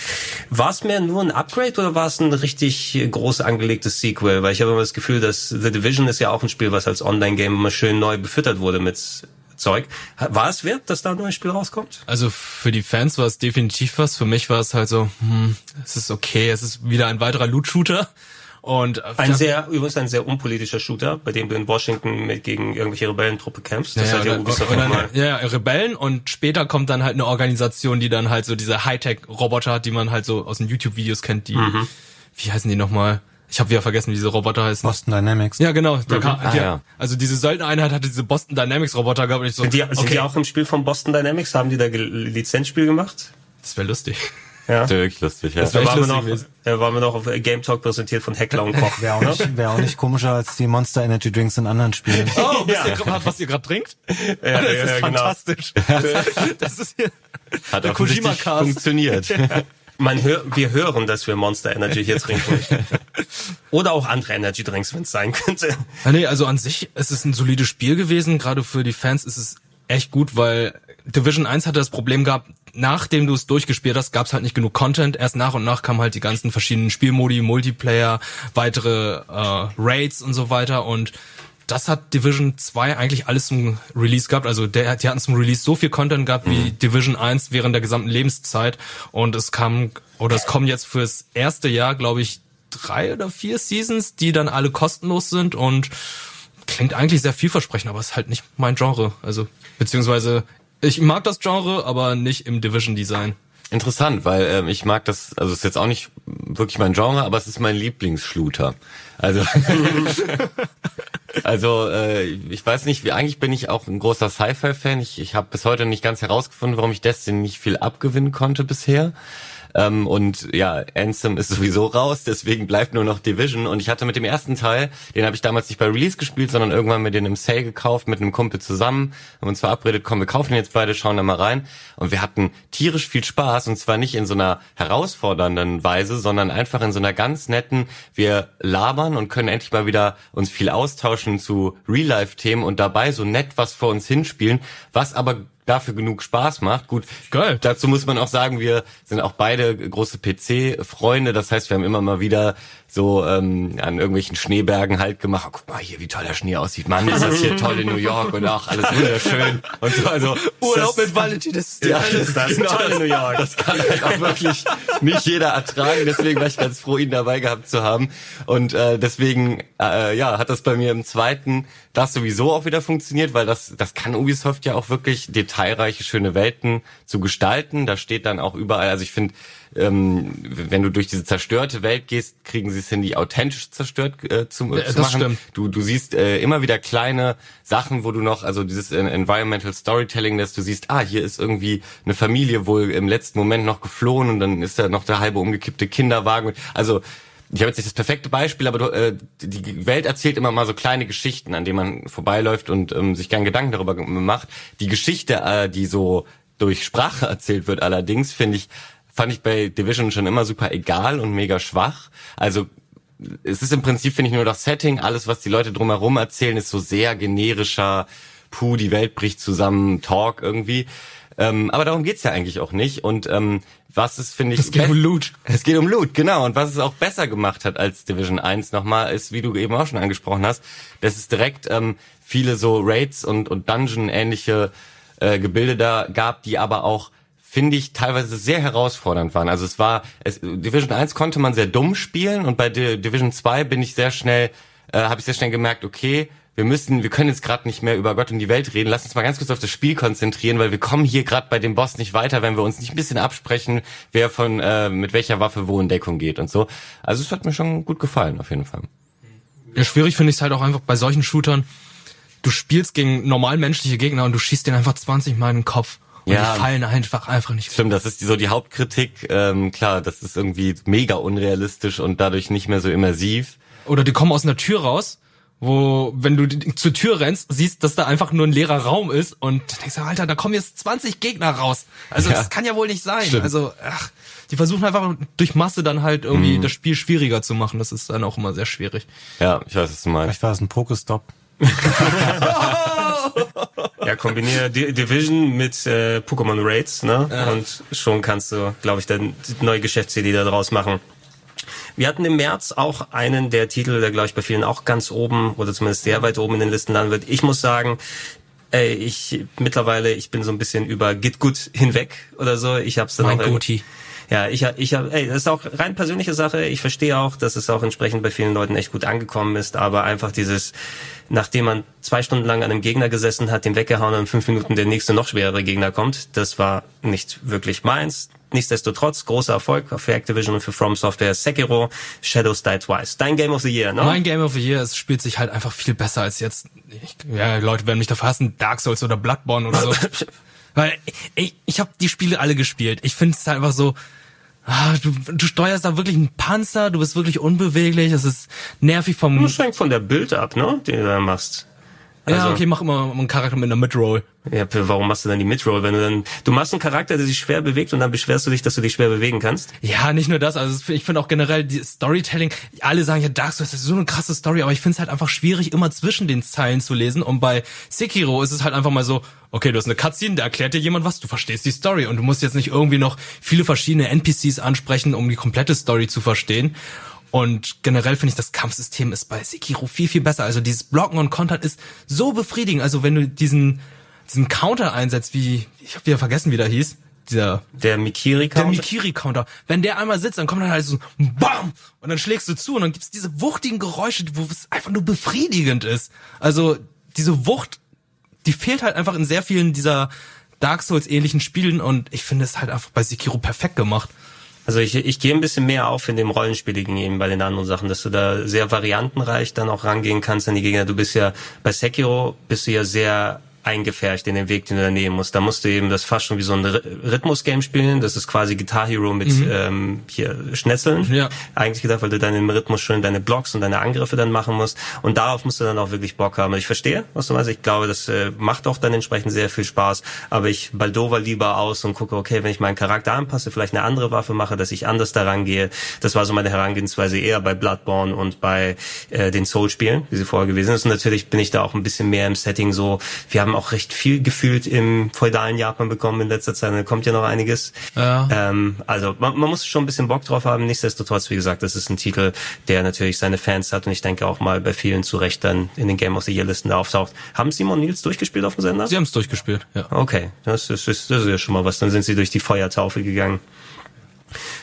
War es mehr nur ein Upgrade oder war es ein richtig groß angelegtes Sequel? Weil ich habe immer das Gefühl, dass The Division ist ja auch ein Spiel, was als Online-Game immer schön neu befüttert wurde mit Zeug. War es wert, dass da ein neues Spiel rauskommt? Also für die Fans war es definitiv was. Für mich war es halt so, hm, es ist okay, es ist wieder ein weiterer Loot-Shooter. Und Ein sehr, übrigens ein sehr unpolitischer Shooter, bei dem du in Washington mit gegen irgendwelche Rebellentruppe kämpfst. Das ja, hat ja Ubisoft dann, mal. ja, ja, Rebellen und später kommt dann halt eine Organisation, die dann halt so diese Hightech-Roboter hat, die man halt so aus den YouTube-Videos kennt, die, Mhm. wie heißen die nochmal? Ich habe wieder vergessen, wie diese Roboter heißen. Boston Dynamics. Ja, genau. Da kam, Ah, die, ja. Also diese Söldnereinheit hatte diese Boston Dynamics Roboter gehabt und ich so, Sind die, sind okay, die auch im Spiel von Boston Dynamics? Haben die da Ge- Lizenzspiel gemacht? das wäre lustig. Ja. Das wäre wirklich lustig, ja. Das wär- Da waren wir, lustig noch, da waren wir noch auf äh, Game Talk präsentiert von Heckler und Koch. Wäre auch, nicht, wär auch nicht komischer als die Monster Energy Drinks in anderen Spielen. Oh, wisst Ja. ihr grad, was ihr gerade trinkt? Ja, das ja, ist ja, genau. fantastisch. Das ist hier Hat der offensichtlich Kojima-Cast. funktioniert. Man hör, wir hören, dass wir Monster Energy hier trinken. Oder auch andere Energy Drinks, wenn es sein könnte. Ja, nee, also an sich ist es ein solides Spiel gewesen. Gerade für die Fans ist es echt gut, weil Division 1 hatte das Problem gehabt, nachdem du es durchgespielt hast, gab es halt nicht genug Content. Erst nach und nach kamen halt die ganzen verschiedenen Spielmodi, Multiplayer, weitere äh, Raids und so weiter. Und das hat Division 2 eigentlich alles zum Release gehabt. Also der, die hatten zum Release so viel Content gehabt wie Division 1 während der gesamten Lebenszeit. Und es kam, oder es kommen jetzt fürs erste Jahr, glaube ich, drei oder vier Seasons, die dann alle kostenlos sind und klingt eigentlich sehr vielversprechend, aber ist halt nicht mein Genre. Also, beziehungsweise, ich mag das Genre, aber nicht im Division-Design. Interessant, weil ähm, ich mag das, also es ist jetzt auch nicht wirklich mein Genre, aber es ist mein Lieblingsschlooter. Also, also äh, ich weiß nicht, wie eigentlich bin ich auch ein großer Sci-Fi-Fan. Ich, ich habe bis heute nicht ganz herausgefunden, warum ich Destiny nicht viel abgewinnen konnte bisher. Ähm, und ja, Anthem ist sowieso raus, deswegen bleibt nur noch Division. Und ich hatte mit dem ersten Teil, den habe ich damals nicht bei Release gespielt, sondern irgendwann mit den im Sale gekauft, mit einem Kumpel zusammen. Haben uns verabredet, komm, wir kaufen den jetzt beide, schauen da mal rein. Und wir hatten tierisch viel Spaß und zwar nicht in so einer herausfordernden Weise, sondern einfach in so einer ganz netten, wir labern und können endlich mal wieder uns viel austauschen zu Real-Life-Themen und dabei so nett was vor uns hinspielen, was aber dafür genug Spaß macht. Gut, Geil. Dazu muss man auch sagen, wir sind auch beide große PC-Freunde. Das heißt, wir haben immer mal wieder so ähm, an irgendwelchen Schneebergen halt gemacht. Oh, guck mal hier, wie toll der Schnee aussieht. Mann, ist das hier toll in New York und auch alles wunderschön. Und so, also Urlaub das, mit Valentin, das ist ja, Das ist. Toll in New York. Das kann halt auch wirklich nicht jeder ertragen. Deswegen war ich ganz froh, ihn dabei gehabt zu haben. Und äh, deswegen, äh, ja, hat das bei mir im zweiten das sowieso auch wieder funktioniert, weil das, das kann Ubisoft ja auch wirklich detailreiche, schöne Welten zu gestalten. Da steht dann auch überall, also ich finde, ähm, wenn du durch diese zerstörte Welt gehst, kriegen sie es hin, die authentisch zerstört äh, zu, Ja, zu das machen. stimmt. Du, du siehst äh, immer wieder kleine Sachen, wo du noch, also dieses äh, Environmental Storytelling, dass du siehst, ah, hier ist irgendwie eine Familie wohl im letzten Moment noch geflohen und dann ist da noch der halbe umgekippte Kinderwagen. Also ich habe jetzt nicht das perfekte Beispiel, aber äh, die Welt erzählt immer mal so kleine Geschichten, an denen man vorbeiläuft und ähm, sich gern Gedanken darüber macht. Die Geschichte, äh, die so durch Sprache erzählt wird, allerdings finde ich, fand ich bei Division schon immer super egal und mega schwach. Also es ist im Prinzip, finde ich, nur das Setting. Alles, was die Leute drumherum erzählen, ist so sehr generischer, puh, die Welt bricht zusammen, Talk irgendwie. Ähm, aber darum geht's ja eigentlich auch nicht. Und ähm, was ist, finde ich... Es geht um Loot. Es geht um Loot, genau. Und was es auch besser gemacht hat als Division 1 nochmal, ist, wie du eben auch schon angesprochen hast, dass es direkt ähm, viele so Raids und, und Dungeon-ähnliche äh, Gebilde da gab, die aber auch finde ich, teilweise sehr herausfordernd waren. Also es war, es, Division 1 konnte man sehr dumm spielen und bei Di- Division 2 bin ich sehr schnell, äh, habe ich sehr schnell gemerkt, okay, wir müssen, wir können jetzt gerade nicht mehr über Gott und die Welt reden. Lass uns mal ganz kurz auf das Spiel konzentrieren, weil wir kommen hier gerade bei dem Boss nicht weiter, wenn wir uns nicht ein bisschen absprechen, wer von äh, mit welcher Waffe wo in Deckung geht und so. Also es hat mir schon gut gefallen auf jeden Fall. Ja, schwierig finde ich es halt auch einfach bei solchen Shootern. Du spielst gegen normal menschliche Gegner und du schießt denen einfach 20 Mal in den Kopf. Und Ja. die fallen einfach einfach nicht. Stimmt, das ist die, so die Hauptkritik. Ähm, klar, das ist irgendwie mega unrealistisch und dadurch nicht mehr so immersiv. Oder die kommen aus einer Tür raus, wo, wenn du die- zur Tür rennst, siehst, dass da einfach nur ein leerer Raum ist und du denkst, Alter, da kommen jetzt 20 Gegner raus. Also Ja. das kann ja wohl nicht sein. Stimmt. Also, ach, die versuchen einfach durch Masse dann halt Mhm. irgendwie das Spiel schwieriger zu machen. Das ist dann auch immer sehr schwierig. Ja, ich weiß, was du meinst. Vielleicht war es ein Pokestop. Ja, kombiniere Di- Division mit äh, Pokémon Raids, ne? Und schon kannst du, glaube ich, dann neue Geschäftsidee da draus machen. Wir hatten im März auch einen der Titel, der, glaube ich, bei vielen auch ganz oben oder zumindest sehr weit oben in den Listen landen wird. Ich muss sagen, ey, ich mittlerweile, ich bin so ein bisschen über Git Good hinweg oder so. Ich hab's dann Mein auch Goti. Ja, ich, ich hab, ey, das ist auch rein persönliche Sache. Ich verstehe auch, dass es auch entsprechend bei vielen Leuten echt gut angekommen ist, aber einfach dieses, nachdem man zwei Stunden lang an einem Gegner gesessen hat, den weggehauen und in fünf Minuten der nächste noch schwerere Gegner kommt, das war nicht wirklich meins. Nichtsdestotrotz, großer Erfolg für Activision und für From Software. Sekiro, Shadows Die Twice. Dein Game of the Year, ne? Mein Game of the Year, es spielt sich halt einfach viel besser als jetzt. Ich, ja, Leute werden mich dafür hassen, Dark Souls oder Bloodborne oder so. Weil ich, ich habe die Spiele alle gespielt. Ich finde es halt einfach so, ah, du, du steuerst da wirklich einen Panzer, du bist wirklich unbeweglich, es ist nervig vom... Das hängt von der Bild ab, ne? Den du da machst. ja, also- okay, mach immer einen Charakter mit einer Midroll. Ja, warum machst du dann die Midroll, wenn du dann, du machst einen Charakter, der sich schwer bewegt und dann beschwerst du dich, dass du dich schwer bewegen kannst? Ja, nicht nur das, also ich finde auch generell die Storytelling, alle sagen ja Dark Souls, ist so eine krasse Story, aber ich finde es halt einfach schwierig, immer zwischen den Zeilen zu lesen und bei Sekiro ist es halt einfach mal so, okay, du hast eine Cutscene, da erklärt dir jemand was, du verstehst die Story und du musst jetzt nicht irgendwie noch viele verschiedene NPCs ansprechen, um die komplette Story zu verstehen. Und generell finde ich, das Kampfsystem ist bei Sekiro viel, viel besser. Also dieses Blocken und Kontern ist so befriedigend. Also wenn du diesen, diesen Counter einsetzt, wie, ich habe wieder vergessen, wie der hieß, dieser Der Mikiri der Count. Mikiri-Counter. Wenn der einmal sitzt, dann kommt dann halt so ein BAM! Und dann schlägst du zu und dann gibt's diese wuchtigen Geräusche, wo es einfach nur befriedigend ist. Also diese Wucht, die fehlt halt einfach in sehr vielen dieser Dark Souls-ähnlichen Spielen und ich finde es halt einfach bei Sekiro perfekt gemacht. Also ich, ich gehe ein bisschen mehr auf in dem Rollenspieligen eben bei den anderen Sachen, dass du da sehr variantenreich dann auch rangehen kannst an die Gegner. Du bist ja bei Sekiro bist du ja sehr eingefärcht in den Weg, den du da nehmen musst. Da musst du eben das fast schon wie so ein Rhythmus-Game spielen. Das ist quasi Guitar Hero mit ähm, hier Schnetzeln. Ja. Eigentlich gedacht, weil du dann im Rhythmus schön deine Blocks und deine Angriffe dann machen musst. Und darauf musst du dann auch wirklich Bock haben. Ich verstehe, was du meinst. Ich glaube, das äh, macht auch dann entsprechend sehr viel Spaß. Aber ich baldover lieber aus und gucke, okay, wenn ich meinen Charakter anpasse, vielleicht eine andere Waffe mache, dass ich anders daran gehe. Das war so meine Herangehensweise eher bei Bloodborne und bei äh, den Soul-Spielen, wie sie vorher gewesen ist. Und natürlich bin ich da auch ein bisschen mehr im Setting so. Wir haben auch recht viel gefühlt im feudalen Japan bekommen in letzter Zeit. Da kommt ja noch einiges. Ja. Ähm, also man, man muss schon ein bisschen Bock drauf haben. Nichtsdestotrotz, wie gesagt, das ist ein Titel, der natürlich seine Fans hat und ich denke auch mal bei vielen zu Recht dann in den Game of the Year Listen da auftaucht. Haben Simon Nils durchgespielt auf dem Sender? Sie haben es durchgespielt, ja. Okay, das ist, das ist ja schon mal was. Dann sind sie durch die Feuertaufe gegangen.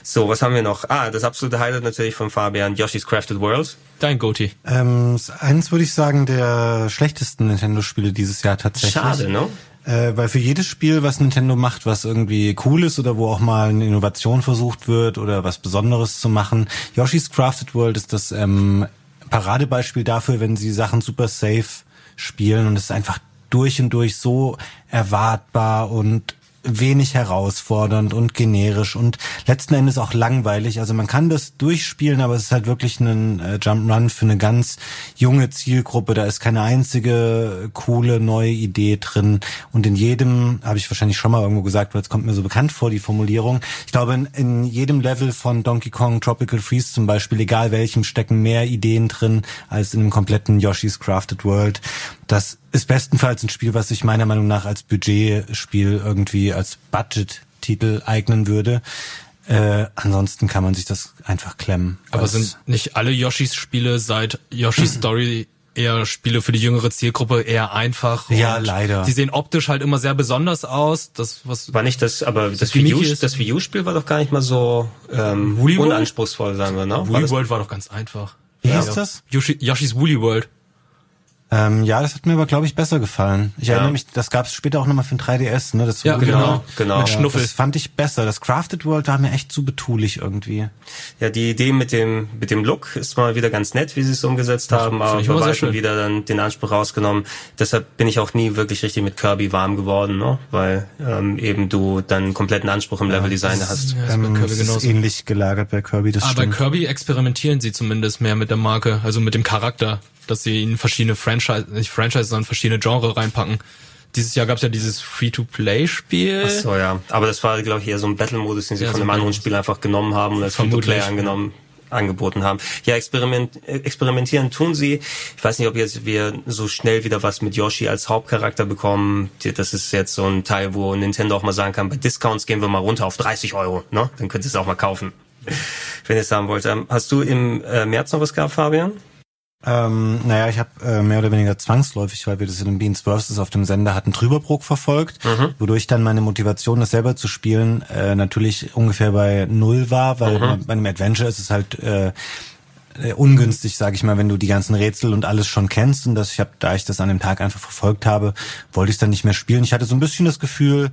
So, was haben wir noch? Ah, das absolute Highlight natürlich von Fabian, Yoshi's Crafted World. Dein Goatee. Ähm, eins würde ich sagen, der schlechtesten Nintendo-Spiele dieses Jahr tatsächlich. Schade, ne? Äh, weil für jedes Spiel, was Nintendo macht, was irgendwie cool ist oder wo auch mal eine Innovation versucht wird oder was Besonderes zu machen, Yoshi's Crafted World ist das ähm, Paradebeispiel dafür, wenn sie Sachen super safe spielen und es ist einfach durch und durch so erwartbar und wenig herausfordernd und generisch und letzten Endes auch langweilig. Also man kann das durchspielen, aber es ist halt wirklich ein äh, Jump'n'Run für eine ganz junge Zielgruppe. Da ist keine einzige coole neue Idee drin. Und in jedem, habe ich wahrscheinlich schon mal irgendwo gesagt, weil es kommt mir so bekannt vor, die Formulierung. Ich glaube, in, in jedem Level von Donkey Kong Tropical Freeze zum Beispiel, egal welchem, stecken mehr Ideen drin als in einem kompletten Yoshi's Crafted World. Das ist bestenfalls ein Spiel, was sich meiner Meinung nach als Budgetspiel irgendwie als Budget-Titel eignen würde. Äh, ansonsten kann man sich das einfach klemmen. Aber sind nicht alle Yoshis Spiele seit Yoshi's Story eher Spiele für die jüngere Zielgruppe eher einfach. Ja, leider. Die sehen optisch halt immer sehr besonders aus. Das was war nicht das, aber das Wii U, das Wii U Spiel war doch gar nicht mal so ähm, unanspruchsvoll, sagen wir, ne? Woolly World war doch ganz einfach. Wie ja. hieß das? Yoshi, Yoshi's Woolly World. Ähm, ja, das hat mir aber, glaube ich, besser gefallen. Ich ja. erinnere mich, das gab es später auch nochmal für ein 3DS, ne? Das ja, genau, genau. Mit Schnuffel. Das fand ich besser. Das Crafted World war mir echt zu betulich irgendwie. Ja, die Idee mit dem mit dem Look ist mal wieder ganz nett, wie sie es umgesetzt das haben, aber bei weitem wieder dann den Anspruch rausgenommen. Deshalb bin ich auch nie wirklich richtig mit Kirby warm geworden, ne? Weil ähm, eben du dann einen kompletten Anspruch im ja, Level-Design hast. Ja, ähm, Kirby ist ähnlich gelagert bei Kirby, das Aber stimmt. bei Kirby experimentieren sie zumindest mehr mit der Marke, also mit dem Charakter dass sie in verschiedene Franchise, nicht Franchise, sondern verschiedene Genre reinpacken. Dieses Jahr gab es ja dieses Free-to-Play-Spiel. Ach so, ja. Aber das war, glaube ich, eher so ein Battle-Modus, den sie ja, von so einem anderen Spiel einfach genommen haben und als Free-to-Play angenommen angeboten haben. Ja, experiment, experimentieren tun sie. Ich weiß nicht, ob jetzt wir so schnell wieder was mit Yoshi als Hauptcharakter bekommen. Das ist jetzt so ein Teil, wo Nintendo auch mal sagen kann, bei Discounts gehen wir mal runter auf 30 Euro. Ne? Dann könnt ihr es auch mal kaufen, wenn ihr es haben wollt. Ähm, hast du im äh, März noch was gehabt, Fabian? Ähm, naja, ich habe äh, mehr oder weniger zwangsläufig, weil wir das in den Beans Versus auf dem Sender hatten, Trüberbrook verfolgt, mhm. wodurch dann meine Motivation, das selber zu spielen, äh, natürlich ungefähr bei null war, weil mhm. bei einem Adventure ist es halt äh, äh, ungünstig, sage ich mal, wenn du die ganzen Rätsel und alles schon kennst und das ich habe, da ich das an dem Tag einfach verfolgt habe, wollte ich es dann nicht mehr spielen. Ich hatte so ein bisschen das Gefühl,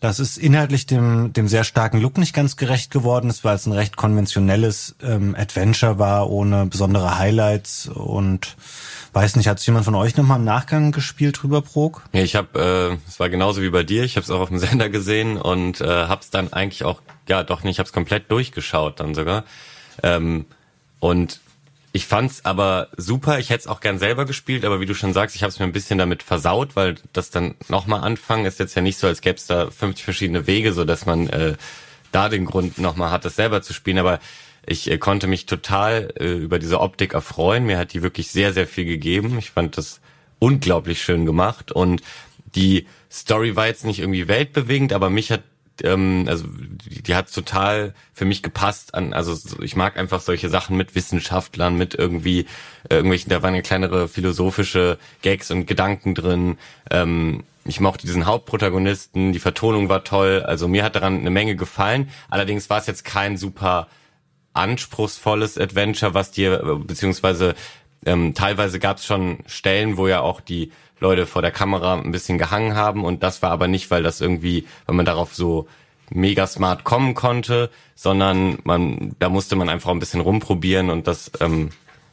das ist inhaltlich dem, dem sehr starken Look nicht ganz gerecht geworden ist, weil es ein recht konventionelles ähm, Adventure war, ohne besondere Highlights und weiß nicht, hat jemand von euch nochmal im Nachgang gespielt drüber, Prog? Ja, ich habe, äh, es war genauso wie bei dir, ich habe es auch auf dem Sender gesehen und äh, habe es dann eigentlich auch, ja doch nicht, ich habe es komplett durchgeschaut dann sogar. Ähm, und ich fand's aber super. Ich hätte es auch gern selber gespielt, aber wie du schon sagst, ich habe es mir ein bisschen damit versaut, weil das dann nochmal anfangen ist jetzt ja nicht so, als gäbe es da 50 verschiedene Wege, so dass man äh, da den Grund nochmal hat, das selber zu spielen. Aber ich äh, konnte mich total äh, über diese Optik erfreuen. Mir hat die wirklich sehr, sehr viel gegeben. Ich fand das unglaublich schön gemacht und die Story war jetzt nicht irgendwie weltbewegend, aber mich hat ähm, also die, die hat total für mich gepasst an, also ich mag einfach solche Sachen mit Wissenschaftlern, mit irgendwie äh, irgendwelchen, da waren ja kleinere philosophische Gags und Gedanken drin. Ähm, ich mochte diesen Hauptprotagonisten, die Vertonung war toll, also mir hat daran eine Menge gefallen. Allerdings war es jetzt kein super anspruchsvolles Adventure, was dir, beziehungsweise ähm, teilweise gab es schon Stellen, wo ja auch die Leute vor der Kamera ein bisschen gehangen haben. Und das war aber nicht, weil das irgendwie, weil man darauf so mega smart kommen konnte, sondern man, da musste man einfach ein bisschen rumprobieren und das ähm,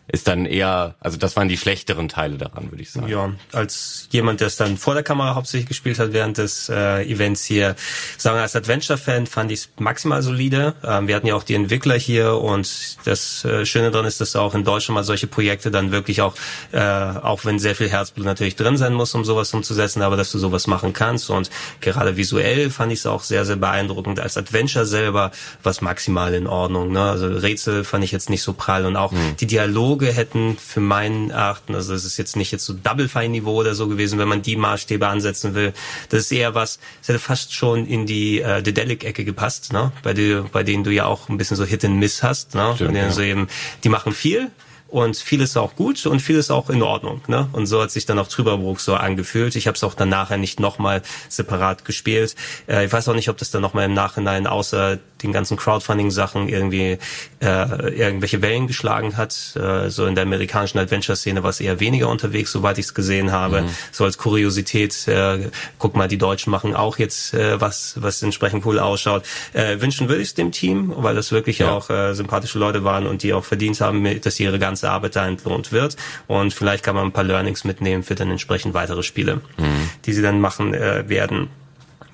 ist dann eher, also das waren die schlechteren Teile daran, würde ich sagen. Ja, als jemand, der es dann vor der Kamera hauptsächlich gespielt hat während des äh, Events hier, sagen wir als Adventure-Fan fand ich es maximal solide. Ähm, wir hatten ja auch die Entwickler hier und das äh, Schöne daran ist, dass auch in Deutschland mal solche Projekte dann wirklich auch, äh, auch wenn sehr viel Herzblut natürlich drin sein muss, um sowas umzusetzen, aber dass du sowas machen kannst und gerade visuell fand ich es auch sehr, sehr beeindruckend. Als Adventure selber was maximal in Ordnung. Ne? Also Rätsel fand ich jetzt nicht so prall und auch mhm. die Dialoge Dialoge hätten für meinen Erachten, also es ist jetzt nicht jetzt so Double Fine Niveau oder so gewesen, wenn man die Maßstäbe ansetzen will. Das ist eher was, es hätte fast schon in die äh, Dedelic-Ecke gepasst, ne? Bei, dir, bei denen du ja auch ein bisschen so Hit and Miss hast, ne? Stimmt, ja. so eben, die machen viel, und vieles auch gut und vieles auch in Ordnung. Ne? Und so hat sich dann auch Trüberbrook so angefühlt. Ich habe es auch dann nachher nicht nochmal separat gespielt. Äh, ich weiß auch nicht, ob das dann nochmal im Nachhinein außer den ganzen Crowdfunding-Sachen irgendwie äh, irgendwelche Wellen geschlagen hat. Äh, so in der amerikanischen Adventure-Szene war es eher weniger unterwegs, soweit ich es gesehen habe. Mhm. So als Kuriosität, äh, guck mal, die Deutschen machen auch jetzt äh, was, was entsprechend cool ausschaut. Äh, wünschen würde ich es dem Team, weil das wirklich ja. auch äh, sympathische Leute waren und die auch verdient haben, dass ihre ganze Arbeit da entlohnt wird. Und vielleicht kann man ein paar Learnings mitnehmen für dann entsprechend weitere Spiele, mhm. die sie dann machen äh, werden.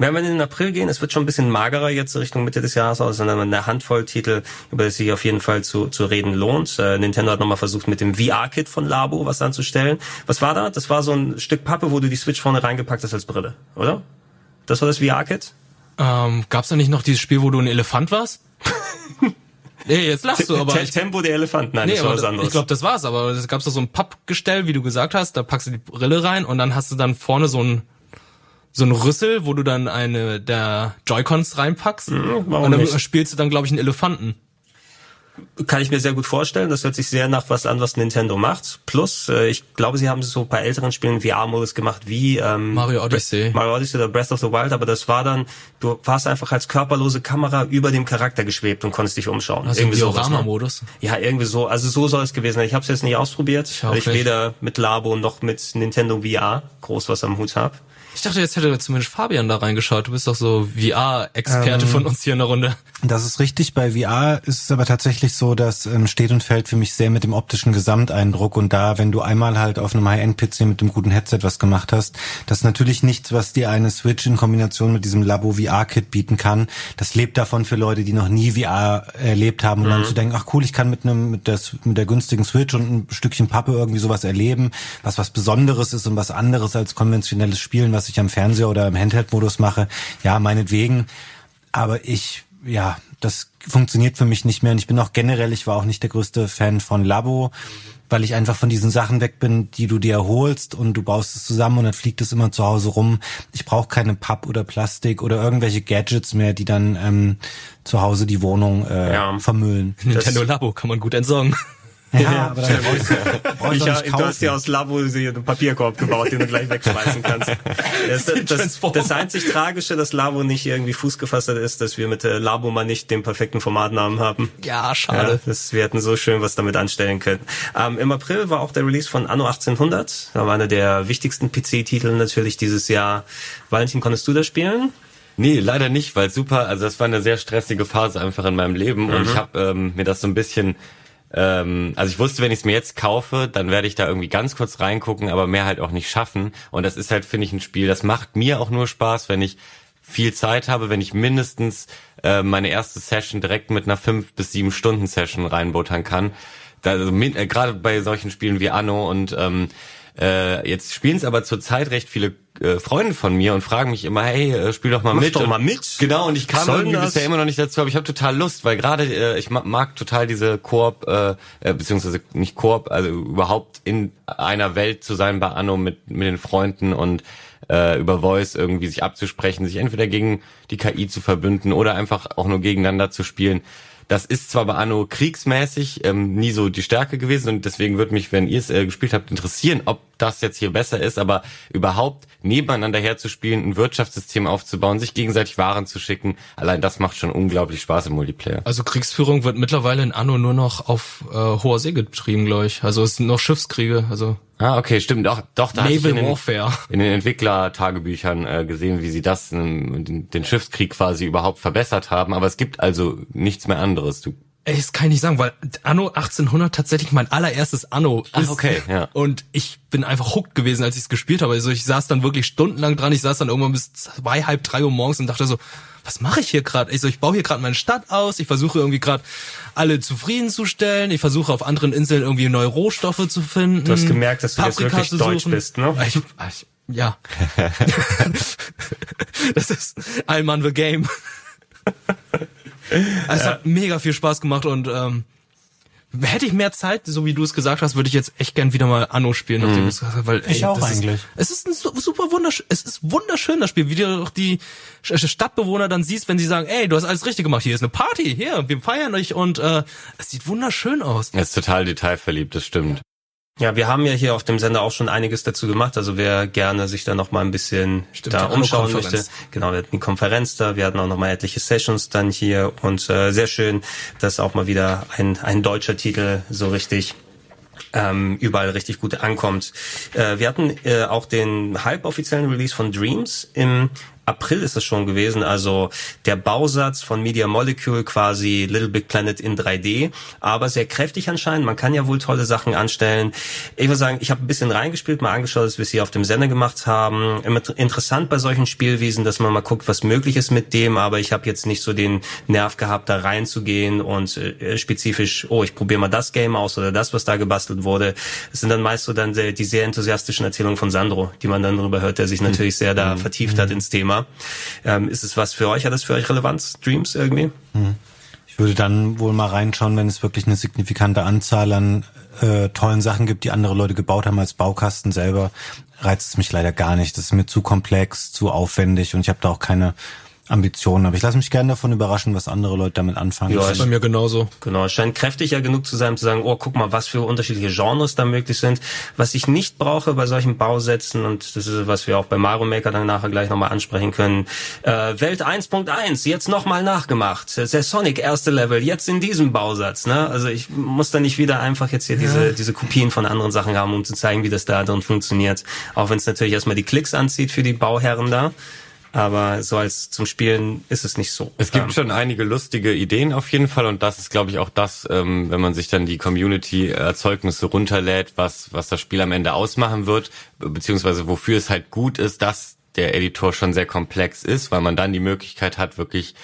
Wenn wir in den April gehen, es wird schon ein bisschen magerer jetzt Richtung Mitte des Jahres aus, sondern eine Handvoll Titel, über die sich auf jeden Fall zu, zu reden lohnt. Äh, Nintendo hat nochmal versucht, mit dem VR-Kit von Labo was anzustellen. Was war da? Das war so ein Stück Pappe, wo du die Switch vorne reingepackt hast als Brille, oder? Das war das VR-Kit? Ähm, gab's da nicht noch dieses Spiel, wo du ein Elefant warst? Nee, jetzt lachst du, aber. Tempo der Elefant, nein, nee, das war was anderes. Ich glaube, das war's, aber es gab so ein Pappgestell, wie du gesagt hast, da packst du die Brille rein und dann hast du dann vorne so ein so ein Rüssel, wo du dann eine der Joy-Cons reinpackst mhm, und dann nicht? spielst du dann glaube ich einen Elefanten. Kann ich mir sehr gut vorstellen. Das hört sich sehr nach was an, was Nintendo macht. Plus, äh, ich glaube, sie haben so bei älteren Spielen VR-Modus gemacht wie ähm, Mario Odyssey. Mario Odyssey oder Breath of the Wild, aber das war dann, du warst einfach als körperlose Kamera über dem Charakter geschwebt und konntest dich umschauen. Also irgendwie Diorama-Modus? Ne? Ja, irgendwie so. Also so soll es gewesen sein. Ich habe es jetzt nicht ausprobiert, ich weil ich weder mit Labo noch mit Nintendo VR groß was am Hut habe. Ich dachte, jetzt hätte zumindest Fabian da reingeschaut. Du bist doch so VR-Experte ähm, von uns hier in der Runde. Das ist richtig. Bei VR ist es aber tatsächlich so, dass ähm, steht und fällt für mich sehr mit dem optischen Gesamteindruck. Und da, wenn du einmal halt auf einem High-End-PC mit einem guten Headset was gemacht hast, das ist natürlich nichts, was dir eine Switch in Kombination mit diesem Labo VR-Kit bieten kann. Das lebt davon für Leute, die noch nie VR erlebt haben und mhm. dann zu denken, ach cool, ich kann mit einem mit, das, mit der günstigen Switch und ein Stückchen Pappe irgendwie sowas erleben, was was Besonderes ist und was anderes als konventionelles Spielen, was ich am Fernseher oder im Handheld-Modus mache, ja, meinetwegen. Aber ich, ja, das funktioniert für mich nicht mehr. Und ich bin auch generell, ich war auch nicht der größte Fan von Labo, weil ich einfach von diesen Sachen weg bin, die du dir erholst und du baust es zusammen und dann fliegt es immer zu Hause rum. Ich brauche keine Papp oder Plastik oder irgendwelche Gadgets mehr, die dann ähm, zu Hause die Wohnung äh, ja. vermüllen. Nintendo Labo kann man gut entsorgen. Ja, aber dann brauchst du, brauchst ich, du hast dir aus Labo einen Papierkorb gebaut, den du gleich wegschmeißen kannst. Das, das, das, das einzig Tragische, dass Labo nicht irgendwie Fuß gefasst hat, ist, dass wir mit äh, Labo mal nicht den perfekten Formatnamen haben. Ja, schade. Ja, das, wir hätten so schön was damit anstellen können. Ähm, Im April war auch der Release von Anno 1800. Da war einer der wichtigsten PC-Titel natürlich dieses Jahr. Valentin, konntest du das spielen? Nee, leider nicht, weil super, also das war eine sehr stressige Phase einfach in meinem Leben mhm. und ich habe ähm, mir das so ein bisschen ähm, also ich wusste, wenn ich es mir jetzt kaufe, dann werde ich da irgendwie ganz kurz reingucken, aber mehr halt auch nicht schaffen. Und das ist halt, finde ich, ein Spiel, das macht mir auch nur Spaß, wenn ich viel Zeit habe, wenn ich mindestens äh, meine erste Session direkt mit einer fünf bis sieben Stunden Session reinbuttern kann. Da, also, äh, Gerade bei solchen Spielen wie Anno und ähm, äh, jetzt spielen es aber zurzeit recht viele äh, Freunde von mir und fragen mich immer, hey, äh, spiel doch mal Mach mit. doch mal mit. Genau, und ich kam irgendwie das? bisher immer noch nicht dazu, aber ich habe total Lust, weil gerade äh, ich mag, mag total diese Koop, äh, äh, beziehungsweise nicht Koop, also überhaupt in einer Welt zu sein bei Anno mit, mit den Freunden und äh, über Voice irgendwie sich abzusprechen, sich entweder gegen die KI zu verbünden oder einfach auch nur gegeneinander zu spielen. Das ist zwar bei Anno kriegsmäßig ähm, nie so die Stärke gewesen und deswegen würde mich, wenn ihr es äh, gespielt habt, interessieren, ob das jetzt hier besser ist, aber überhaupt nebeneinander herzuspielen, ein Wirtschaftssystem aufzubauen, sich gegenseitig Waren zu schicken, allein das macht schon unglaublich Spaß im Multiplayer. Also Kriegsführung wird mittlerweile in Anno nur noch auf äh, hoher See getrieben, glaube ich. Also es sind noch Schiffskriege, also Ah, okay, stimmt. Doch, doch da Naval ich in den, Warfare. in den Entwickler-Tagebüchern äh, gesehen, wie sie das, ähm, den, den Schiffskrieg quasi überhaupt verbessert haben. Aber es gibt also nichts mehr anderes. Du Ey, das kann ich nicht sagen, weil Anno 1800 tatsächlich mein allererstes Anno ist. Ach, okay, ja. Und ich bin einfach hooked gewesen, als ich es gespielt habe. Also ich saß dann wirklich stundenlang dran. Ich saß dann irgendwann bis zwei, halb drei Uhr morgens und dachte so, was mache ich hier gerade? Ich so, ich baue hier gerade meine Stadt aus. Ich versuche irgendwie gerade alle zufriedenzustellen. Ich versuche auf anderen Inseln irgendwie neue Rohstoffe zu finden. Du hast gemerkt, dass du Paprika jetzt wirklich deutsch bist, ne? Ich, ich, ja. das ist Allmann the Game. Also es hat mega viel Spaß gemacht und ähm, hätte ich mehr Zeit, so wie du es gesagt hast, würde ich jetzt echt gern wieder mal Anno spielen, nachdem mhm. hast, weil ey, ich auch eigentlich. Ist, es ist ein super wunderschön, es ist wunderschön das Spiel, wie du auch die Stadtbewohner dann siehst, wenn sie sagen, ey, du hast alles richtig gemacht, hier ist eine Party, hier, wir feiern euch und äh, es sieht wunderschön aus. Es ist total detailverliebt, das stimmt. Ja, wir haben ja hier auf dem Sender auch schon einiges dazu gemacht. Also wer gerne sich da noch mal ein bisschen Stimmt, da umschauen möchte. Genau, wir hatten die Konferenz da, wir hatten auch noch mal etliche Sessions dann hier und äh, sehr schön, dass auch mal wieder ein, ein deutscher Titel so richtig ähm, überall richtig gut ankommt. Äh, wir hatten äh, auch den halboffiziellen Release von Dreams im April ist es schon gewesen, also der Bausatz von Media Molecule quasi Little Big Planet in 3D, aber sehr kräftig anscheinend. Man kann ja wohl tolle Sachen anstellen. Ich würde sagen, ich habe ein bisschen reingespielt, mal angeschaut, dass wir es hier auf dem Sender gemacht haben. Immer interessant bei solchen Spielwesen, dass man mal guckt, was möglich ist mit dem, aber ich habe jetzt nicht so den Nerv gehabt, da reinzugehen und äh, spezifisch, oh, ich probiere mal das Game aus oder das, was da gebastelt wurde. Es sind dann meist so dann die sehr enthusiastischen Erzählungen von Sandro, die man dann darüber hört, der sich natürlich sehr da vertieft hat ins Thema. Ähm, ist es was für euch? Hat das für euch Relevanz, Dreams irgendwie? Ich würde dann wohl mal reinschauen, wenn es wirklich eine signifikante Anzahl an äh, tollen Sachen gibt, die andere Leute gebaut haben als Baukasten selber, reizt es mich leider gar nicht. Das ist mir zu komplex, zu aufwendig und ich habe da auch keine Ambitionen. Aber ich lasse mich gerne davon überraschen, was andere Leute damit anfangen. Ja, ist bei mir genauso. Genau, es scheint kräftiger genug zu sein, um zu sagen, oh, guck mal, was für unterschiedliche Genres da möglich sind. Was ich nicht brauche bei solchen Bausätzen, und das ist, was wir auch bei Mario Maker dann nachher gleich nochmal ansprechen können, äh, Welt 1.1, jetzt nochmal nachgemacht. Der Sonic erste Level, jetzt in diesem Bausatz. Ne? Also ich muss da nicht wieder einfach jetzt hier diese, diese Kopien von anderen Sachen haben, um zu zeigen, wie das da drin funktioniert. Auch wenn es natürlich erstmal die Klicks anzieht für die Bauherren da. Aber so als zum Spielen ist es nicht so. Es gibt Ähm, schon einige lustige Ideen auf jeden Fall und das ist, glaube ich, auch das, ähm, wenn man sich dann die Community-Erzeugnisse runterlädt, was, was das Spiel am Ende ausmachen wird, be- beziehungsweise wofür es halt gut ist, dass der Editor schon sehr komplex ist, weil man dann die Möglichkeit hat, wirklich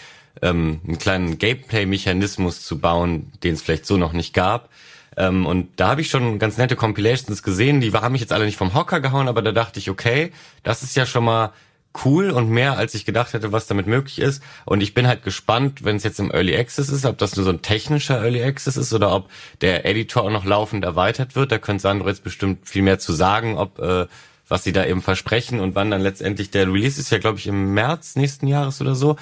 ähm, einen kleinen Gameplay-Mechanismus zu bauen, den es vielleicht so noch nicht gab. Ähm, und da habe ich schon ganz nette Compilations gesehen, die haben mich jetzt alle nicht vom Hocker gehauen, aber da dachte ich, okay, das ist ja schon mal cool und mehr, als ich gedacht hätte, was damit möglich ist. Und ich bin halt gespannt, wenn es jetzt im Early Access ist, ob das nur so ein technischer Early Access ist oder ob der Editor auch noch laufend erweitert wird. Da könnte Sandro jetzt bestimmt viel mehr zu sagen, ob äh, was sie da eben versprechen und wann dann letztendlich der Release ist ja, glaube ich, im März nächsten Jahres oder so.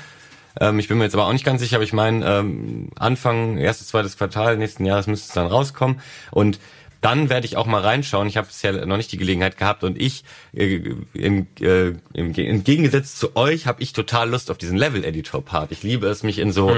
Ähm, ich bin mir jetzt aber auch nicht ganz sicher, aber ich meine, ähm, Anfang, erstes, zweites Quartal nächsten Jahres müsste es dann rauskommen. Und dann werde ich auch mal reinschauen. Ich habe bisher noch nicht die Gelegenheit gehabt und ich, äh, im, äh, im, Ge- im Gegensatz zu euch, habe ich total Lust auf diesen Level-Editor-Part. Ich liebe es, mich in so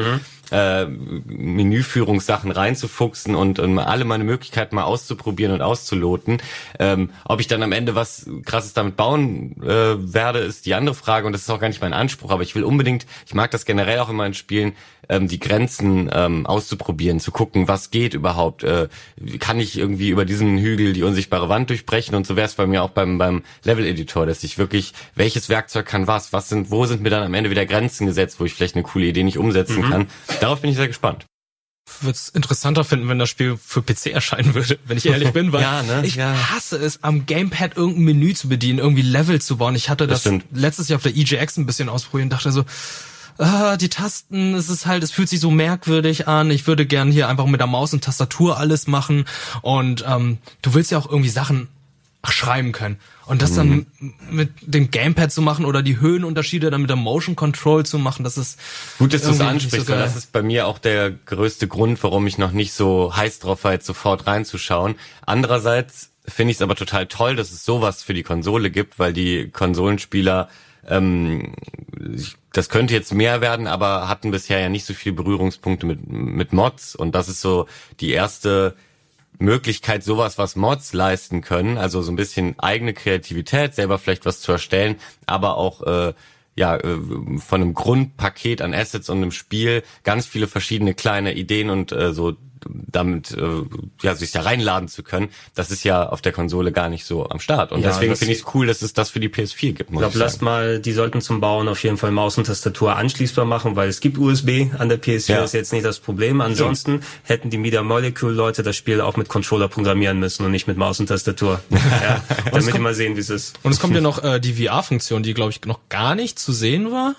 äh, Menüführungssachen reinzufuchsen und, und alle meine Möglichkeiten mal auszuprobieren und auszuloten. Ähm, ob ich dann am Ende was krasses damit bauen äh, werde, ist die andere Frage und das ist auch gar nicht mein Anspruch. Aber ich will unbedingt, ich mag das generell auch immer in Spielen, ähm, die Grenzen ähm, auszuprobieren, zu gucken, was geht überhaupt. Äh, kann ich irgendwie über diesen Hügel die unsichtbare Wand durchbrechen? Und so wäre es bei mir auch beim, beim Level-Editor, dass ich wirklich, welches Werkzeug kann was? Was sind, wo sind mir dann am Ende wieder Grenzen gesetzt, wo ich vielleicht eine coole Idee nicht umsetzen kann? Darauf bin ich sehr gespannt. würde es interessanter finden, wenn das Spiel für PC erscheinen würde, wenn ich ehrlich bin, weil Ja, ne? ich Ja. hasse es, am Gamepad irgendein Menü zu bedienen, irgendwie Level zu bauen. Ich hatte Das das, letztes Jahr auf der EJX ein bisschen ausprobiert und dachte so, ah, die Tasten, es ist halt, es fühlt sich so merkwürdig an. Ich würde gern hier einfach mit der Maus und Tastatur alles machen. Und ähm, du willst ja auch irgendwie Sachen schreiben können. Und das dann mit dem Gamepad zu machen oder die Höhenunterschiede dann mit der Motion Control zu machen, das ist Gut, dass du es ansprichst, so weil das ist bei mir auch der größte Grund, warum ich noch nicht so heiß drauf war, jetzt sofort reinzuschauen. Andererseits finde ich es aber total toll, dass es sowas für die Konsole gibt, weil die Konsolenspieler ähm, das könnte jetzt mehr werden, aber hatten bisher ja nicht so viele Berührungspunkte mit, mit Mods. Und das ist so die erste Möglichkeit, sowas, was Mods leisten können, also so ein bisschen eigene Kreativität, selber vielleicht was zu erstellen, aber auch äh, ja äh, von einem Grundpaket an Assets und einem Spiel ganz viele verschiedene kleine Ideen und äh, so damit äh, ja sich da reinladen zu können. Das ist ja auf der Konsole gar nicht so am Start und Ja, deswegen finde ich es cool, dass es das für die PS4 gibt. Ich Muss glaube, ich lasst sagen. mal, die sollten zum Bauen auf jeden Fall Maus und Tastatur anschließbar machen, weil es gibt USB an der PS4, Ja. ist jetzt nicht das Problem. Ansonsten hätten die Media Molecule Leute das Spiel auch mit Controller programmieren müssen und nicht mit Maus und Tastatur. ja, damit die mal sehen, wie es ist. Und es kommt ja noch äh, die VR-Funktion, die glaube ich noch gar nicht zu sehen war.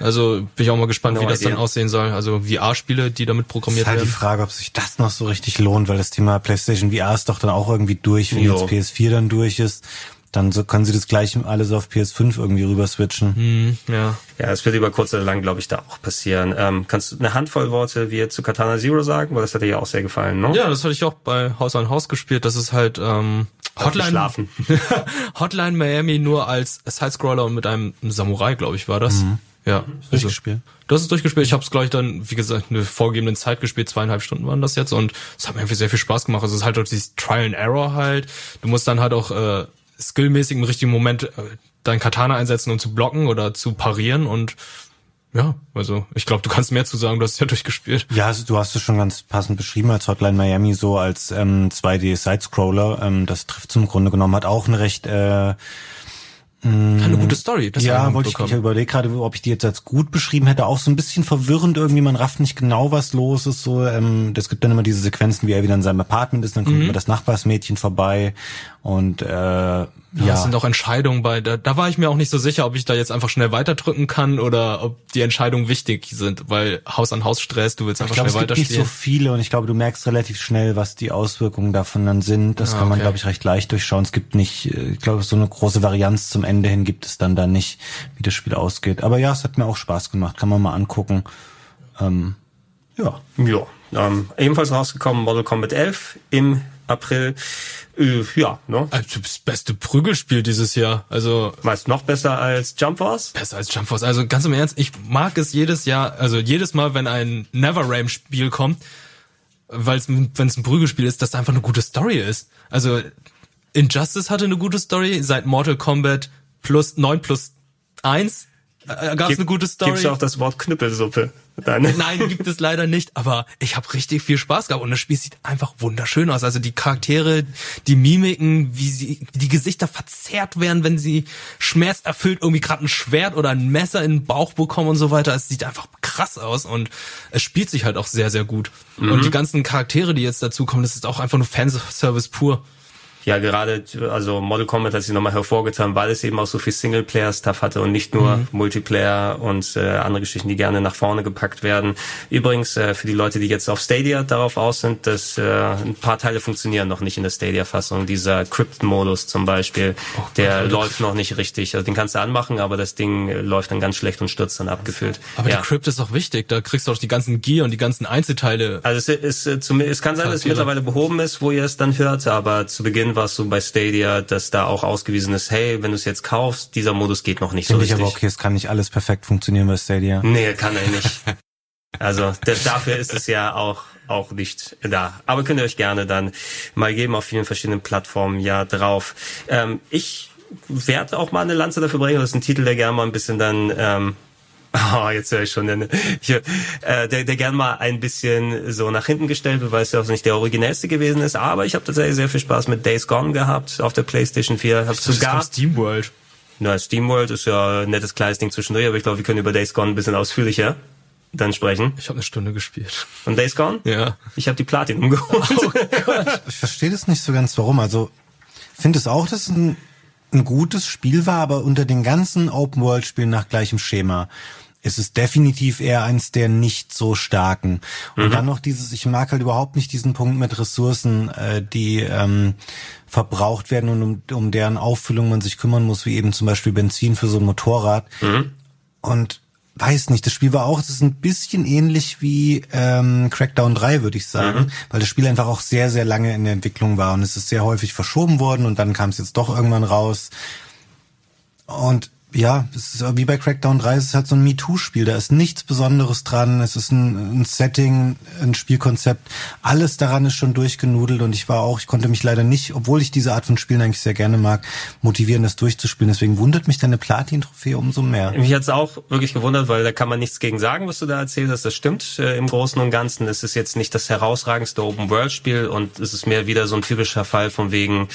Also bin ich auch mal gespannt, No wie das idea. dann aussehen soll. Also VR-Spiele, die damit ist programmiert halt die werden. Frage, ob sich das noch so richtig lohnt, weil das Thema PlayStation VR ist doch dann auch irgendwie durch, wenn Jo. jetzt PS4 dann durch ist. dann so können sie das gleich alles auf PS5 irgendwie rüber switchen. Hm, ja. Ja, es wird über kurz oder lang, glaube ich, da auch passieren. Ähm, kannst du eine Handvoll Worte wie zu Katana Zero sagen? Weil das hat dir ja auch sehr gefallen, ne? Ja, das hatte ich auch bei Haus an Haus gespielt. Das ist halt ähm, Hotline, Schlafen. Hotline Miami nur als Sidescroller und mit einem Samurai, glaube ich, war das. Mhm. Ja, Durchgespielt. Das ist durchgespielt. Ich habe es gleich dann, wie gesagt, eine vorgegebene Zeit gespielt. Zweieinhalb Stunden waren das jetzt und es hat mir irgendwie sehr viel Spaß gemacht. Also es ist halt auch dieses Trial and Error halt. Du musst dann halt auch äh, skillmäßig im richtigen Moment äh, dein Katana einsetzen, um zu blocken oder zu parieren und ja, also ich glaube, du kannst mehr zu sagen, du hast es ja durchgespielt. Ja, also du hast es schon ganz passend beschrieben als Hotline Miami so als ähm, 2D-Sidescroller. Ähm, das trifft zum Grunde genommen hat auch eine recht äh, Eine gute Story. Das ja, wollte ich, ich überlege gerade, ob ich die jetzt als gut beschrieben hätte. Auch so ein bisschen verwirrend irgendwie, man rafft nicht genau, was los ist. So, ähm, es gibt dann immer diese Sequenzen, wie er wieder in seinem Apartment ist, dann kommt immer das Nachbarsmädchen vorbei und äh, ja, Ja, es sind auch Entscheidungen bei. Da, da war ich mir auch nicht so sicher, ob ich da jetzt einfach schnell weiterdrücken kann oder ob die Entscheidungen wichtig sind, weil Haus an Haus Stress, du willst ich einfach glaube, es schnell gibt nicht so weiterspielen. viele und ich glaube, du merkst relativ schnell, was die Auswirkungen davon dann sind. Das Ah, kann man, okay. glaube ich, recht leicht durchschauen. Es gibt nicht, äh, ich glaube, so eine große Varianz zum Ende hin gibt es dann da nicht, wie das Spiel ausgeht. Aber ja, es hat mir auch Spaß gemacht, kann man mal angucken. Ähm, ja. Ja, ähm, ebenfalls rausgekommen Model Combat 11 im April. Äh, ja, ne? Also das beste Prügelspiel dieses Jahr. Also Meist noch besser als Jump Force. besser als Jump Force. Also ganz im Ernst, ich mag es jedes Jahr, also jedes Mal, wenn ein NeverRame Spiel kommt, weil es wenn es ein Prügelspiel ist, dass da einfach eine gute Story ist. Also Injustice hatte eine gute Story, seit Mortal Kombat plus 9 plus 1 äh, gab es eine gute Story. Gibt's auch das Wort Knüppelsuppe? Dann. Nein, gibt es leider nicht, aber ich habe richtig viel Spaß gehabt und das Spiel sieht einfach wunderschön aus. Also die Charaktere, die Mimiken, wie sie die Gesichter verzerrt werden, wenn sie schmerzerfüllt irgendwie gerade ein Schwert oder ein Messer in den Bauch bekommen und so weiter. Es sieht einfach krass aus und es spielt sich halt auch sehr sehr gut. Und die ganzen Charaktere, die jetzt dazu kommen, das ist auch einfach nur Fanservice pur. Ja, gerade, also Model Combat hat sich nochmal hervorgetan, weil es eben auch so viel Singleplayer-Stuff hatte und nicht nur Mhm. Multiplayer und äh, andere Geschichten, die gerne nach vorne gepackt werden. Übrigens, äh, für die Leute, die jetzt auf Stadia darauf aus sind, dass äh, ein paar Teile funktionieren noch nicht in der Stadia-Fassung. Dieser Crypt-Modus zum Beispiel, Oh der läuft noch nicht richtig. Also den kannst du anmachen, aber das Ding äh, läuft dann ganz schlecht und stürzt dann abgefüllt. Aber ja. der Crypt ist auch wichtig, da kriegst du auch die ganzen Gear und die ganzen Einzelteile. Also es, ist, äh, zum, es kann sein, dass es mittlerweile behoben ist, wo ihr es dann hört, aber zu Beginn war es so bei Stadia, dass da auch ausgewiesen ist, hey, wenn du es jetzt kaufst, dieser Modus geht noch nicht so Finde ich richtig. aber okay, es kann nicht alles perfekt funktionieren bei Stadia. Nee, kann er nicht. Also das, dafür ist es ja auch auch nicht da. Aber könnt ihr euch gerne dann mal geben auf vielen verschiedenen Plattformen ja drauf. Ähm, ich werde auch mal eine Lanze dafür bringen. Das ist ein Titel, der gerne mal ein bisschen dann ähm, Oh, jetzt höre ich schon, den, ich, äh, der, der gern mal ein bisschen so nach hinten gestellt wird, weil es ja auch nicht der originellste gewesen ist. Aber ich habe tatsächlich sehr viel Spaß mit Days Gone gehabt auf der PlayStation 4. Hab sogar vom SteamWorld. na, SteamWorld ist ja ein nettes kleines Ding zwischendurch, aber ich glaube, wir können über Days Gone ein bisschen ausführlicher dann sprechen. Ich habe eine Stunde gespielt. Und Days Gone? Ja. Ich habe die Platinum geholt. Ich verstehe das nicht so ganz, warum. Also, ich finde es auch, dass es ein, ein gutes Spiel war, aber unter den ganzen Open-World-Spielen nach gleichem Schema ist es definitiv eher eins der nicht so starken. Und dann noch dieses, ich mag halt überhaupt nicht diesen Punkt mit Ressourcen, äh, die ähm, verbraucht werden und um, um deren Auffüllung man sich kümmern muss, wie eben zum Beispiel Benzin für so ein Motorrad. Und weiß nicht, das Spiel war auch, es ist ein bisschen ähnlich wie ähm, Crackdown 3, würde ich sagen, weil das Spiel einfach auch sehr, sehr lange in der Entwicklung war und es ist sehr häufig verschoben worden und dann kam es jetzt doch irgendwann raus. Und ja, es ist wie bei Crackdown 3, es ist halt so ein MeToo-Spiel. Da ist nichts Besonderes dran. Es ist ein, ein Setting, ein Spielkonzept. Alles daran ist schon durchgenudelt und ich war auch, ich konnte mich leider nicht, obwohl ich diese Art von Spielen eigentlich sehr gerne mag, motivieren, das durchzuspielen. Deswegen wundert mich deine Platin-Trophäe umso mehr. Mich hat's auch wirklich gewundert, weil da kann man nichts gegen sagen, was du da erzählt hast. Das stimmt äh, im Großen und Ganzen. Es ist jetzt nicht das herausragendste Open-World-Spiel und es ist mehr wieder so ein typischer Fall von wegen,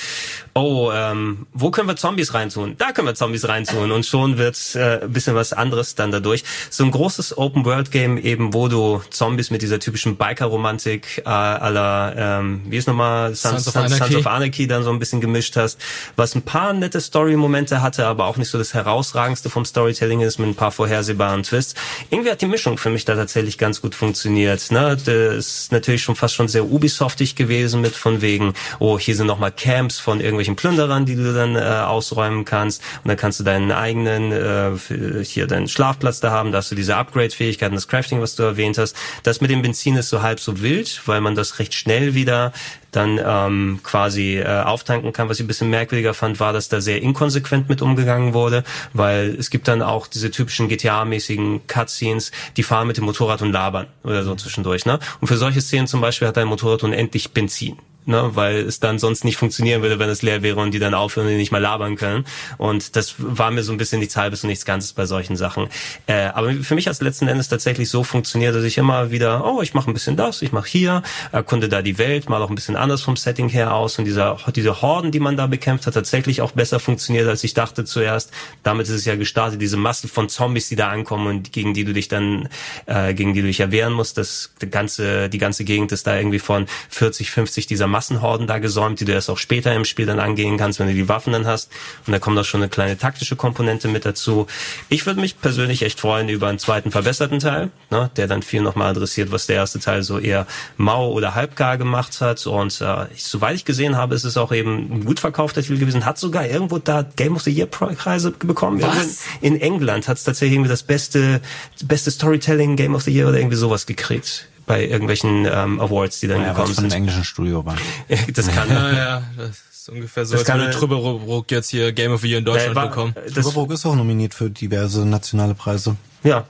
oh, ähm, wo können wir Zombies reintun? Da können wir Zombies reintun und schon wird äh, ein bisschen was anderes dann dadurch. So ein großes Open-World-Game eben, wo du Zombies mit dieser typischen Biker-Romantik äh, aller, ähm, wie ist nochmal, Sons, Sons of Sons, of Anarchy dann so ein bisschen gemischt hast, was ein paar nette Story-Momente hatte, aber auch nicht so das herausragendste vom Storytelling ist mit ein paar vorhersehbaren Twists. Irgendwie hat die Mischung für mich da tatsächlich ganz gut funktioniert. Ne? Das ist natürlich schon fast schon sehr Ubisoftig gewesen mit von wegen, oh, hier sind nochmal Camps von irgendwelchen irgendwelchen Plünderern, die du dann äh, ausräumen kannst. Und dann kannst du deinen eigenen, äh, hier deinen Schlafplatz da haben, da hast du diese Upgrade-Fähigkeiten, das Crafting, was du erwähnt hast. Das mit dem Benzin ist so halb so wild, weil man das recht schnell wieder dann ähm, quasi äh, auftanken kann. Was ich ein bisschen merkwürdiger fand, war, dass da sehr inkonsequent mit umgegangen wurde, weil es gibt dann auch diese typischen GTA-mäßigen Cutscenes, die fahren mit dem Motorrad und labern oder so zwischendurch. Ne? Und für solche Szenen zum Beispiel hat dein Motorrad unendlich Benzin ne, weil es dann sonst nicht funktionieren würde, wenn es leer wäre und die dann aufhören und die nicht mal labern können. Und das war mir so ein bisschen nichts Halbes und nichts Ganzes bei solchen Sachen. Äh, aber für mich hat es letzten Endes tatsächlich so funktioniert, dass ich immer wieder, oh, ich mache ein bisschen das, ich mache hier, erkunde da die Welt, mal auch ein bisschen anders vom Setting her aus und dieser, diese Horden, die man da bekämpft, hat tatsächlich auch besser funktioniert, als ich dachte zuerst. Damit ist es ja gestartet, diese Masse von Zombies, die da ankommen und gegen die du dich dann, äh, gegen die du dich erwehren musst. Das die ganze, die ganze Gegend ist da irgendwie von 40, 50 dieser Massenhorden da gesäumt, die du erst auch später im Spiel dann angehen kannst, wenn du die Waffen dann hast. Und da kommt auch schon eine kleine taktische Komponente mit dazu. Ich würde mich persönlich echt freuen über einen zweiten verbesserten Teil, ne, der dann viel nochmal adressiert, was der erste Teil so eher mau oder halbgar gemacht hat. Und äh, ich, soweit ich gesehen habe, ist es auch eben ein gut verkaufter Titel gewesen. Hat sogar irgendwo da Game of the Year Preise bekommen. Was? In England hat es tatsächlich irgendwie das beste, beste Storytelling Game of the Year oder irgendwie sowas gekriegt bei irgendwelchen ähm, Awards, die dann Ja, gekommen von einem sind. englischen Studio war. Das kann Ja, ja, das ist ungefähr so, Das als kann- würde Trüberbrook jetzt hier Game of the Year in Deutschland war- bekommen. Das, Überbrook ist auch nominiert für diverse nationale Preise. ja,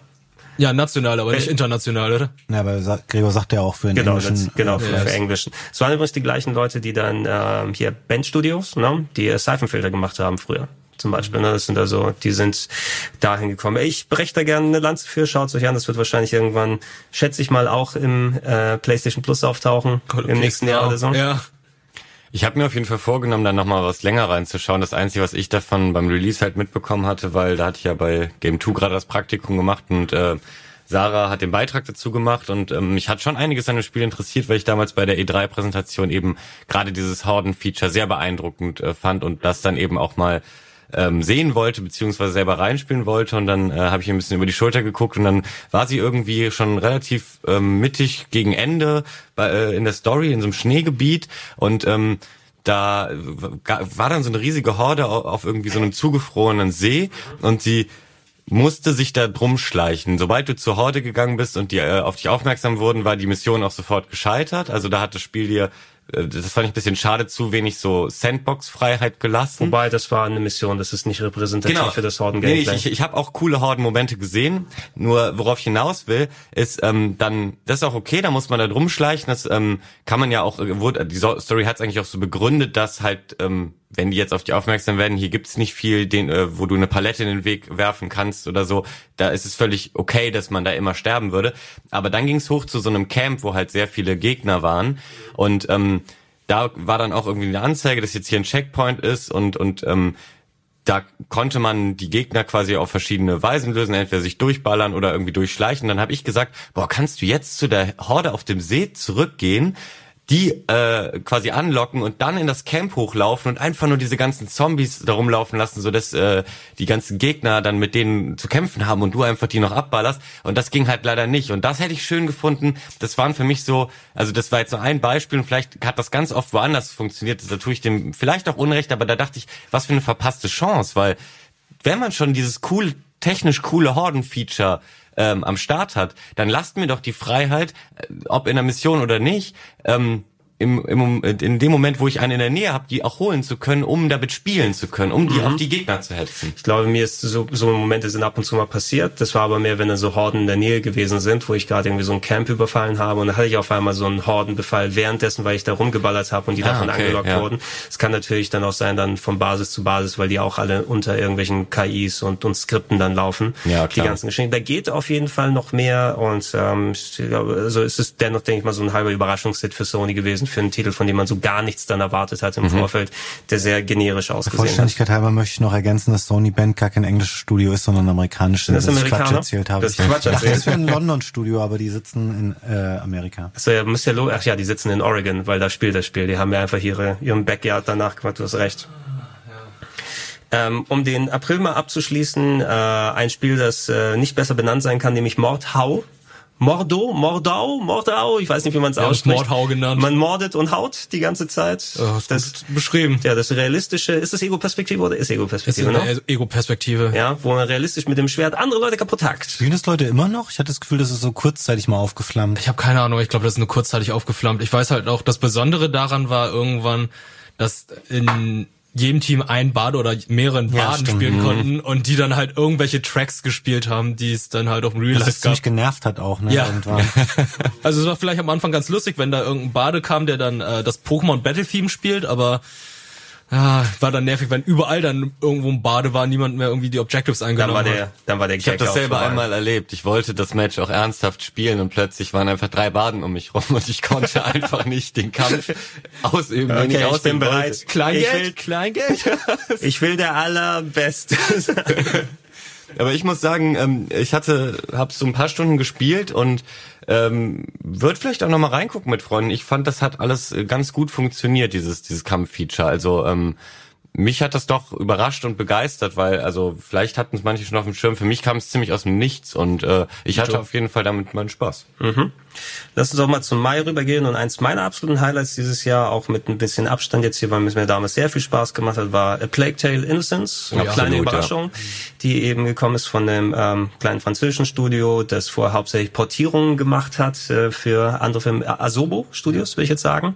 Ja, national, aber nicht Äh, international, oder? Ja, aber Gregor sagt ja auch für den Genau, englischen. das, genau, äh, für, Ja. für Englischen. Es waren übrigens die gleichen Leute, die dann ähm, hier Band Studios, ne, die äh, Seifenfilter gemacht haben früher. Zum Beispiel, ne? Das sind also, die sind dahin gekommen. Ich breche da gerne eine Lanze für, schaut euch an, das wird wahrscheinlich irgendwann, schätze ich mal, auch im äh, PlayStation Plus auftauchen, im nächsten Jahr oder so. Ja. Ich habe mir auf jeden Fall vorgenommen, dann nochmal was länger reinzuschauen. Das Einzige, was ich davon beim Release halt mitbekommen hatte, weil da hatte ich ja bei Game 2 gerade das Praktikum gemacht und äh, Sarah hat den Beitrag dazu gemacht und ähm, mich hat schon einiges an dem Spiel interessiert, weil ich damals bei der E3-Präsentation eben gerade dieses Horden-Feature sehr beeindruckend äh, fand und das dann eben auch mal ähm, sehen wollte, beziehungsweise selber reinspielen wollte und dann äh, habe ich ein bisschen über die Schulter geguckt und dann war sie irgendwie schon relativ ähm, mittig gegen Ende bei, äh, in der Story in so einem Schneegebiet und ähm, da ga- war dann so eine riesige Horde au- auf irgendwie so einem zugefrorenen See und sie musste sich da drum schleichen. Sobald du zur Horde gegangen bist und die äh, auf dich aufmerksam wurden, war die Mission auch sofort gescheitert. Also da hat das Spiel dir, äh, das fand ich ein bisschen schade, zu wenig so Sandbox-Freiheit gelassen. Wobei, das war eine Mission, das ist nicht repräsentativ für das Nee, Horden-Gameplay. ich, ich, ich habe auch coole Horden-Momente gesehen. Nur worauf ich hinaus will, ist ähm, dann, das ist auch okay, da muss man da drum schleichen. Das ähm, kann man ja auch, äh, wurde, die Story hat es eigentlich auch so begründet, dass halt, ähm, wenn die jetzt auf die aufmerksam werden, hier gibt's nicht viel, den, äh, wo du eine Palette in den Weg werfen kannst oder so. Da ist es völlig okay, dass man da immer sterben würde. Aber dann ging's hoch zu so einem Camp, wo halt sehr viele Gegner waren und ähm, da war dann auch irgendwie eine Anzeige, dass jetzt hier ein Checkpoint ist und und ähm, da konnte man die Gegner quasi auf verschiedene Weisen lösen, entweder sich durchballern oder irgendwie durchschleichen. Dann habe ich gesagt, boah, kannst du jetzt zu der Horde auf dem See zurückgehen, die äh, quasi anlocken und dann in das Camp hochlaufen und einfach nur diese ganzen Zombies da rumlaufen lassen, so dass äh, die ganzen Gegner dann mit denen zu kämpfen haben und du einfach die noch abballerst. Und das ging halt leider nicht. Und das hätte ich schön gefunden. Das waren für mich so, also das war jetzt nur ein Beispiel und vielleicht hat das ganz oft woanders funktioniert. Da tue ich dem vielleicht auch Unrecht, aber da dachte ich, was für eine verpasste Chance, weil wenn man schon dieses cool, technisch coole Horden-Feature ähm, am Start hat, dann lasst mir doch die Freiheit, äh, ob in der Mission oder nicht, ähm, im, im, in dem Moment, wo ich einen in der Nähe habe, die auch holen zu können, um damit spielen zu können, um die auf die Gegner zu hetzen. Ich glaube, mir ist so, so Momente sind ab und zu mal passiert. Das war aber mehr, wenn dann so Horden in der Nähe gewesen sind, wo ich gerade irgendwie so ein Camp überfallen habe und dann hatte ich auf einmal so einen Hordenbefall währenddessen, weil ich da rumgeballert habe und die Ah, davon okay, angelockt ja. wurden. Es kann natürlich dann auch sein, dann von Basis zu Basis, weil die auch alle unter irgendwelchen KIs und, und Skripten dann laufen. Ja, Die klar. ganzen Geschichten. Da geht auf jeden Fall noch mehr und ähm, glaube, also es ist dennoch, denke ich mal, so ein halber Überraschungshit für Sony gewesen, für einen Titel, von dem man so gar nichts dann erwartet hat im Mhm. Vorfeld, der sehr generisch ausgesehen hat. Vollständigkeit halber möchte ich noch ergänzen, dass Sony Band gar kein englisches Studio ist, sondern ein amerikanisches. Das dass ich Quatsch erzählt habe. Das ist Ich Quatsch dachte, das wäre ein London-Studio, aber die sitzen in äh, Amerika. So, ja, müsst ja ach ja, die sitzen in Oregon, weil da spielt das Spiel. Die haben ja einfach ihre, ihren Backyard danach gemacht, du hast recht. Ähm, um den April mal abzuschließen, äh, ein Spiel, das äh, nicht besser benannt sein kann, nämlich Mordhau. Mordo, Mordau, Mordau, ich weiß nicht, wie man es Ja, ausspricht. Mordhau genannt. Man mordet und haut die ganze Zeit. Ja, ist das, gut beschrieben. ja, das realistische, ist das Ego-Perspektive oder ist Das ist Ego-Perspektive, eine ne? Ego-Perspektive. Ja, wo man realistisch mit dem Schwert andere Leute kaputt hackt. Spielen das Leute immer noch? Ich hatte das Gefühl, das ist so kurzzeitig mal aufgeflammt. Ich habe keine Ahnung, ich glaube, das ist nur kurzzeitig aufgeflammt. Ich weiß halt auch, das Besondere daran war irgendwann, dass in jedem Team ein Bade oder mehreren Ja, Baden stimmt. spielen konnten und die dann halt irgendwelche Tracks gespielt haben, die es dann halt auf dem Real Das Life gab. genervt hat auch, ne? Ja. Irgendwann. Also es war vielleicht am Anfang ganz lustig, wenn da irgendein Bade kam, der dann äh, das Pokémon Battle Theme spielt, aber ja, war dann nervig, wenn überall dann irgendwo ein Bade war, niemand mehr irgendwie die Objectives Dann eingenommen war hat. der, dann war der Ich habe Gag das selber vorbei. einmal erlebt. Ich wollte das Match auch ernsthaft spielen und plötzlich waren einfach drei Baden um mich rum und ich konnte einfach nicht den Kampf ausüben, den Okay, ich ich ausüben bin bereit. Kleingeld, Ich will- Kleingeld. Ich will der allerbeste sein. Aber ich muss sagen, ähm, ich hatte, habe so ein paar Stunden gespielt und ähm, wird vielleicht auch noch mal reingucken mit Freunden. Ich fand, das hat alles äh, ganz gut funktioniert, dieses dieses Kampffeature. Also ähm, mich hat das doch überrascht und begeistert, weil also vielleicht hatten es manche schon auf dem Schirm. Für mich kam es ziemlich aus dem Nichts und äh, ich hatte auf jeden Fall damit meinen Spaß. Lass uns auch mal zum Mai rübergehen und eins meiner absoluten Highlights dieses Jahr, auch mit ein bisschen Abstand jetzt hier, weil es mir damals sehr viel Spaß gemacht hat, war A Plague Tale Innocence. Eine Ja, kleine absolut, Überraschung, die eben gekommen ist von dem ähm, kleinen französischen Studio, das vorher hauptsächlich Portierungen gemacht hat äh, für andere Filme, Asobo Studios, will ich jetzt sagen.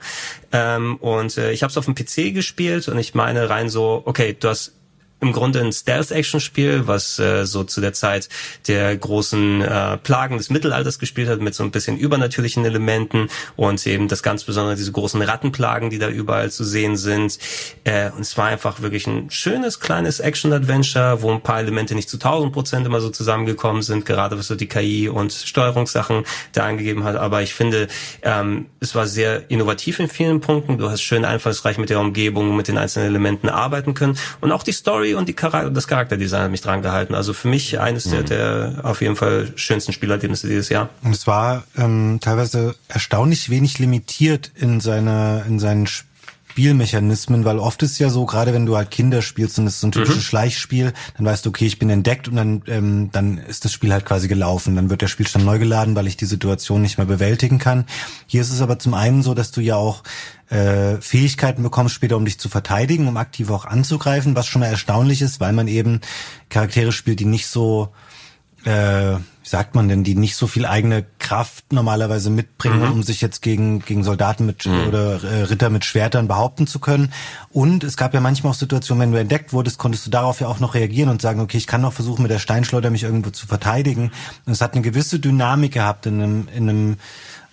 Ähm, und äh, ich habe es auf dem PC gespielt und ich meine rein so, okay, du hast im Grunde ein Stealth-Action-Spiel, was äh, so zu der Zeit der großen äh, Plagen des Mittelalters gespielt hat, mit so ein bisschen übernatürlichen Elementen und eben das ganz Besondere, diese großen Rattenplagen, die da überall zu sehen sind. Äh, und es war einfach wirklich ein schönes, kleines Action-Adventure, wo ein paar Elemente nicht zu 1000 Prozent immer so zusammengekommen sind, gerade was so die KI und Steuerungssachen da angegeben hat. Aber ich finde, ähm, es war sehr innovativ in vielen Punkten. Du hast schön einfallsreich mit der Umgebung, mit den einzelnen Elementen arbeiten können. Und auch die Story und die Charakter das Charakterdesign hat mich dran gehalten. Also für mich eines der, der auf jeden Fall schönsten Spielerlebnisse dieses Jahr. Und es war ähm, teilweise erstaunlich wenig limitiert in seiner in seinen Spielmechanismen, weil oft ist ja so, gerade wenn du halt Kinder spielst und es ist so ein typisches Schleichspiel, dann weißt du, okay, ich bin entdeckt und dann ähm, dann ist das Spiel halt quasi gelaufen, dann wird der Spielstand neu geladen, weil ich die Situation nicht mehr bewältigen kann. Hier ist es aber zum einen so, dass du ja auch äh, Fähigkeiten bekommst später, um dich zu verteidigen, um aktiv auch anzugreifen, was schon mal erstaunlich ist, weil man eben Charaktere spielt, die nicht so äh, wie sagt man denn, die nicht so viel eigene Kraft normalerweise mitbringen, um sich jetzt gegen, gegen Soldaten mit oder äh, Ritter mit Schwertern behaupten zu können. Und es gab ja manchmal auch Situationen, wenn du entdeckt wurdest, konntest du darauf ja auch noch reagieren und sagen, okay, ich kann noch versuchen, mit der Steinschleuder mich irgendwo zu verteidigen. Und es hat eine gewisse Dynamik gehabt in einem, in einem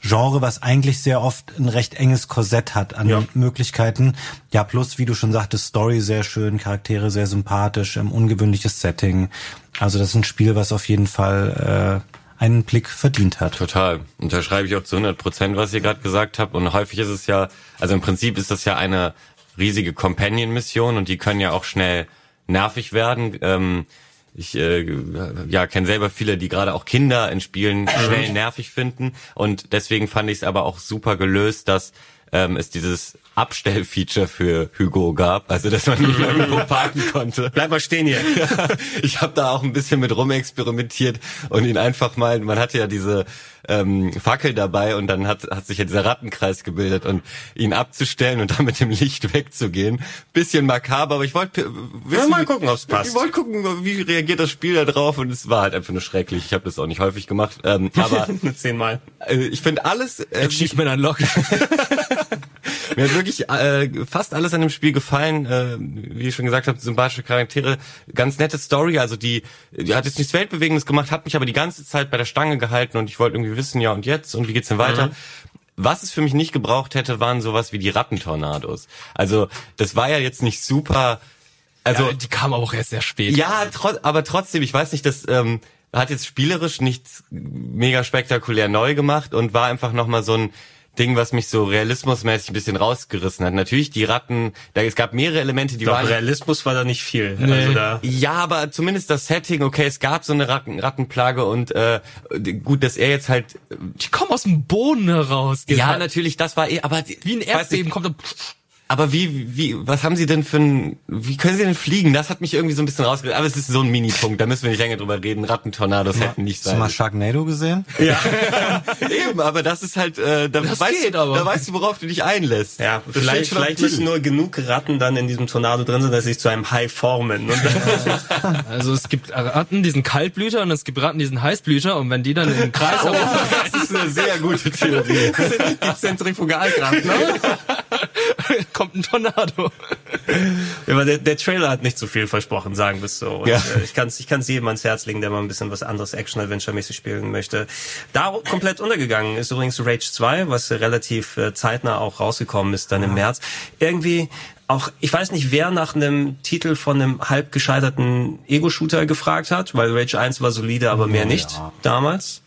Genre, was eigentlich sehr oft ein recht enges Korsett hat an Ja. Möglichkeiten. Ja, plus, wie du schon sagtest, Story sehr schön, Charaktere sehr sympathisch, ähm, ungewöhnliches Setting. Also das ist ein Spiel, was auf jeden Fall äh, einen Blick verdient hat. Total. Unterschreibe ich auch zu 100 Prozent, was ihr gerade gesagt habt. Und häufig ist es ja, also im Prinzip ist das ja eine riesige Companion-Mission und die können ja auch schnell nervig werden. Ähm, ich äh, ja kenne selber viele, die gerade auch Kinder in Spielen schnell nervig finden. Und deswegen fand ich es aber auch super gelöst, dass ähm, es dieses Abstellfeature für Hugo gab, also dass man nicht irgendwo parken konnte. Bleib mal stehen hier. Ja, ich habe da auch ein bisschen mit rumexperimentiert und ihn einfach mal, man hatte ja diese ähm, Fackel dabei und dann hat, hat sich ja dieser Rattenkreis gebildet und ihn abzustellen und dann mit dem Licht wegzugehen. Bisschen makaber, aber ich wollte wissen, mal gucken, ob's passt. Ich wollte gucken, wie reagiert das Spiel da drauf und es war halt einfach nur schrecklich. Ich habe das auch nicht häufig gemacht, ähm, aber Nur zehnmal. äh, ich finde alles äh, Achievement unlocked. Mir hat wirklich äh, fast alles an dem Spiel gefallen. Äh, wie ich schon gesagt habe, sympathische Charaktere, ganz nette Story. Also die, die hat jetzt nichts Weltbewegendes gemacht, hat mich aber die ganze Zeit bei der Stange gehalten und ich wollte irgendwie wissen, ja und jetzt und wie geht's denn weiter? Was es für mich nicht gebraucht hätte, waren sowas wie die Rattentornados. Also das war ja jetzt nicht super. Also ja, die kam auch erst sehr spät. ja, tro aber trotzdem, ich weiß nicht, das ähm, hat jetzt spielerisch nichts mega spektakulär neu gemacht und war einfach nochmal so ein Ding, was mich so realismusmäßig ein bisschen rausgerissen hat. Natürlich die Ratten, da es gab mehrere Elemente, die glaube, waren Realismus war da nicht viel. Nee. Also da, ja, aber zumindest das Setting, okay, es gab so eine Ratten, Rattenplage und äh, gut, dass er jetzt halt Die kommen aus dem Boden heraus. ja, natürlich, das war eh, aber Wie ein Erdbeben kommt da, Aber wie, wie, was haben Sie denn für ein, wie können Sie denn fliegen? Das hat mich irgendwie so ein bisschen rausgerissen. Aber es ist so ein Minipunkt, da müssen wir nicht länger drüber reden. Rattentornados ja. hätten nicht sein. Hast du mal Sharknado gesehen? Ja. Eben, aber das ist halt, äh, da, das weißt, geht, aber. da weißt du, worauf du dich einlässt. Ja, das vielleicht, vielleicht müssen nur genug Ratten dann in diesem Tornado drin sein, dass sie sich zu einem Hai formen. also es gibt Ratten, diesen Kaltblüter und es gibt Ratten, diesen Heißblüter und wenn die dann in den Kreis oh, Das ist eine sehr gute Theorie. die Zentrifugalkraft, ne? Kommt ein Tornado. Ja, der, der Trailer hat nicht so viel versprochen, sagen wir es so. Und, ja. äh, ich kann es ich kann's jedem ans Herz legen, der mal ein bisschen was anderes Action-Adventure-mäßig spielen möchte. Da komplett untergegangen ist übrigens Rage 2, was relativ äh, zeitnah auch rausgekommen ist dann im März. Irgendwie auch, ich weiß nicht, wer nach einem Titel von einem halb gescheiterten Ego-Shooter gefragt hat, weil Rage 1 war solide, aber mehr nicht ja. damals.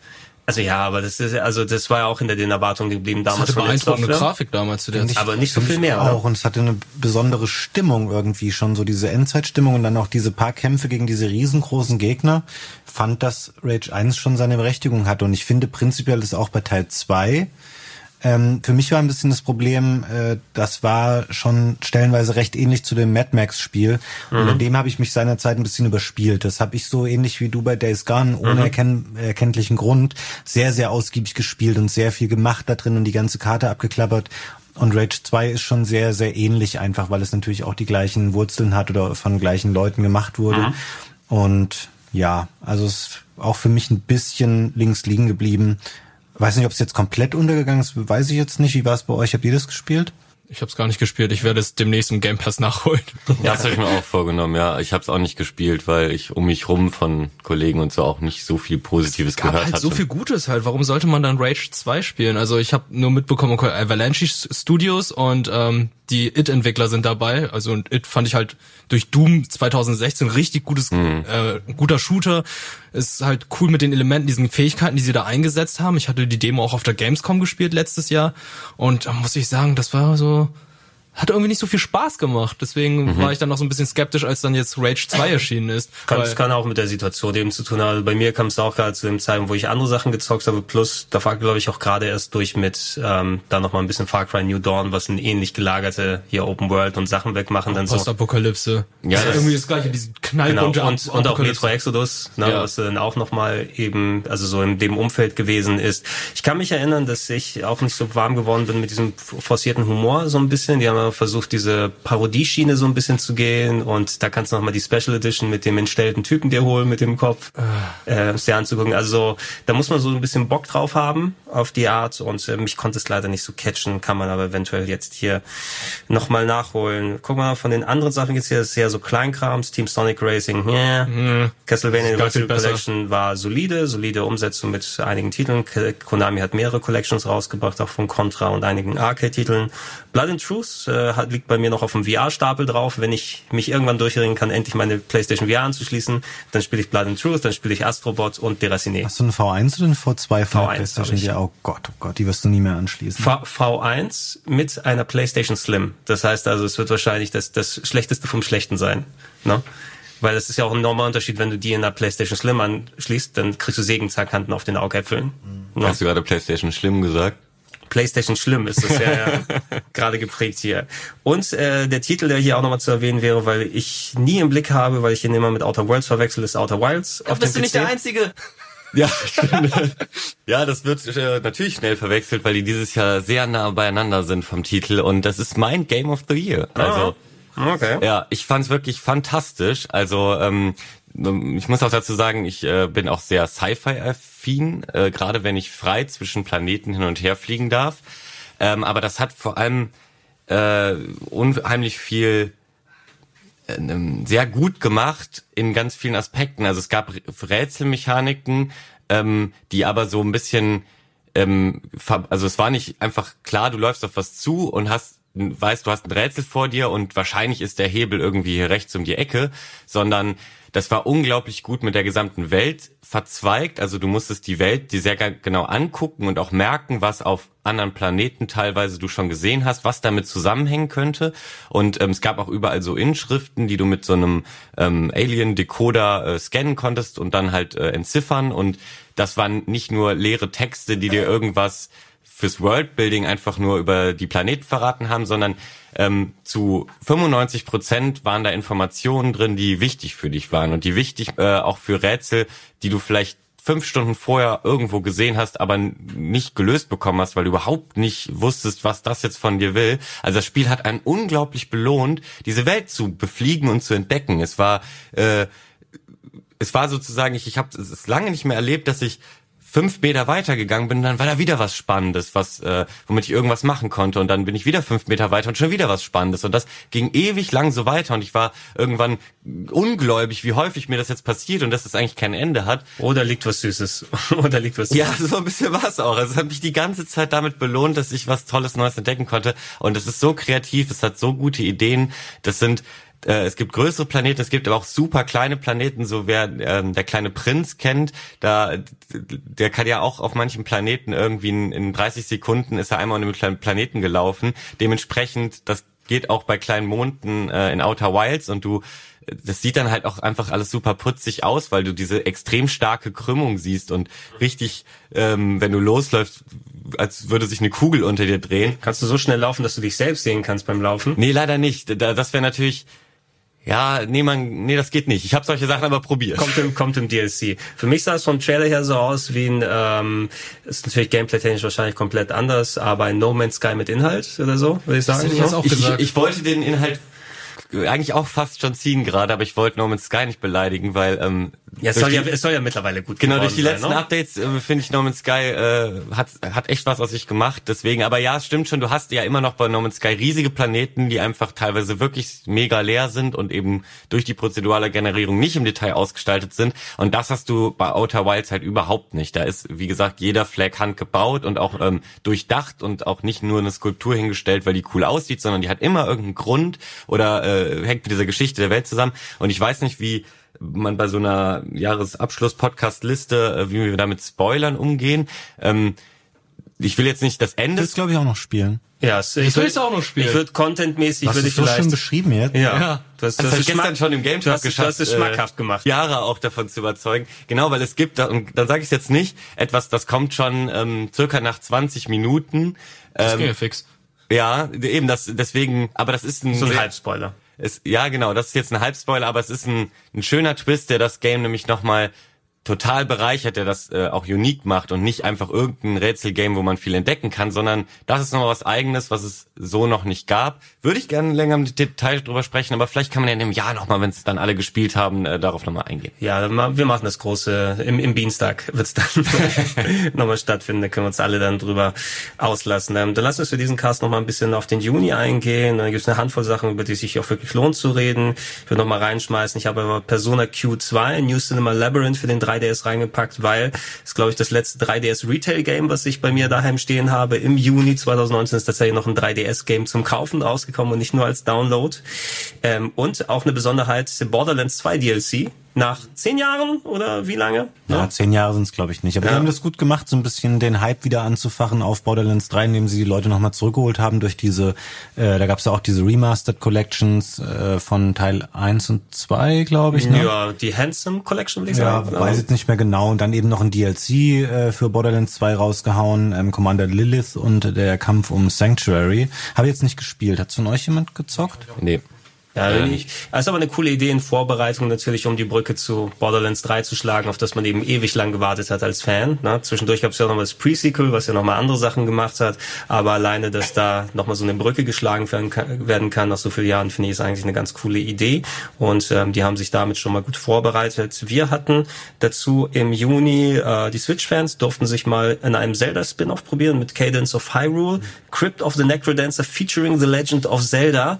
Also ja, aber das ist also das war ja auch hinter den Erwartungen geblieben damals. Es hatte beeindruckende Grafik damals zu der Zeit. Aber nicht so viel mehr. Auch oder? und es hatte eine besondere Stimmung irgendwie schon so diese Endzeitstimmung und dann auch diese paar Kämpfe gegen diese riesengroßen Gegner. Fand, dass Rage 1 schon seine Berechtigung hatte und ich finde prinzipiell ist auch bei Teil 2 ähm, für mich war ein bisschen das Problem, äh, das war schon stellenweise recht ähnlich zu dem Mad Max Spiel. Mhm. Und in dem habe ich mich seinerzeit ein bisschen überspielt. Das habe ich so ähnlich wie du bei Days Gone ohne mhm. erkenn erkenntlichen Grund sehr, sehr ausgiebig gespielt und sehr viel gemacht da drin und die ganze Karte abgeklappert. Und Rage 2 ist schon sehr, sehr ähnlich, einfach weil es natürlich auch die gleichen Wurzeln hat oder von gleichen Leuten gemacht wurde. Mhm. Und ja, also es ist auch für mich ein bisschen links liegen geblieben. Weiß nicht, ob es jetzt komplett untergegangen ist, weiß ich jetzt nicht. Wie war es bei euch? Habt ihr das gespielt? Ich habe es gar nicht gespielt. Ich werde es demnächst im Game Pass nachholen. Ja, das habe ich mir auch vorgenommen. Ja, ich habe es auch nicht gespielt, weil ich um mich rum von Kollegen und so auch nicht so viel Positives es gab gehört halt hatte. So viel Gutes halt. Warum sollte man dann Rage 2 spielen? Also ich habe nur mitbekommen, okay, Avalanche Studios und ähm, die It-Entwickler sind dabei. Also und It fand ich halt durch Doom 2016 richtig gutes, mhm. äh, guter Shooter. Ist halt cool mit den Elementen, diesen Fähigkeiten, die sie da eingesetzt haben. Ich hatte die Demo auch auf der Gamescom gespielt letztes Jahr und da muss ich sagen, das war so hat irgendwie nicht so viel Spaß gemacht. Deswegen mhm. war ich dann noch so ein bisschen skeptisch, als dann jetzt Rage 2 erschienen ist. Kann, das kann auch mit der Situation eben zu tun haben. Bei mir kam es auch gerade zu dem Zeitpunkt, wo ich andere Sachen gezockt habe. Plus, da war glaube ich auch gerade erst durch mit ähm, da noch mal ein bisschen Far Cry New Dawn, was ein ähnlich gelagerte hier Open World und Sachen wegmachen. Dann so. Postapokalypse. Ja, das ist irgendwie das gleiche, diesen knallbunte genau. und, und auch Metro Exodus, ne, ja. was dann auch noch mal eben, also so in dem Umfeld gewesen ist. Ich kann mich erinnern, dass ich auch nicht so warm geworden bin mit diesem forcierten Humor so ein bisschen. Die haben versucht, diese Parodieschiene so ein bisschen zu gehen und da kannst du nochmal die Special Edition mit dem entstellten Typen dir holen mit dem Kopf, ah. äh, sehr anzugucken. Also da muss man so ein bisschen Bock drauf haben auf die Art und äh, mich konnte es leider nicht so catchen, kann man aber eventuell jetzt hier nochmal nachholen. Guck mal, von den anderen Sachen jetzt hier, das ist sehr so Kleinkrams, Team Sonic Racing, yeah. Mhm. Castlevania Collection war solide, solide Umsetzung mit einigen Titeln. Konami hat mehrere Collections rausgebracht, auch von Contra und einigen Arcade-Titeln. Blood and Truth äh, liegt bei mir noch auf dem VR-Stapel drauf. Wenn ich mich irgendwann durchringen kann, endlich meine PlayStation VR anzuschließen, dann spiele ich Blood and Truth, dann spiele ich Astrobot und Deraciné. Hast du einen V1 oder einen V2 von V1 PlayStation VR? Oh Gott, oh Gott, die wirst du nie mehr anschließen. V V1 mit einer PlayStation Slim. Das heißt also, es wird wahrscheinlich das, das Schlechteste vom Schlechten sein. Ne? Weil das ist ja auch ein enormer Unterschied, wenn du die in der PlayStation Slim anschließt, dann kriegst du Sägenzahnkanten auf den Augäpfeln. Mhm. Ne? Hast du gerade PlayStation Slim gesagt? PlayStation schlimm ist das ja, ja gerade geprägt hier. Und äh, der Titel, der hier auch nochmal zu erwähnen wäre, weil ich nie im Blick habe, weil ich ihn immer mit Outer Worlds verwechsel, ist Outer Wilds. Ja, auf bist du nicht der Einzige? Ja, ja, das wird äh, natürlich schnell verwechselt, weil die dieses Jahr sehr nah beieinander sind vom Titel und das ist mein Game of the Year. Also ah, okay. ja, ich fand's wirklich fantastisch. Also ähm, ich muss auch dazu sagen, ich äh, bin auch sehr Sci-Fi-affin, äh, gerade wenn ich frei zwischen Planeten hin und her fliegen darf. Ähm, aber das hat vor allem äh, unheimlich viel äh, sehr gut gemacht in ganz vielen Aspekten. Also es gab Rätselmechaniken, ähm, die aber so ein bisschen, ähm, also es war nicht einfach klar, du läufst auf was zu und hast weißt, du hast ein Rätsel vor dir und wahrscheinlich ist der Hebel irgendwie rechts um die Ecke, sondern das war unglaublich gut mit der gesamten Welt verzweigt. Also du musstest die Welt die sehr genau angucken und auch merken, was auf anderen Planeten teilweise du schon gesehen hast, was damit zusammenhängen könnte. Und ähm, es gab auch überall so Inschriften, die du mit so einem ähm, Alien-Decoder äh, scannen konntest und dann halt äh, entziffern. Und das waren nicht nur leere Texte, die dir irgendwas fürs Worldbuilding einfach nur über die Planeten verraten haben, sondern ähm, zu 95 Prozent waren da Informationen drin, die wichtig für dich waren und die wichtig äh, auch für Rätsel, die du vielleicht fünf Stunden vorher irgendwo gesehen hast, aber nicht gelöst bekommen hast, weil du überhaupt nicht wusstest, was das jetzt von dir will. Also das Spiel hat einen unglaublich belohnt, diese Welt zu befliegen und zu entdecken. Es war äh, es war sozusagen, ich, ich habe es lange nicht mehr erlebt, dass ich fünf Meter weitergegangen bin, dann war da wieder was Spannendes, was, äh, womit ich irgendwas machen konnte. Und dann bin ich wieder fünf Meter weiter und schon wieder was Spannendes. Und das ging ewig lang so weiter. Und ich war irgendwann ungläubig, wie häufig mir das jetzt passiert und dass es das eigentlich kein Ende hat. Oder liegt was Süßes. Oder liegt was Süßes. Ja, so ein bisschen was auch. Also es hat mich die ganze Zeit damit belohnt, dass ich was Tolles Neues entdecken konnte. Und es ist so kreativ, es hat so gute Ideen. Das sind äh, es gibt größere Planeten, es gibt aber auch super kleine Planeten, so wer ähm, der kleine Prinz kennt, da der kann ja auch auf manchen Planeten irgendwie in, in 30 Sekunden ist er einmal um den kleinen Planeten gelaufen. Dementsprechend, das geht auch bei kleinen Monden äh, in Outer Wilds und du das sieht dann halt auch einfach alles super putzig aus, weil du diese extrem starke Krümmung siehst und richtig, ähm, wenn du losläufst, als würde sich eine Kugel unter dir drehen. Kannst du so schnell laufen, dass du dich selbst sehen kannst beim Laufen? Nee, leider nicht. Das wäre natürlich ja, nee, man, nee, das geht nicht. Ich habe solche Sachen aber probiert. Kommt im, kommt im DLC. Für mich sah es vom Trailer her so aus wie ein, ähm, ist natürlich gameplay-technisch wahrscheinlich komplett anders, aber ein No Man's Sky mit Inhalt oder so, würde ich sagen. Ich, auch ich, ich wollte den Inhalt eigentlich auch fast schon ziehen gerade, aber ich wollte No Man's Sky nicht beleidigen, weil ähm, ja, es soll ja, es soll ja mittlerweile gut Genau, durch die sein, letzten ne? Updates äh, finde ich No Man's Sky äh, hat hat echt was aus sich gemacht. Deswegen, aber ja, es stimmt schon. Du hast ja immer noch bei No Man's Sky riesige Planeten, die einfach teilweise wirklich mega leer sind und eben durch die prozedurale Generierung nicht im Detail ausgestaltet sind. Und das hast du bei Outer Wilds halt überhaupt nicht. Da ist, wie gesagt, jeder Flag handgebaut und auch ähm, durchdacht und auch nicht nur eine Skulptur hingestellt, weil die cool aussieht, sondern die hat immer irgendeinen Grund oder äh, hängt mit dieser Geschichte der Welt zusammen. Und ich weiß nicht, wie man bei so einer Jahresabschluss-Podcast-Liste, äh, wie wir da mit Spoilern umgehen. Ähm, ich will jetzt nicht das Ende. Das glaube ich auch noch spielen. Ja, ich, ich will es auch noch spielen. Ich würde contentmäßig würde ich so vielleicht. schön beschrieben jetzt. Ja. ja. Du hast, das hast gestern schon im Game Talk geschafft. Du hast es schmackhaft gemacht. Jahre auch davon zu überzeugen. Genau, weil es gibt, und dann sage ich es jetzt nicht, etwas, das kommt schon ähm, circa nach 20 Minuten. Ähm, das geht ja fix. Ja, eben das, deswegen, aber das ist ein. So ein Halbspoiler. Es, ja, genau, das ist jetzt ein Halbspoiler, aber es ist ein, ein schöner Twist, der das Game nämlich nochmal total bereichert, der das äh, auch unique macht und nicht einfach irgendein Rätselgame, wo man viel entdecken kann, sondern das ist nochmal was eigenes, was es so noch nicht gab. Würde ich gerne länger im Detail drüber sprechen, aber vielleicht kann man ja in dem Jahr nochmal, wenn es dann alle gespielt haben, äh, darauf nochmal eingehen. Ja, wir machen das große, im, im Dienstag wird es dann nochmal stattfinden, da können wir uns alle dann drüber auslassen. Ähm, dann lass uns für diesen Cast nochmal ein bisschen auf den Juni eingehen. Da gibt es eine Handvoll Sachen, über die sich auch wirklich lohnt zu reden. Ich würde nochmal reinschmeißen, ich habe aber Persona Q2, New Cinema Labyrinth für den 3 3DS reingepackt, weil es glaube ich das letzte 3DS Retail Game, was ich bei mir daheim stehen habe. Im Juni 2019 ist tatsächlich noch ein 3DS Game zum Kaufen rausgekommen und nicht nur als Download. Ähm, und auch eine Besonderheit, Borderlands 2 DLC nach zehn Jahren oder wie lange? Ja, ja zehn Jahre sind es, glaube ich, nicht. Aber ja. die haben das gut gemacht, so ein bisschen den Hype wieder anzufachen auf Borderlands 3, indem sie die Leute nochmal zurückgeholt haben durch diese, äh, da gab es ja auch diese Remastered Collections äh, von Teil 1 und 2, glaube ich. Ne? Ja, die Handsome Collection, würde ich ja, sagen. Ja, weiß jetzt nicht mehr genau. Und dann eben noch ein DLC äh, für Borderlands 2 rausgehauen, ähm, Commander Lilith und der Kampf um Sanctuary. Habe jetzt nicht gespielt. Hat von euch jemand gezockt? Nee. Ja, ähm. ich, das ist aber eine coole Idee in Vorbereitung natürlich, um die Brücke zu Borderlands 3 zu schlagen, auf das man eben ewig lang gewartet hat als Fan. Ne? Zwischendurch gab es ja noch mal das Pre-Sequel, was ja nochmal andere Sachen gemacht hat, aber alleine, dass da nochmal so eine Brücke geschlagen werden kann, werden kann nach so vielen Jahren, finde ich, ist eigentlich eine ganz coole Idee und ähm, die haben sich damit schon mal gut vorbereitet. Wir hatten dazu im Juni, äh, die Switch-Fans durften sich mal in einem Zelda-Spin-Off probieren mit Cadence of Hyrule, Crypt of the Necrodancer featuring The Legend of Zelda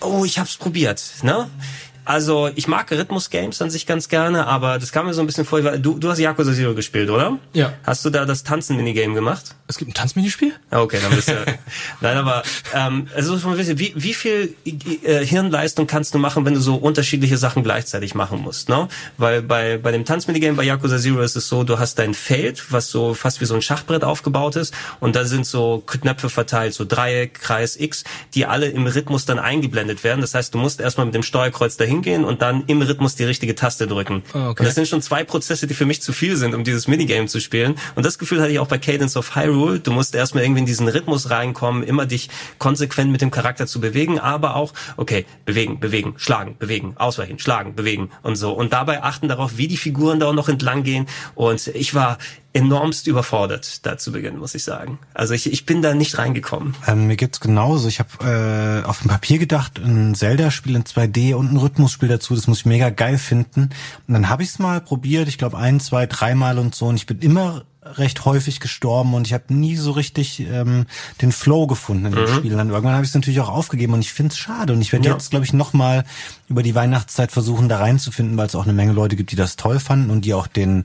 oh, ich hab's probiert, ne? Also ich mag Rhythmus-Games an sich ganz gerne, aber das kam mir so ein bisschen vor. Du, du hast Yakuza Zero gespielt, oder? Ja. Hast du da das Tanzen-Minigame gemacht? Es gibt ein Tanzminispiel? Okay, dann bist du. Nein, aber ähm, also wie, wie viel äh, Hirnleistung kannst du machen, wenn du so unterschiedliche Sachen gleichzeitig machen musst, ne? Weil bei bei dem Tanzminigame bei Yakuza Zero ist es so, du hast dein Feld, was so fast wie so ein Schachbrett aufgebaut ist, und da sind so Knöpfe verteilt, so Dreieck, Kreis, X, die alle im Rhythmus dann eingeblendet werden. Das heißt, du musst erstmal mit dem Steuerkreuz dahin hingehen und dann im Rhythmus die richtige Taste drücken. Ah, okay. Und das sind schon zwei Prozesse, die für mich zu viel sind, um dieses Minigame zu spielen. Und das Gefühl hatte ich auch bei Cadence of Hyrule. Du musst erstmal irgendwie in diesen Rhythmus reinkommen, immer dich konsequent mit dem Charakter zu bewegen, aber auch, okay, bewegen, bewegen, schlagen, bewegen, ausweichen, schlagen, bewegen und so. Und dabei achten darauf, wie die Figuren da auch noch entlang gehen. Und ich war enormst überfordert da zu Beginn, muss ich sagen. Also ich, ich bin da nicht reingekommen. Ähm, mir geht's genauso. Ich habe äh, auf dem Papier gedacht, ein Zelda-Spiel in 2D und ein Rhythmusspiel dazu, das muss ich mega geil finden. Und dann habe ich es mal probiert, ich glaube ein, zwei, dreimal und so. Und ich bin immer recht häufig gestorben und ich habe nie so richtig ähm, den Flow gefunden in dem Spiel. Und dann irgendwann habe ich es natürlich auch aufgegeben und ich finde es schade. Und ich werde Ja. jetzt, glaube ich, nochmal über die Weihnachtszeit versuchen, da reinzufinden, weil es auch eine Menge Leute gibt, die das toll fanden und die auch den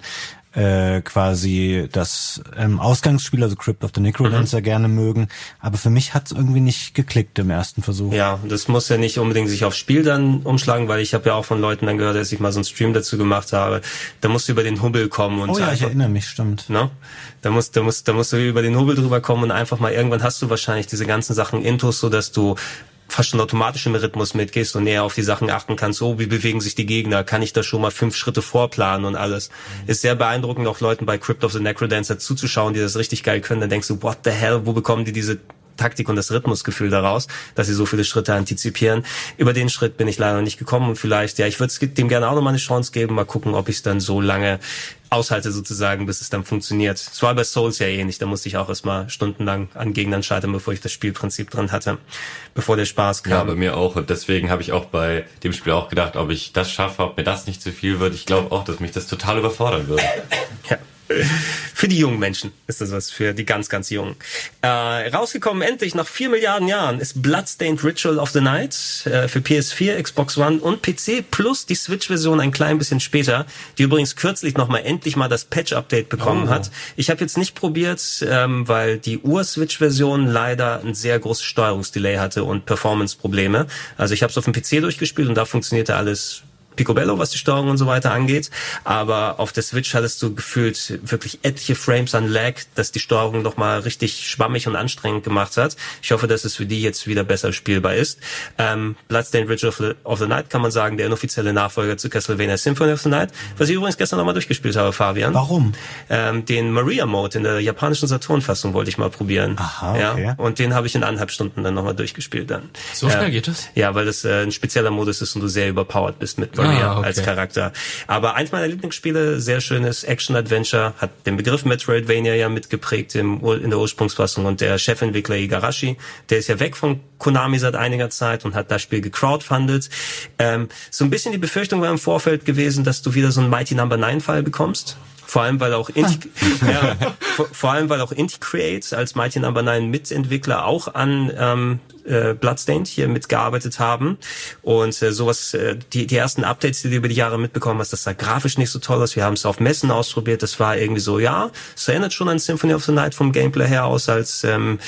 äh, quasi das ähm, Ausgangsspiel, also Crypt of the Necrodancer, gerne mögen. Aber für mich hat's irgendwie nicht geklickt im ersten Versuch. Ja, das muss ja nicht unbedingt sich aufs Spiel dann umschlagen, weil ich habe ja auch von Leuten dann gehört, dass ich mal so einen Stream dazu gemacht habe. Da musst du über den Hubbel kommen und Oh ja, ich einfach, erinnere mich, stimmt. ne? Da musst, da musst, da musst du über den Hubbel drüber kommen und einfach mal irgendwann hast du wahrscheinlich diese ganzen Sachen intus, so dass du fast schon automatisch im Rhythmus mitgehst und näher auf die Sachen achten kannst. Oh, wie bewegen sich die Gegner? Kann ich da schon mal fünf Schritte vorplanen und alles? Ist sehr beeindruckend, auch Leuten bei Crypt of the Necrodancer zuzuschauen, die das richtig geil können. Dann denkst du, what the hell, wo bekommen die diese Taktik und das Rhythmusgefühl daraus, dass sie so viele Schritte antizipieren. Über den Schritt bin ich leider noch nicht gekommen und vielleicht, ja, ich würde dem gerne auch noch mal eine Chance geben, mal gucken, ob ich es dann so lange aushalte sozusagen, bis es dann funktioniert. Es war bei Souls ja ähnlich, da musste ich auch erstmal stundenlang an Gegnern scheitern, bevor ich das Spielprinzip drin hatte, bevor der Spaß kam. Ja, bei mir auch. Und deswegen habe ich auch bei dem Spiel auch gedacht, ob ich das schaffe, ob mir das nicht zu viel wird. Ich glaube auch, dass mich das total überfordern würde. Ja. Für die jungen Menschen ist das was, für die ganz, ganz Jungen. Äh, rausgekommen endlich nach vier Milliarden Jahren ist Bloodstained Ritual of the Night äh, für PS4, Xbox One und PC plus die Switch-Version ein klein bisschen später, die übrigens kürzlich nochmal endlich mal das Patch-Update bekommen hat. Ich habe jetzt nicht probiert, ähm, weil die Ur-Switch-Version leider ein sehr großes Steuerungsdelay hatte und Performance-Probleme. Also ich habe es auf dem PC durchgespielt und da funktionierte alles Picobello, was die Steuerung und so weiter angeht. Aber auf der Switch hattest du gefühlt wirklich etliche Frames an Lag, dass die Steuerung noch mal richtig schwammig und anstrengend gemacht hat. Ich hoffe, dass es für die jetzt wieder besser spielbar ist. Ähm, Bloodstained Ritual of the, of the Night kann man sagen, der inoffizielle Nachfolger zu Castlevania Symphony of the Night, was ich übrigens gestern noch mal durchgespielt habe, Fabian. Warum? Ähm, den Maria Mode in der japanischen Saturn-Fassung wollte ich mal probieren. Aha, ja, okay. und den habe ich in anderthalb Stunden dann nochmal durchgespielt dann. So schnell geht das? Ja, weil das äh, ein spezieller Modus ist und du sehr überpowered bist mit Maria Ah, okay. als Charakter. Aber eins meiner Lieblingsspiele, sehr schönes Action-Adventure, hat den Begriff Metroidvania ja mitgeprägt im, in der Ursprungsfassung und der Chefentwickler Igarashi, der ist ja weg von Konami seit einiger Zeit und hat das Spiel gecrowdfundet. Ähm, so ein bisschen die Befürchtung war im Vorfeld gewesen, dass du wieder so einen Mighty Number 9 Fall bekommst. Vor allem, weil auch Inti ja, vor, vor allem, weil auch Inti Create als Mighty Number 9 Mitentwickler auch an ähm, äh, Bloodstained hier mitgearbeitet haben. Und äh, sowas äh, die die ersten Updates die du über die Jahre mitbekommen hast das sah grafisch nicht so toll aus. Wir haben es auf Messen ausprobiert. Das war irgendwie so ja es erinnert schon an Symphony of the Night vom Gameplay her aus als ähm,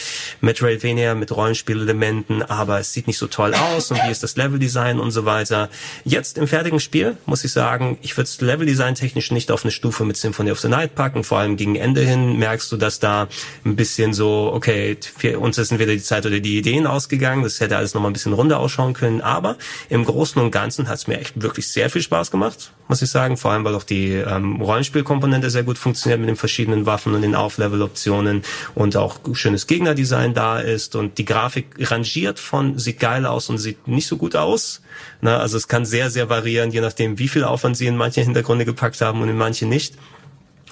Metroidvania mit Rollenspielelementen aber es sieht nicht so toll aus. Und wie ist das Leveldesign und so weiter? Jetzt im fertigen Spiel muss ich sagen ich würde es Leveldesign technisch nicht auf eine Stufe mit Symphony of the Night packen vor allem gegen Ende hin. Merkst du dass da ein bisschen so okay für uns ist entweder die Zeit oder die Ideen ausgegangen. Das hätte alles noch mal ein bisschen runder ausschauen können. Aber im Großen und Ganzen hat es mir echt wirklich sehr viel Spaß gemacht, muss ich sagen. Vor allem, weil auch die ähm, Rollenspielkomponente sehr gut funktioniert mit den verschiedenen Waffen und den Auflevel-Optionen und auch schönes Gegnerdesign da ist und die Grafik rangiert von sieht geil aus und sieht nicht so gut aus. Na, also es kann sehr, sehr variieren, je nachdem, wie viel Aufwand sie in manche Hintergründe gepackt haben und in manche nicht.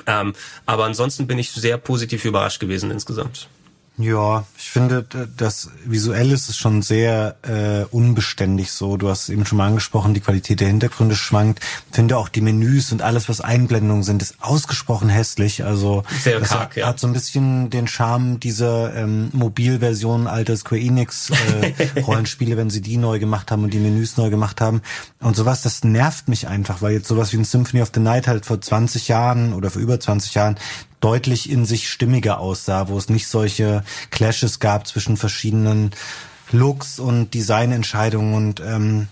Ähm, aber ansonsten bin ich sehr positiv überrascht gewesen insgesamt. Ja, ich finde, das visuell ist es schon sehr äh, unbeständig so. Du hast eben schon mal angesprochen, die Qualität der Hintergründe schwankt. Ich finde auch die Menüs und alles, was Einblendungen sind, ist ausgesprochen hässlich. Also Sehr das karg, hat, ja. hat so ein bisschen den Charme dieser ähm, Mobilversion alter Square Enix äh, Rollenspiele, wenn sie die neu gemacht haben und die Menüs neu gemacht haben. Und sowas, das nervt mich einfach, weil jetzt sowas wie ein Symphony of the Night halt vor 20 Jahren oder vor über 20 Jahren deutlich in sich stimmiger aussah, wo es nicht solche Clashes gab zwischen verschiedenen Looks und Designentscheidungen und ähm,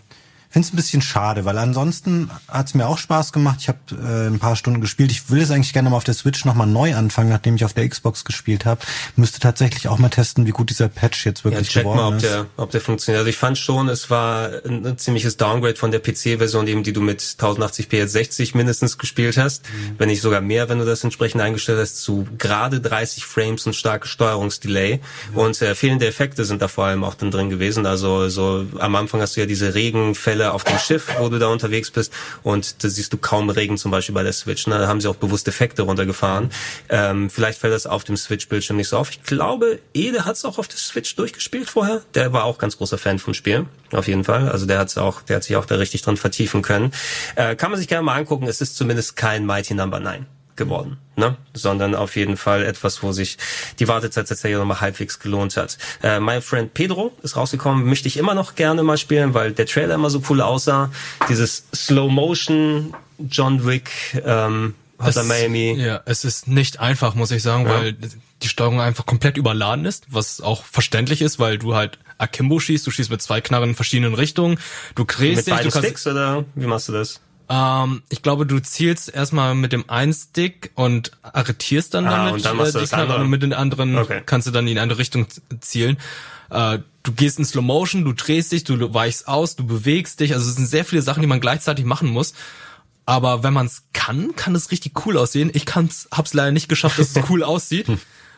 finde es ein bisschen schade, weil ansonsten hat es mir auch Spaß gemacht. Ich habe äh, ein paar Stunden gespielt. Ich will es eigentlich gerne mal auf der Switch nochmal neu anfangen, nachdem ich auf der Xbox gespielt habe. Müsste tatsächlich auch mal testen, wie gut dieser Patch jetzt wirklich ja, check geworden mal, ob ist. Der, ob der funktioniert. Also ich fand schon, es war ein, ein ziemliches Downgrade von der PC-Version, eben die du mit 1080p jetzt 60 mindestens gespielt hast, mhm. wenn nicht sogar mehr, wenn du das entsprechend eingestellt hast, zu gerade 30 Frames und starke Steuerungsdelay. Mhm. Und äh, fehlende Effekte sind da vor allem auch dann drin gewesen. Also so am Anfang hast du ja diese Regenfälle auf dem Schiff, wo du da unterwegs bist und da siehst du kaum Regen zum Beispiel bei der Switch. Ne? Da haben sie auch bewusst Effekte runtergefahren. Ähm, vielleicht fällt das auf dem Switch-Bildschirm nicht so auf. Ich glaube, Ede hat es auch auf der Switch durchgespielt vorher. Der war auch ganz großer Fan vom Spiel, auf jeden Fall. Also der hat's auch, der hat sich auch da richtig dran vertiefen können. Äh, kann man sich gerne mal angucken. Es ist zumindest kein Mighty Number 9 geworden, ne? sondern auf jeden Fall etwas, wo sich die Wartezeit tatsächlich nochmal halbwegs gelohnt hat. Äh, My Friend Pedro ist rausgekommen, möchte ich immer noch gerne mal spielen, weil der Trailer immer so cool aussah. Dieses Slow Motion John Wick, ähm, Hotter Miami. Ja, es ist nicht einfach, muss ich sagen, ja. weil die Steuerung einfach komplett überladen ist, was auch verständlich ist, weil du halt Akimbo schießt, du schießt mit zwei Knarren in verschiedenen Richtungen, du kriegst dich, du kannst, Sticks oder wie machst du das? Ähm, ich glaube, du zielst erstmal mit dem einen Stick und arretierst dann ah, damit und dann machst äh, die Knarre und mit den anderen okay. kannst du dann in eine Richtung zielen. Äh, du gehst in Slow Motion, du drehst dich, du weichst aus, du bewegst dich. Also es sind sehr viele Sachen, die man gleichzeitig machen muss. Aber wenn man es kann, kann es richtig cool aussehen. Ich kann's, hab's leider nicht geschafft, dass es cool aussieht.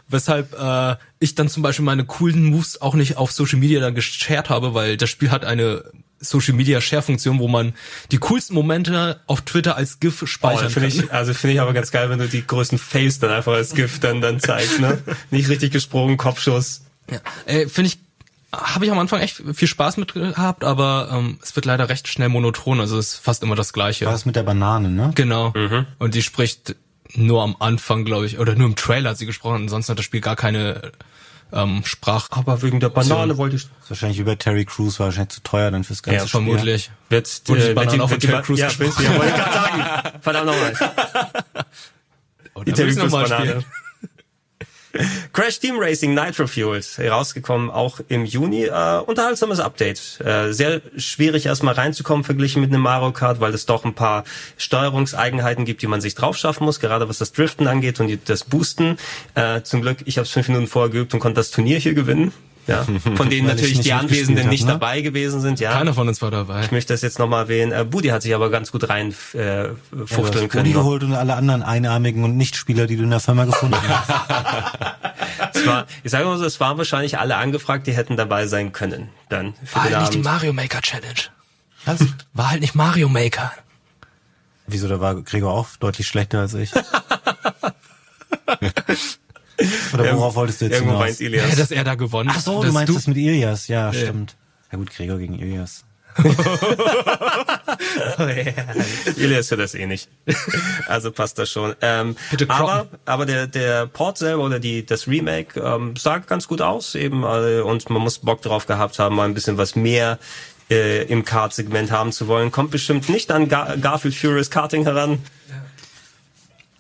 Weshalb äh, ich dann zum Beispiel meine coolen Moves auch nicht auf Social Media dann geshared habe, weil das Spiel hat eine Social Media Share Funktion, wo man die coolsten Momente auf Twitter als GIF speichern oh, kann. Ich, also finde ich aber ganz geil, wenn du die größten Fails dann einfach als GIF dann dann zeigst, ne? Nicht richtig gesprungen, Kopfschuss. Ja, äh, finde ich habe ich am Anfang echt viel Spaß mit gehabt, aber ähm, es wird leider recht schnell monoton, also es ist fast immer das gleiche. War das mit der Banane, ne? Genau. Mhm. Und die spricht nur am Anfang, glaube ich, oder nur im Trailer hat sie gesprochen, ansonsten hat das Spiel gar keine ähm, Sprach. Aber wegen der Banane wollte ich. ist wahrscheinlich über Terry Crews wahrscheinlich zu teuer dann fürs ganze ja, Spiel. vermutlich. Wird die, die Banane auch von Terry Crews ja, gesprochen. Ja, wollte ich gerade sagen. Verdammt nochmal. Oh, die Terry Crews Banane. Crash Team Racing Nitro Fuels, herausgekommen auch im Juni. Äh, unterhaltsames Update. Äh, sehr schwierig erstmal reinzukommen verglichen mit einem Mario Kart, weil es doch ein paar Steuerungseigenheiten gibt, die man sich drauf schaffen muss, gerade was das Driften angeht und das Boosten. Äh, zum Glück, ich habe es fünf Minuten vorher geübt und konnte das Turnier hier gewinnen. Ja, von denen natürlich die Anwesenden nicht ne? dabei gewesen sind. Ja, keiner von uns war dabei. Ich möchte das jetzt nochmal erwähnen. Äh, Budi hat sich aber ganz gut rein äh, fuchteln ja, können. Budi geholt und alle anderen einarmigen und Nichtspieler, die du in der Firma gefunden hast. es war, ich sage mal so, es waren wahrscheinlich alle angefragt, die hätten dabei sein können. Dann für war halt Abend. nicht die Mario Maker Challenge. Was? War halt nicht Mario Maker. Wieso, da war Gregor auch deutlich schlechter als ich. Oder worauf wolltest du jetzt Irgendwo hinaus? Ilias. Dass er da gewonnen Ach so, du meinst du das mit Ilias. Ja, ja, stimmt. Ja gut, Gregor gegen Ilias. oh, yeah. Ilias hört das eh nicht. Also passt das schon. Ähm, aber aber der der Port selber oder die das Remake ähm, sah ganz gut aus eben äh, und man muss Bock drauf gehabt haben, mal ein bisschen was mehr äh, im Kart-Segment haben zu wollen. Kommt bestimmt nicht an Gar Garfield Furious Karting heran.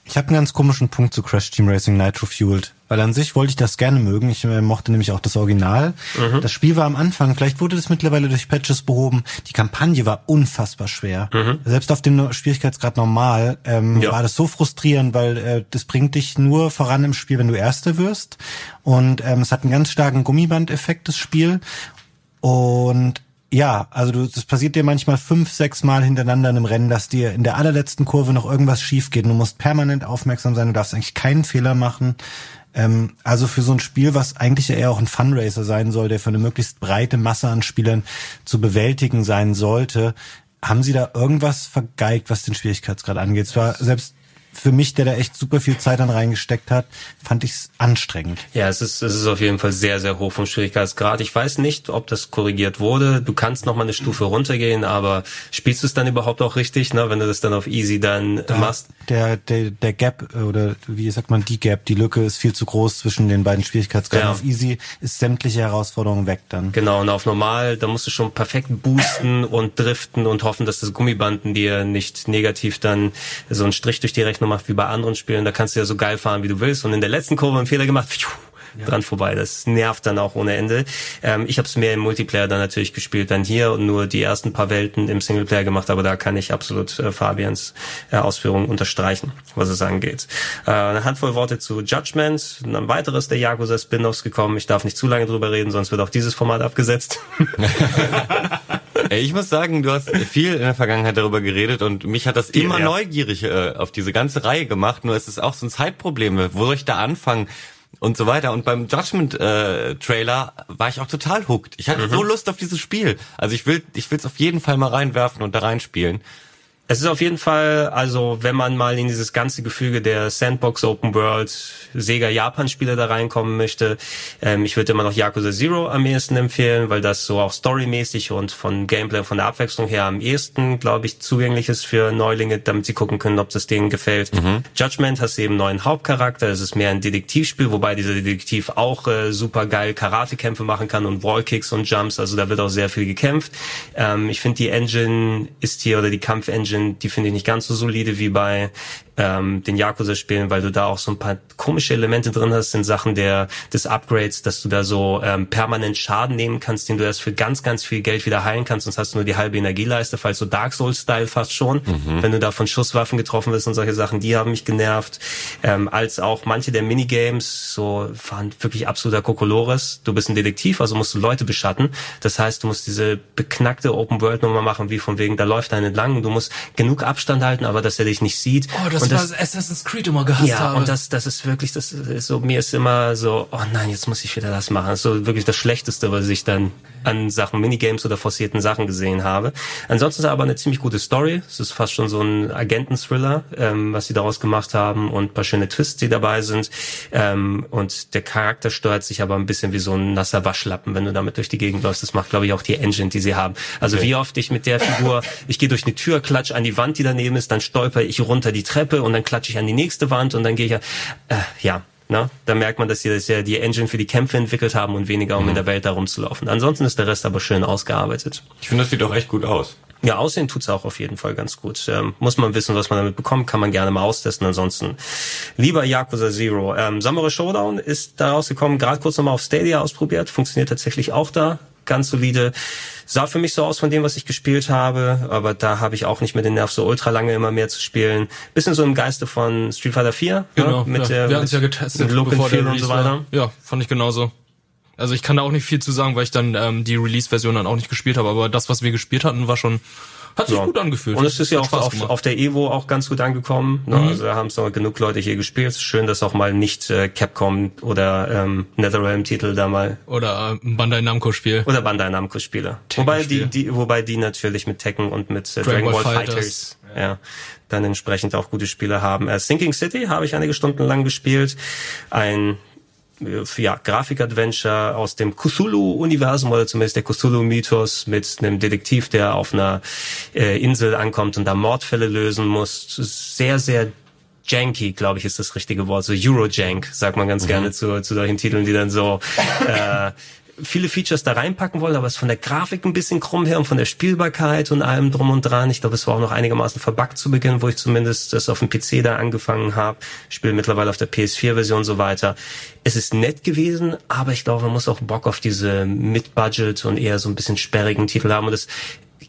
Ich habe einen ganz komischen Punkt zu Crash Team Racing Nitro Fueled, weil an sich wollte ich das gerne mögen. Ich äh, mochte nämlich auch das Original. Mhm. Das Spiel war am Anfang, vielleicht wurde das mittlerweile durch Patches behoben. Die Kampagne war unfassbar schwer. Mhm. Selbst auf dem Schwierigkeitsgrad normal ähm, ja. war das so frustrierend, weil äh, das bringt dich nur voran im Spiel, wenn du Erster wirst. Und ähm, es hat einen ganz starken Gummibandeffekt, das Spiel. Und ja, also du, das passiert dir manchmal fünf, sechs Mal hintereinander in einem Rennen, dass dir in der allerletzten Kurve noch irgendwas schief geht. Du musst permanent aufmerksam sein, du darfst eigentlich keinen Fehler machen. Ähm, also für so ein Spiel, was eigentlich ja eher auch ein Funracer sein soll, der für eine möglichst breite Masse an Spielern zu bewältigen sein sollte, haben sie da irgendwas vergeigt, was den Schwierigkeitsgrad angeht. Zwar selbst für mich, der da echt super viel Zeit dann reingesteckt hat, fand ich es anstrengend. Ja, es ist, es ist auf jeden Fall sehr, sehr hoch vom Schwierigkeitsgrad. Ich weiß nicht, ob das korrigiert wurde. Du kannst noch mal eine Stufe runtergehen, aber spielst du es dann überhaupt auch richtig, ne, wenn du das dann auf easy dann da, machst? Der, der, der Gap, oder wie sagt man, die Gap, die Lücke ist viel zu groß zwischen den beiden Schwierigkeitsgraden. Ja. Auf easy ist sämtliche Herausforderungen weg dann. Genau, und auf normal, da musst du schon perfekt boosten und driften und hoffen, dass das Gummibanden dir nicht negativ dann so einen Strich durch die Rechnung macht wie bei anderen Spielen. Da kannst du ja so geil fahren, wie du willst. Und in der letzten Kurve einen Fehler gemacht, pfiuh, ja. dran vorbei. Das nervt dann auch ohne Ende. Ähm, ich habe es mehr im Multiplayer dann natürlich gespielt, dann hier und nur die ersten paar Welten im Singleplayer gemacht, aber da kann ich absolut äh, Fabians äh, Ausführungen unterstreichen, was es angeht. Äh, eine Handvoll Worte zu Judgment, ein weiteres der Yakuza Spin-offs gekommen. Ich darf nicht zu lange drüber reden, sonst wird auch dieses Format abgesetzt. Ich muss sagen, du hast viel in der Vergangenheit darüber geredet und mich hat das immer ja. neugierig äh, auf diese ganze Reihe gemacht. Nur es ist auch so ein Zeitproblem. Wo soll ich da anfangen? und so weiter. Und beim Judgment äh, Trailer war ich auch total hooked. Ich hatte mhm. so Lust auf dieses Spiel. Also ich will, ich will es auf jeden Fall mal reinwerfen und da reinspielen. Es ist auf jeden Fall, also wenn man mal in dieses ganze Gefüge der Sandbox Open World Sega Japan Spiele da reinkommen möchte, ähm, ich würde immer noch Yakuza Zero am ehesten empfehlen, weil das so auch storymäßig und von Gameplay, von der Abwechslung her am ehesten, glaube ich, zugänglich ist für Neulinge, damit sie gucken können, ob das denen gefällt. Mhm. Judgment hast eben einen neuen Hauptcharakter, es ist mehr ein Detektivspiel, wobei dieser Detektiv auch äh, super geil Karatekämpfe machen kann und Wallkicks und Jumps, also da wird auch sehr viel gekämpft. Ähm, ich finde die Engine ist hier oder die Kampfengine Engine, die finde ich nicht ganz so solide wie bei ähm, den Yakuza-Spielen, weil du da auch so ein paar komische Elemente drin hast in Sachen der des Upgrades, dass du da so ähm, permanent Schaden nehmen kannst, den du erst für ganz, ganz viel Geld wieder heilen kannst, sonst hast du nur die halbe Energieleiste, falls so Dark Souls-Style fast schon, mhm. wenn du da von Schusswaffen getroffen wirst und solche Sachen, die haben mich genervt. Ähm, als auch manche der Minigames so waren wirklich absoluter Kokolores. Du bist ein Detektiv, also musst du Leute beschatten. Das heißt, du musst diese beknackte Open-World-Nummer machen, wie von wegen, da läuft einer entlang und du musst genug Abstand halten, aber dass er dich nicht sieht. Oh, das und das, was Assassin's Creed immer gehasst ja, habe. und das, das ist wirklich, das ist so, mir ist immer so, oh nein, jetzt muss ich wieder das machen. Das ist so wirklich das Schlechteste, was ich dann an Sachen Minigames oder forcierten Sachen gesehen habe. Ansonsten ist aber eine ziemlich gute Story. Es ist fast schon so ein Agenten-Thriller, ähm, was sie daraus gemacht haben und paar schöne Twists, die dabei sind. Ähm, und der Charakter steuert sich aber ein bisschen wie so ein nasser Waschlappen, wenn du damit durch die Gegend läufst. Das macht, glaube ich, auch die Engine, die sie haben. Also okay. wie oft ich mit der Figur, ich gehe durch eine Tür, klatsch an die Wand, die daneben ist, dann stolper ich runter die Treppe und dann klatsche ich an die nächste Wand und dann gehe ich äh, ja, Ne? Da merkt man, dass sie das ja die Engine für die Kämpfe entwickelt haben und weniger, um mhm. in der Welt da rumzulaufen. Ansonsten ist der Rest aber schön ausgearbeitet. Ich finde, das sieht auch echt gut aus. Ja, aussehen tut's auch auf jeden Fall ganz gut. Ähm, muss man wissen, was man damit bekommt, kann man gerne mal austesten. Ansonsten lieber Yakuza Zero. Ähm, Samurai Showdown ist da rausgekommen, gerade kurz nochmal auf Stadia ausprobiert, funktioniert tatsächlich auch da ganz solide. Sah für mich so aus von dem, was ich gespielt habe, aber da habe ich auch nicht mehr den Nerv, so ultra lange immer mehr zu spielen. Bisschen so im Geiste von Street Fighter 4. Ne? Genau, ja, mit, ja. wir hatten es ja getestet, mit Look and Feel und so weiter. War. Ja, fand ich genauso. Also ich kann da auch nicht viel zu sagen, weil ich dann ähm, die Release-Version dann auch nicht gespielt habe, aber das, was wir gespielt hatten, war schon hat sich ja. gut angefühlt. Und es ist ja auch auf, auf, der Evo auch ganz gut angekommen. Ne? Mhm. Also da haben es noch genug Leute hier gespielt. Schön, dass auch mal nicht äh, Capcom oder ähm, NetherRealm-Titel da mal. Oder äh, Bandai Namco-Spiel. Oder Bandai Namco-Spiele. Wobei die, die, wobei die natürlich mit Tekken und mit äh, Dragon, Ball Fighters, Fighters ja. ja. dann entsprechend auch gute Spiele haben. Äh, Sinking City habe ich einige Stunden lang gespielt. Ein ja, Grafik-Adventure aus dem Cthulhu-Universum oder zumindest der Cthulhu-Mythos mit einem Detektiv, der auf einer äh, Insel ankommt und da Mordfälle lösen muss. Sehr, sehr janky, glaube ich, ist das richtige Wort. So Eurojank, sagt man ganz mhm. gerne zu, zu solchen Titeln, die dann so äh, viele Features da reinpacken wollen, aber es von der Grafik ein bisschen krumm her und von der Spielbarkeit und allem drum und dran. Ich glaube, es war auch noch einigermaßen verbuggt zu Beginn, wo ich zumindest das auf dem PC da angefangen habe. Spiele mittlerweile auf der PS4-Version so weiter. Es ist nett gewesen, aber ich glaube, man muss auch Bock auf diese Mid-Budget und eher so ein bisschen sperrigen Titel haben. Und das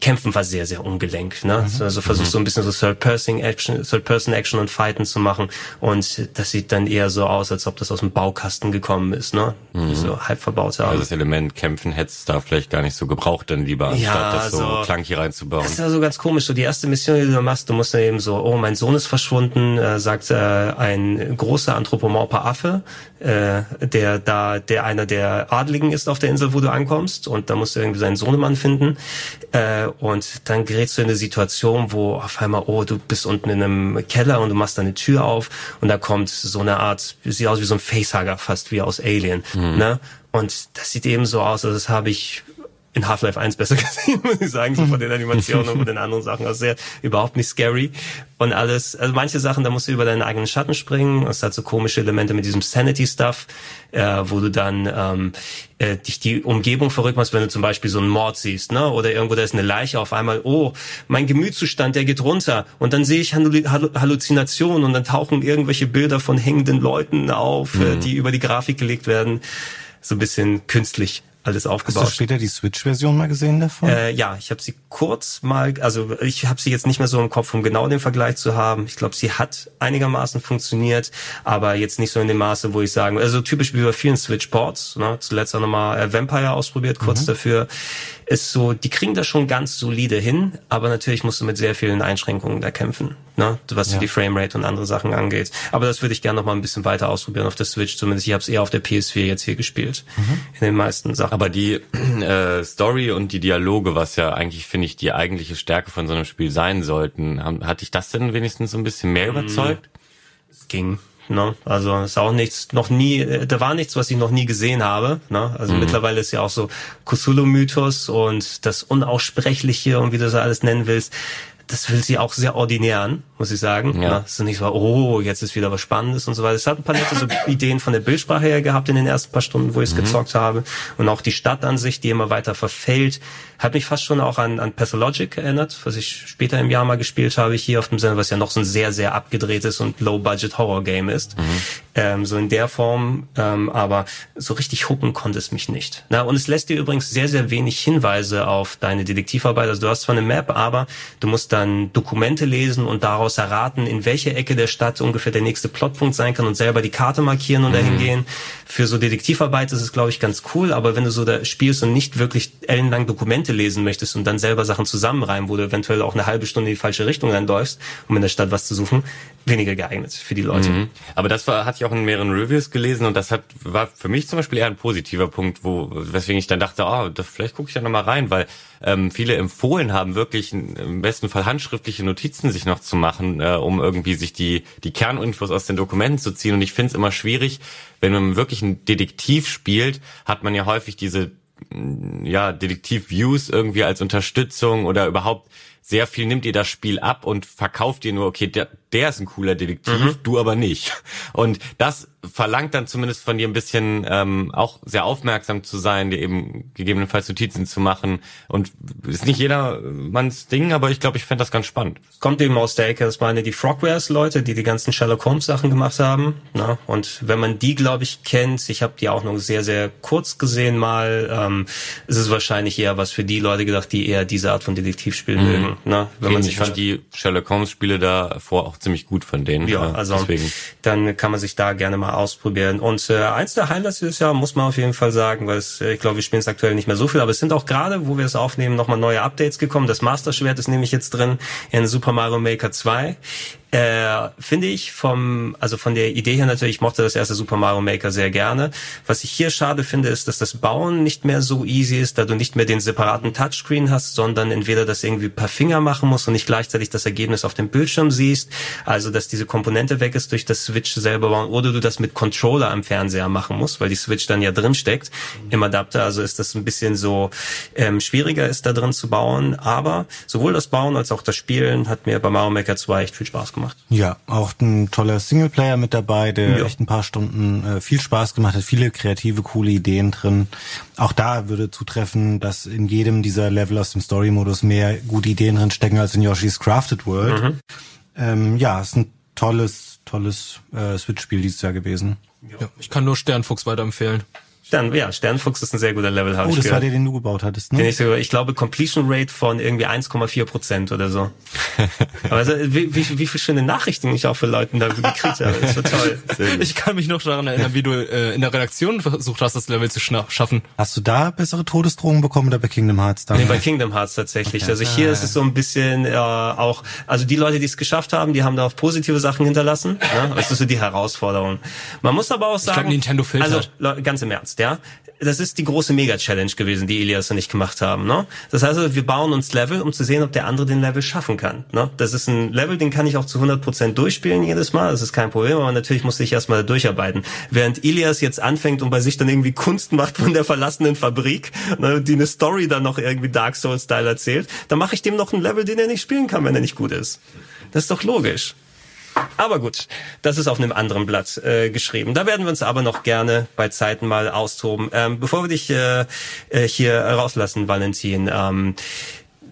Kämpfen war sehr, sehr ungelenk. Ne? Mhm. Also versucht so ein bisschen so Third-Person-Action Third -Person -Action und Fighten zu machen. Und das sieht dann eher so aus, als ob das aus dem Baukasten gekommen ist. Ne? Mhm. So halb verbaut haben. Also das Element Kämpfen hättest es da vielleicht gar nicht so gebraucht, dann lieber, anstatt ja, das so, so Klanki reinzubauen. Das ist ja so ganz komisch. So die erste Mission, die du machst, du musst dann eben so, oh, mein Sohn ist verschwunden, äh, sagt äh, ein großer anthropomorpher Affe, äh, der da, der einer der Adligen ist auf der Insel, wo du ankommst. Und da musst du irgendwie seinen Sohnemann finden. Äh, und dann gerätst du in eine Situation, wo auf einmal, oh, du bist unten in einem Keller und du machst eine Tür auf und da kommt so eine Art, sieht aus wie so ein Facehugger fast, wie aus Alien. Mhm. Ne? Und das sieht eben so aus, also das habe ich in Half-Life 1 besser gesehen, muss ich sagen, so von den Animationen und von den anderen Sachen. Also sehr, überhaupt nicht scary und alles. Also manche Sachen, da musst du über deinen eigenen Schatten springen. Es hat so komische Elemente mit diesem Sanity-Stuff, äh, wo du dann ähm, äh, dich die Umgebung verrückt machst, wenn du zum Beispiel so einen Mord siehst, ne? Oder irgendwo da ist eine Leiche auf einmal, oh, mein Gemütszustand, der geht runter. Und dann sehe ich Halluzinationen und dann tauchen irgendwelche Bilder von hängenden Leuten auf, äh, mhm. äh, die über die Grafik gelegt werden. So ein bisschen künstlich alles aufgebaut. Hast du später die Switch-Version mal gesehen davon? Äh, ja, ich habe sie kurz mal, also ich habe sie jetzt nicht mehr so im Kopf, um genau den Vergleich zu haben. Ich glaube, sie hat einigermaßen funktioniert, aber jetzt nicht so in dem Maße, wo ich sagen, also typisch wie bei vielen Switch-Ports. Ne? Zuletzt auch nochmal äh, Vampire ausprobiert, kurz mhm. dafür ist so, die kriegen das schon ganz solide hin, aber natürlich musst du mit sehr vielen Einschränkungen da kämpfen, ne? was ja. die Framerate und andere Sachen angeht. Aber das würde ich gerne noch mal ein bisschen weiter ausprobieren auf der Switch. Zumindest ich habe es eher auf der PS4 jetzt hier gespielt mhm. in den meisten Sachen. Aber die äh, Story und die Dialoge, was ja eigentlich finde ich die eigentliche Stärke von so einem Spiel sein sollten, haben, hat dich das denn wenigstens so ein bisschen mehr mm. überzeugt? Es ging. Ne? Also ist auch nichts, noch nie, äh, da war nichts, was ich noch nie gesehen habe. Ne? Also mhm. mittlerweile ist ja auch so Cthulhu-Mythos und das Unaussprechliche und wie du das alles nennen willst, das will sie auch sehr ordinär an, muss ich sagen. Ja. Es ist nicht so, oh, jetzt ist wieder was Spannendes und so weiter. Es hat ein paar nette so Ideen von der Bildsprache her gehabt in den ersten paar Stunden, wo ich es mhm. gezockt habe. Und auch die Stadt an sich, die immer weiter verfällt, hat mich fast schon auch an, an Pathologic erinnert, was ich später im Jahr mal gespielt habe hier auf dem Sender, was ja noch so ein sehr, sehr abgedrehtes und Low-Budget-Horror-Game ist. Mhm. Ähm, so in der Form, ähm, aber so richtig hooken konnte es mich nicht. Na, und es lässt dir übrigens sehr, sehr wenig Hinweise auf deine Detektivarbeit. Also du hast zwar eine Map, aber du musst dann Dokumente lesen und daraus erraten, in welche Ecke der Stadt ungefähr der nächste Plotpunkt sein kann und selber die Karte markieren und mhm. dahin gehen. Für so Detektivarbeit ist es, glaube ich, ganz cool, aber wenn du so da spielst und nicht wirklich ellenlang Dokumente lesen möchtest und dann selber Sachen zusammenreimen, wo du eventuell auch eine halbe Stunde in die falsche Richtung dann läufst, um in der Stadt was zu suchen, weniger geeignet für die Leute. Mhm. Aber das war, hatte ich auch in mehreren Reviews gelesen und das hat, war für mich zum Beispiel eher ein positiver Punkt, wo, weswegen ich dann dachte, oh, das, vielleicht gucke ich da nochmal rein, weil ähm, viele empfohlen haben, wirklich im besten Fall handschriftliche Notizen sich noch zu machen, äh, um irgendwie sich die, die Kerninfos aus den Dokumenten zu ziehen. Und ich finde es immer schwierig, wenn man wirklich einen Detektiv spielt, hat man ja häufig diese ja, Detektiv-Views irgendwie als Unterstützung oder überhaupt sehr viel nimmt ihr das Spiel ab und verkauft ihr nur, okay, der, ist ein cooler Detektiv, mhm. du aber nicht. Und das verlangt dann zumindest von dir ein bisschen ähm, auch sehr aufmerksam zu sein, dir eben gegebenenfalls Notizen zu machen. Und ist nicht jedermanns Ding, aber ich glaube, ich fände das ganz spannend. Kommt eben aus der Ecke, das meine die Frogwares-Leute, die die ganzen Sherlock Holmes-Sachen gemacht haben. Ne? Und wenn man die, glaube ich, kennt, ich habe die auch nur sehr, sehr kurz gesehen mal, ähm, ist es wahrscheinlich eher was für die Leute gedacht, die eher diese Art von Detektivspiel mhm. mögen. Ne? Wenn man sich ich fand die Sherlock Holmes-Spiele davor auch ziemlich gut von denen. Ja, also deswegen. dann kann man sich da gerne mal ausprobieren. Und äh, eins der Highlights dieses Jahr muss man auf jeden Fall sagen, weil es, äh, ich glaube, wir spielen es aktuell nicht mehr so viel, aber es sind auch gerade, wo wir es aufnehmen, nochmal neue Updates gekommen. Das Master Schwert ist nämlich jetzt drin in Super Mario Maker 2 äh, finde ich vom, also von der Idee her natürlich, ich mochte das erste Super Mario Maker sehr gerne. Was ich hier schade finde, ist, dass das Bauen nicht mehr so easy ist, da du nicht mehr den separaten Touchscreen hast, sondern entweder das irgendwie per Finger machen musst und nicht gleichzeitig das Ergebnis auf dem Bildschirm siehst. Also, dass diese Komponente weg ist durch das Switch selber bauen oder du das mit Controller am Fernseher machen musst, weil die Switch dann ja drin steckt im Adapter. Also ist das ein bisschen so ähm, schwieriger ist da drin zu bauen. Aber sowohl das Bauen als auch das Spielen hat mir bei Mario Maker 2 echt viel Spaß gemacht gemacht. Ja, auch ein toller Singleplayer mit dabei, der ja. echt ein paar Stunden äh, viel Spaß gemacht hat, viele kreative, coole Ideen drin. Auch da würde zutreffen, dass in jedem dieser Level aus dem Story-Modus mehr gute Ideen drin stecken als in Yoshi's Crafted World. Mhm. Ähm, ja, ist ein tolles, tolles äh, Switch-Spiel dieses Jahr gewesen. Ja, ich kann nur Sternfuchs weiterempfehlen. Stern, ja, Sternfuchs ist ein sehr guter Level, habe oh, ich das gehört. war der, den du gebaut hattest, ne? Ich, sogar, ich glaube, Completion Rate von irgendwie 1,4 Prozent oder so. Aber also, wie, wie, wie viele schöne Nachrichten ich auch für Leuten da gekriegt habe. Das war toll. Ich kann mich noch daran erinnern, wie du äh, in der Redaktion versucht hast, das Level zu schaffen. Hast du da bessere Todesdrohungen bekommen oder bei Kingdom Hearts dann? Nee, bei Kingdom Hearts tatsächlich. Okay. Also hier ah, ist es so ein bisschen äh, auch, also die Leute, die es geschafft haben, die haben da auch positive Sachen hinterlassen. Ne? Das ist so die Herausforderung. Man muss aber auch sagen, ich glaub, Nintendo filtert. also ganz im Ernst, ja das ist die große Mega-Challenge gewesen, die Elias und ich gemacht haben. Ne? Das heißt, also, wir bauen uns Level, um zu sehen, ob der andere den Level schaffen kann. Ne? Das ist ein Level, den kann ich auch zu 100% durchspielen jedes Mal. Das ist kein Problem, aber natürlich muss ich erstmal durcharbeiten. Während Elias jetzt anfängt und bei sich dann irgendwie Kunst macht von der verlassenen Fabrik, ne, die eine Story dann noch irgendwie Dark Souls-Style erzählt, dann mache ich dem noch ein Level, den er nicht spielen kann, wenn er nicht gut ist. Das ist doch logisch. Aber gut, das ist auf einem anderen Blatt äh, geschrieben. Da werden wir uns aber noch gerne bei Zeiten mal austoben. Ähm, bevor wir dich äh, äh, hier rauslassen, Valentin, ähm,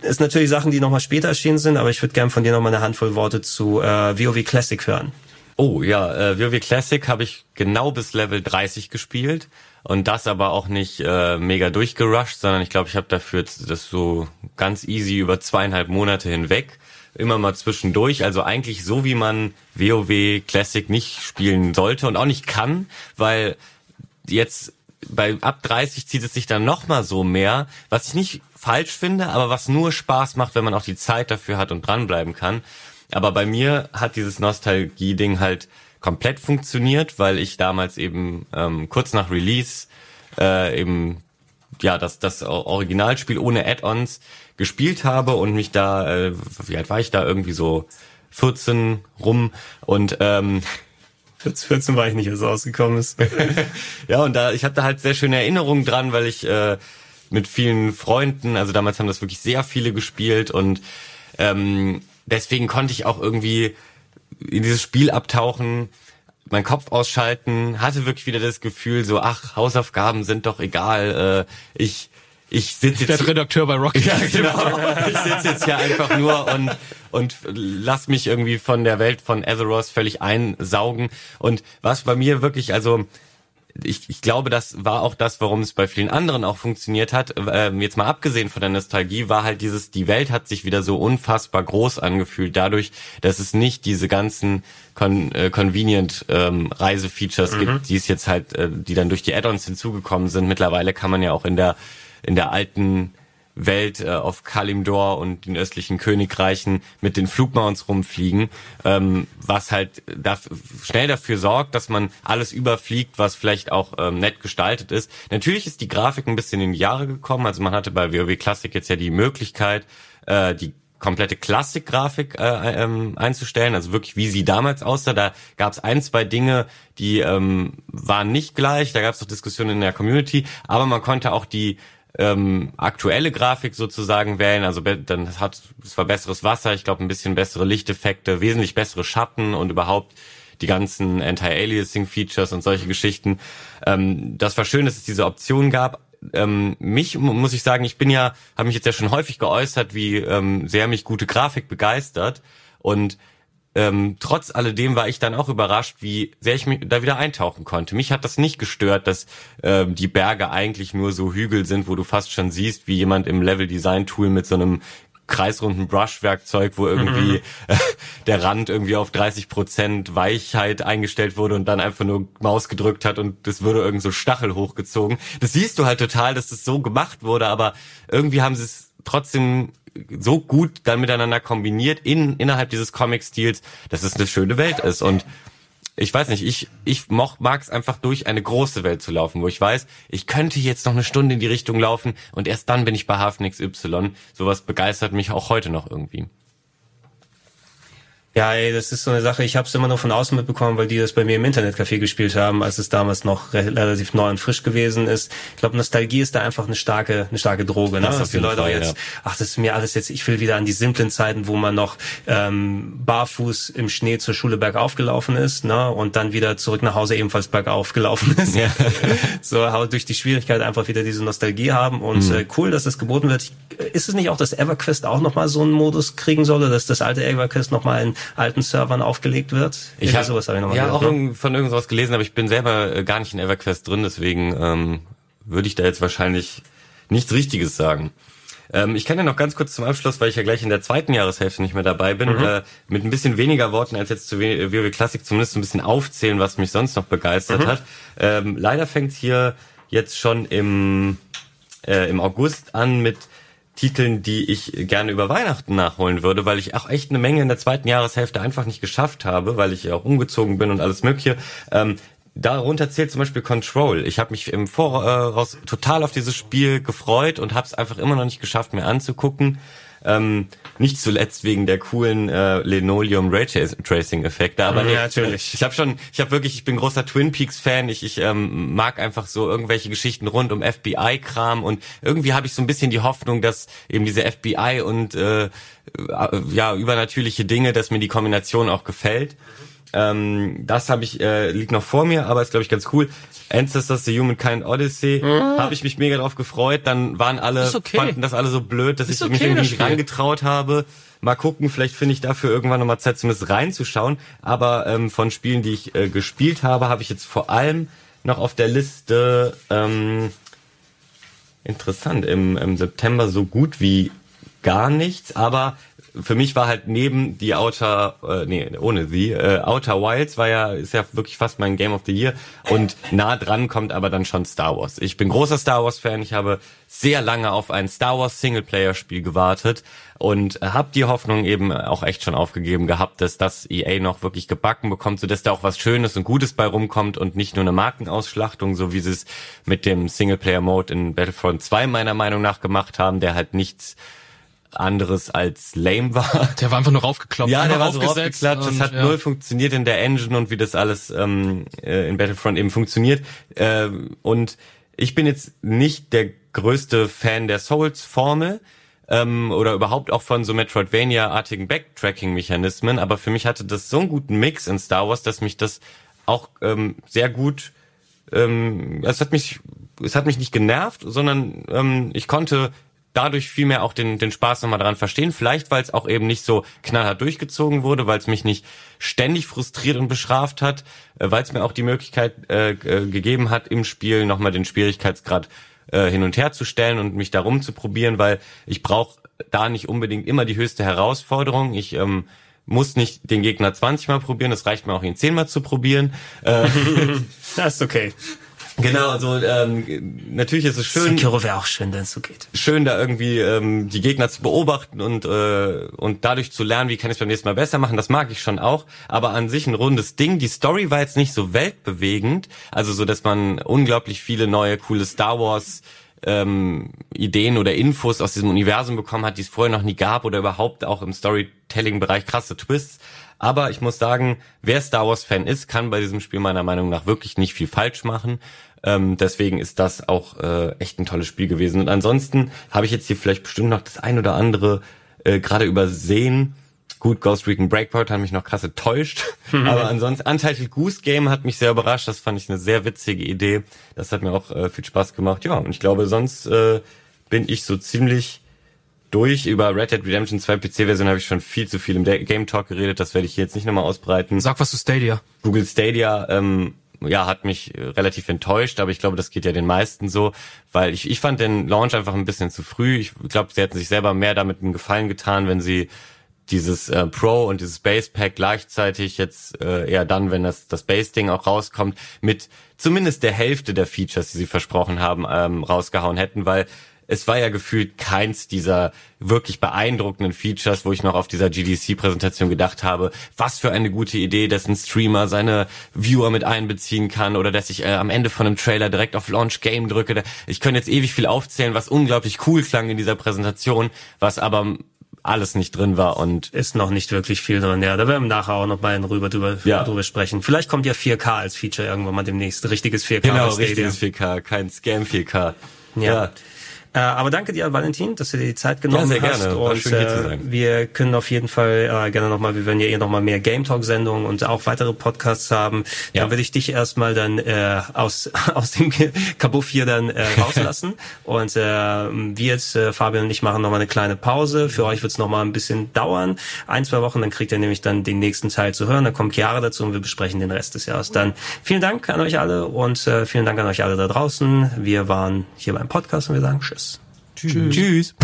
ist natürlich Sachen, die nochmal später erschienen sind, aber ich würde gerne von dir nochmal eine Handvoll Worte zu äh, WoW Classic hören. Oh ja, äh, WoW Classic habe ich genau bis Level 30 gespielt und das aber auch nicht äh, mega durchgerusht, sondern ich glaube, ich habe dafür das so ganz easy über zweieinhalb Monate hinweg immer mal zwischendurch. Also eigentlich so, wie man WoW Classic nicht spielen sollte und auch nicht kann, weil jetzt bei ab 30 zieht es sich dann noch mal so mehr, was ich nicht falsch finde, aber was nur Spaß macht, wenn man auch die Zeit dafür hat und dranbleiben kann. Aber bei mir hat dieses Nostalgie-Ding halt komplett funktioniert, weil ich damals eben ähm, kurz nach Release äh, eben ja das das Originalspiel ohne Add-ons gespielt habe und mich da, äh, wie alt war ich da, irgendwie so 14 rum und ähm, 14 war ich nicht, als es rausgekommen ist. ja, und da, ich hatte halt sehr schöne Erinnerungen dran, weil ich äh, mit vielen Freunden, also damals haben das wirklich sehr viele gespielt und ähm, deswegen konnte ich auch irgendwie in dieses Spiel abtauchen, meinen Kopf ausschalten, hatte wirklich wieder das Gefühl, so, ach, Hausaufgaben sind doch egal, äh, ich ich sitze jetzt Redakteur bei Rocket. Ja, genau. Ich sitze jetzt hier einfach nur und und lass mich irgendwie von der Welt von Azeroth völlig einsaugen. Und was bei mir wirklich, also ich, ich glaube, das war auch das, warum es bei vielen anderen auch funktioniert hat. Ähm, jetzt mal abgesehen von der Nostalgie, war halt dieses, die Welt hat sich wieder so unfassbar groß angefühlt, dadurch, dass es nicht diese ganzen con äh, convenient ähm, Reisefeatures mhm. gibt, die es jetzt halt, äh, die dann durch die Add-ons hinzugekommen sind. Mittlerweile kann man ja auch in der in der alten Welt äh, auf Kalimdor und den östlichen Königreichen mit den Flugmounts rumfliegen, ähm, was halt da schnell dafür sorgt, dass man alles überfliegt, was vielleicht auch ähm, nett gestaltet ist. Natürlich ist die Grafik ein bisschen in die Jahre gekommen, also man hatte bei WoW Classic jetzt ja die Möglichkeit, äh, die komplette Klassikgrafik äh, ähm, einzustellen, also wirklich wie sie damals aussah. Da gab es ein, zwei Dinge, die ähm, waren nicht gleich, da gab es auch Diskussionen in der Community, aber man konnte auch die ähm, aktuelle Grafik sozusagen wählen. Also dann hat es war besseres Wasser, ich glaube ein bisschen bessere Lichteffekte, wesentlich bessere Schatten und überhaupt die ganzen Anti-Aliasing-Features und solche Geschichten. Ähm, das war schön, dass es diese Option gab. Ähm, mich muss ich sagen, ich bin ja, habe mich jetzt ja schon häufig geäußert, wie ähm, sehr mich gute Grafik begeistert und ähm, trotz alledem war ich dann auch überrascht, wie sehr ich mich da wieder eintauchen konnte. Mich hat das nicht gestört, dass ähm, die Berge eigentlich nur so Hügel sind, wo du fast schon siehst, wie jemand im Level-Design-Tool mit so einem kreisrunden Brush-Werkzeug, wo irgendwie mhm. äh, der Rand irgendwie auf 30 Prozent Weichheit eingestellt wurde und dann einfach nur Maus gedrückt hat und es würde irgend so Stachel hochgezogen. Das siehst du halt total, dass das so gemacht wurde, aber irgendwie haben sie es trotzdem so gut dann miteinander kombiniert in, innerhalb dieses Comic-Stils, dass es eine schöne Welt ist. Und ich weiß nicht, ich, ich mag es einfach durch eine große Welt zu laufen, wo ich weiß, ich könnte jetzt noch eine Stunde in die Richtung laufen und erst dann bin ich bei Hafen XY. Sowas begeistert mich auch heute noch irgendwie. Ja, ey, das ist so eine Sache, ich habe es immer nur von außen mitbekommen, weil die das bei mir im Internetcafé gespielt haben, als es damals noch relativ neu und frisch gewesen ist. Ich glaube, Nostalgie ist da einfach eine starke, eine starke Droge, ne? Dass die Leute Fall, auch jetzt, ja. ach, das ist mir alles jetzt, ich will wieder an die simplen Zeiten, wo man noch ähm, barfuß im Schnee zur Schule bergauf gelaufen ist, ne? Und dann wieder zurück nach Hause ebenfalls bergauf gelaufen ist. Ja. so aber durch die Schwierigkeit einfach wieder diese Nostalgie haben. Und mhm. äh, cool, dass das geboten wird. Ich, ist es nicht auch, dass EverQuest auch nochmal so einen Modus kriegen soll, dass das alte EverQuest nochmal in alten Servern aufgelegt wird. Ich habe sowas hab ich noch mal ja gehört, auch ne? von irgendwas gelesen, aber ich bin selber äh, gar nicht in EverQuest drin, deswegen ähm, würde ich da jetzt wahrscheinlich nichts Richtiges sagen. Ähm, ich kann ja noch ganz kurz zum Abschluss, weil ich ja gleich in der zweiten Jahreshälfte nicht mehr dabei bin, mhm. äh, mit ein bisschen weniger Worten als jetzt zu WoW Classic zumindest ein bisschen aufzählen, was mich sonst noch begeistert mhm. hat. Ähm, leider fängt hier jetzt schon im, äh, im August an mit Titeln, die ich gerne über Weihnachten nachholen würde, weil ich auch echt eine Menge in der zweiten Jahreshälfte einfach nicht geschafft habe, weil ich ja auch umgezogen bin und alles mögliche. Ähm, darunter zählt zum Beispiel Control. Ich habe mich im Voraus total auf dieses Spiel gefreut und habe es einfach immer noch nicht geschafft, mir anzugucken. Ähm, nicht zuletzt wegen der coolen äh, Linoleum Raytracing Effekte, aber Ja, natürlich. Ich habe schon, ich habe wirklich, ich bin großer Twin Peaks Fan. Ich, ich ähm, mag einfach so irgendwelche Geschichten rund um FBI Kram und irgendwie habe ich so ein bisschen die Hoffnung, dass eben diese FBI und äh, ja übernatürliche Dinge, dass mir die Kombination auch gefällt. Ähm, das habe ich äh, liegt noch vor mir, aber ist glaube ich ganz cool. Ancestors the Humankind Odyssey habe ich mich mega drauf gefreut. Dann waren alle okay. fanden das alle so blöd, dass Ist ich mich okay, irgendwie das nicht rangetraut habe. Mal gucken, vielleicht finde ich dafür irgendwann nochmal Zeit, zumindest reinzuschauen. Aber ähm, von Spielen, die ich äh, gespielt habe, habe ich jetzt vor allem noch auf der Liste ähm, interessant im, im September so gut wie gar nichts, aber für mich war halt neben die Outer, äh, nee, ohne sie, äh, Outer Wilds war ja, ist ja wirklich fast mein Game of the Year und nah dran kommt aber dann schon Star Wars. Ich bin großer Star Wars Fan, ich habe sehr lange auf ein Star Wars Singleplayer Spiel gewartet und habe die Hoffnung eben auch echt schon aufgegeben gehabt, dass das EA noch wirklich gebacken bekommt, so dass da auch was Schönes und Gutes bei rumkommt und nicht nur eine Markenausschlachtung, so wie sie es mit dem Singleplayer Mode in Battlefront 2 meiner Meinung nach gemacht haben, der halt nichts anderes als lame war. Der war einfach nur raufgekloppt. Ja, der war so raufgeklatscht. Das hat ja. null funktioniert in der Engine und wie das alles ähm, äh, in Battlefront eben funktioniert. Äh, und ich bin jetzt nicht der größte Fan der Souls-Formel ähm, oder überhaupt auch von so Metroidvania-artigen Backtracking-Mechanismen, aber für mich hatte das so einen guten Mix in Star Wars, dass mich das auch ähm, sehr gut ähm, es hat mich es hat mich nicht genervt, sondern ähm, ich konnte dadurch viel mehr auch den, den Spaß nochmal daran verstehen. Vielleicht, weil es auch eben nicht so knallhart durchgezogen wurde, weil es mich nicht ständig frustriert und bestraft hat, äh, weil es mir auch die Möglichkeit äh, äh, gegeben hat, im Spiel nochmal den Schwierigkeitsgrad äh, hin und her zu stellen und mich darum zu probieren, weil ich brauche da nicht unbedingt immer die höchste Herausforderung. Ich ähm, muss nicht den Gegner 20 Mal probieren, es reicht mir auch ihn 10 Mal zu probieren. Äh, Das ist okay. Genau, also ähm, natürlich ist es schön, Sekiro wäre auch schön, wenn es so geht. schön, da irgendwie ähm, die Gegner zu beobachten und äh, und dadurch zu lernen, wie kann ich es beim nächsten Mal besser machen. Das mag ich schon auch. Aber an sich ein rundes Ding. Die Story war jetzt nicht so weltbewegend, also so, dass man unglaublich viele neue coole Star Wars ähm, Ideen oder Infos aus diesem Universum bekommen hat, die es vorher noch nie gab oder überhaupt auch im Storytelling-Bereich krasse Twists. Aber ich muss sagen, wer Star Wars-Fan ist, kann bei diesem Spiel meiner Meinung nach wirklich nicht viel falsch machen. Ähm, deswegen ist das auch äh, echt ein tolles Spiel gewesen. Und ansonsten habe ich jetzt hier vielleicht bestimmt noch das ein oder andere äh, gerade übersehen. Gut, Ghost Recon Breakpoint hat mich noch krass enttäuscht. Aber ansonsten, Untitled Goose Game hat mich sehr überrascht. Das fand ich eine sehr witzige Idee. Das hat mir auch äh, viel Spaß gemacht. Ja, und ich glaube, sonst äh, bin ich so ziemlich durch. Über Red Dead Redemption 2 PC-Version habe ich schon viel zu viel im Game Talk geredet. Das werde ich hier jetzt nicht nochmal ausbreiten. Sag was zu Stadia. Google Stadia ähm, ja, hat mich relativ enttäuscht, aber ich glaube, das geht ja den meisten so, weil ich, ich fand den Launch einfach ein bisschen zu früh. Ich glaube, sie hätten sich selber mehr damit einen Gefallen getan, wenn sie dieses äh, Pro und dieses Base Pack gleichzeitig jetzt äh, eher dann, wenn das das Base Ding auch rauskommt, mit zumindest der Hälfte der Features, die sie versprochen haben, ähm, rausgehauen hätten, weil es war ja gefühlt keins dieser wirklich beeindruckenden Features, wo ich noch auf dieser GDC-Präsentation gedacht habe, was für eine gute Idee, dass ein Streamer seine Viewer mit einbeziehen kann oder dass ich äh, am Ende von einem Trailer direkt auf Launch Game drücke. Ich könnte jetzt ewig viel aufzählen, was unglaublich cool klang in dieser Präsentation, was aber alles nicht drin war und Ist noch nicht wirklich viel drin, ja. Da werden wir nachher auch noch mal in rüber drüber, Ja. drüber sprechen. Vielleicht kommt ja 4K als Feature irgendwann mal demnächst. Richtiges 4K genau, richtiges 4K, kein Scam 4K. Ja. Äh, aber danke dir, Valentin, dass du dir die Zeit genommen sehr hast. gerne. Und schön, äh, wir können auf jeden Fall äh, gerne nochmal, wir werden ja eh nochmal mehr Game Talk Sendungen und auch weitere Podcasts haben. Ja. Dann würde ich dich erstmal dann äh, aus aus dem Kabuff hier dann äh, rauslassen. und äh, wir jetzt, äh, Fabian und ich machen nochmal eine kleine Pause. Für euch wird es nochmal ein bisschen dauern. Ein, zwei Wochen, dann kriegt ihr nämlich dann den nächsten Teil zu hören. Dann kommt Chiara dazu und wir besprechen den Rest des Jahres. Dann vielen Dank an euch alle und äh, vielen Dank an euch alle da draußen. Wir waren hier beim Podcast und wir sagen Tschüss. Tschüss.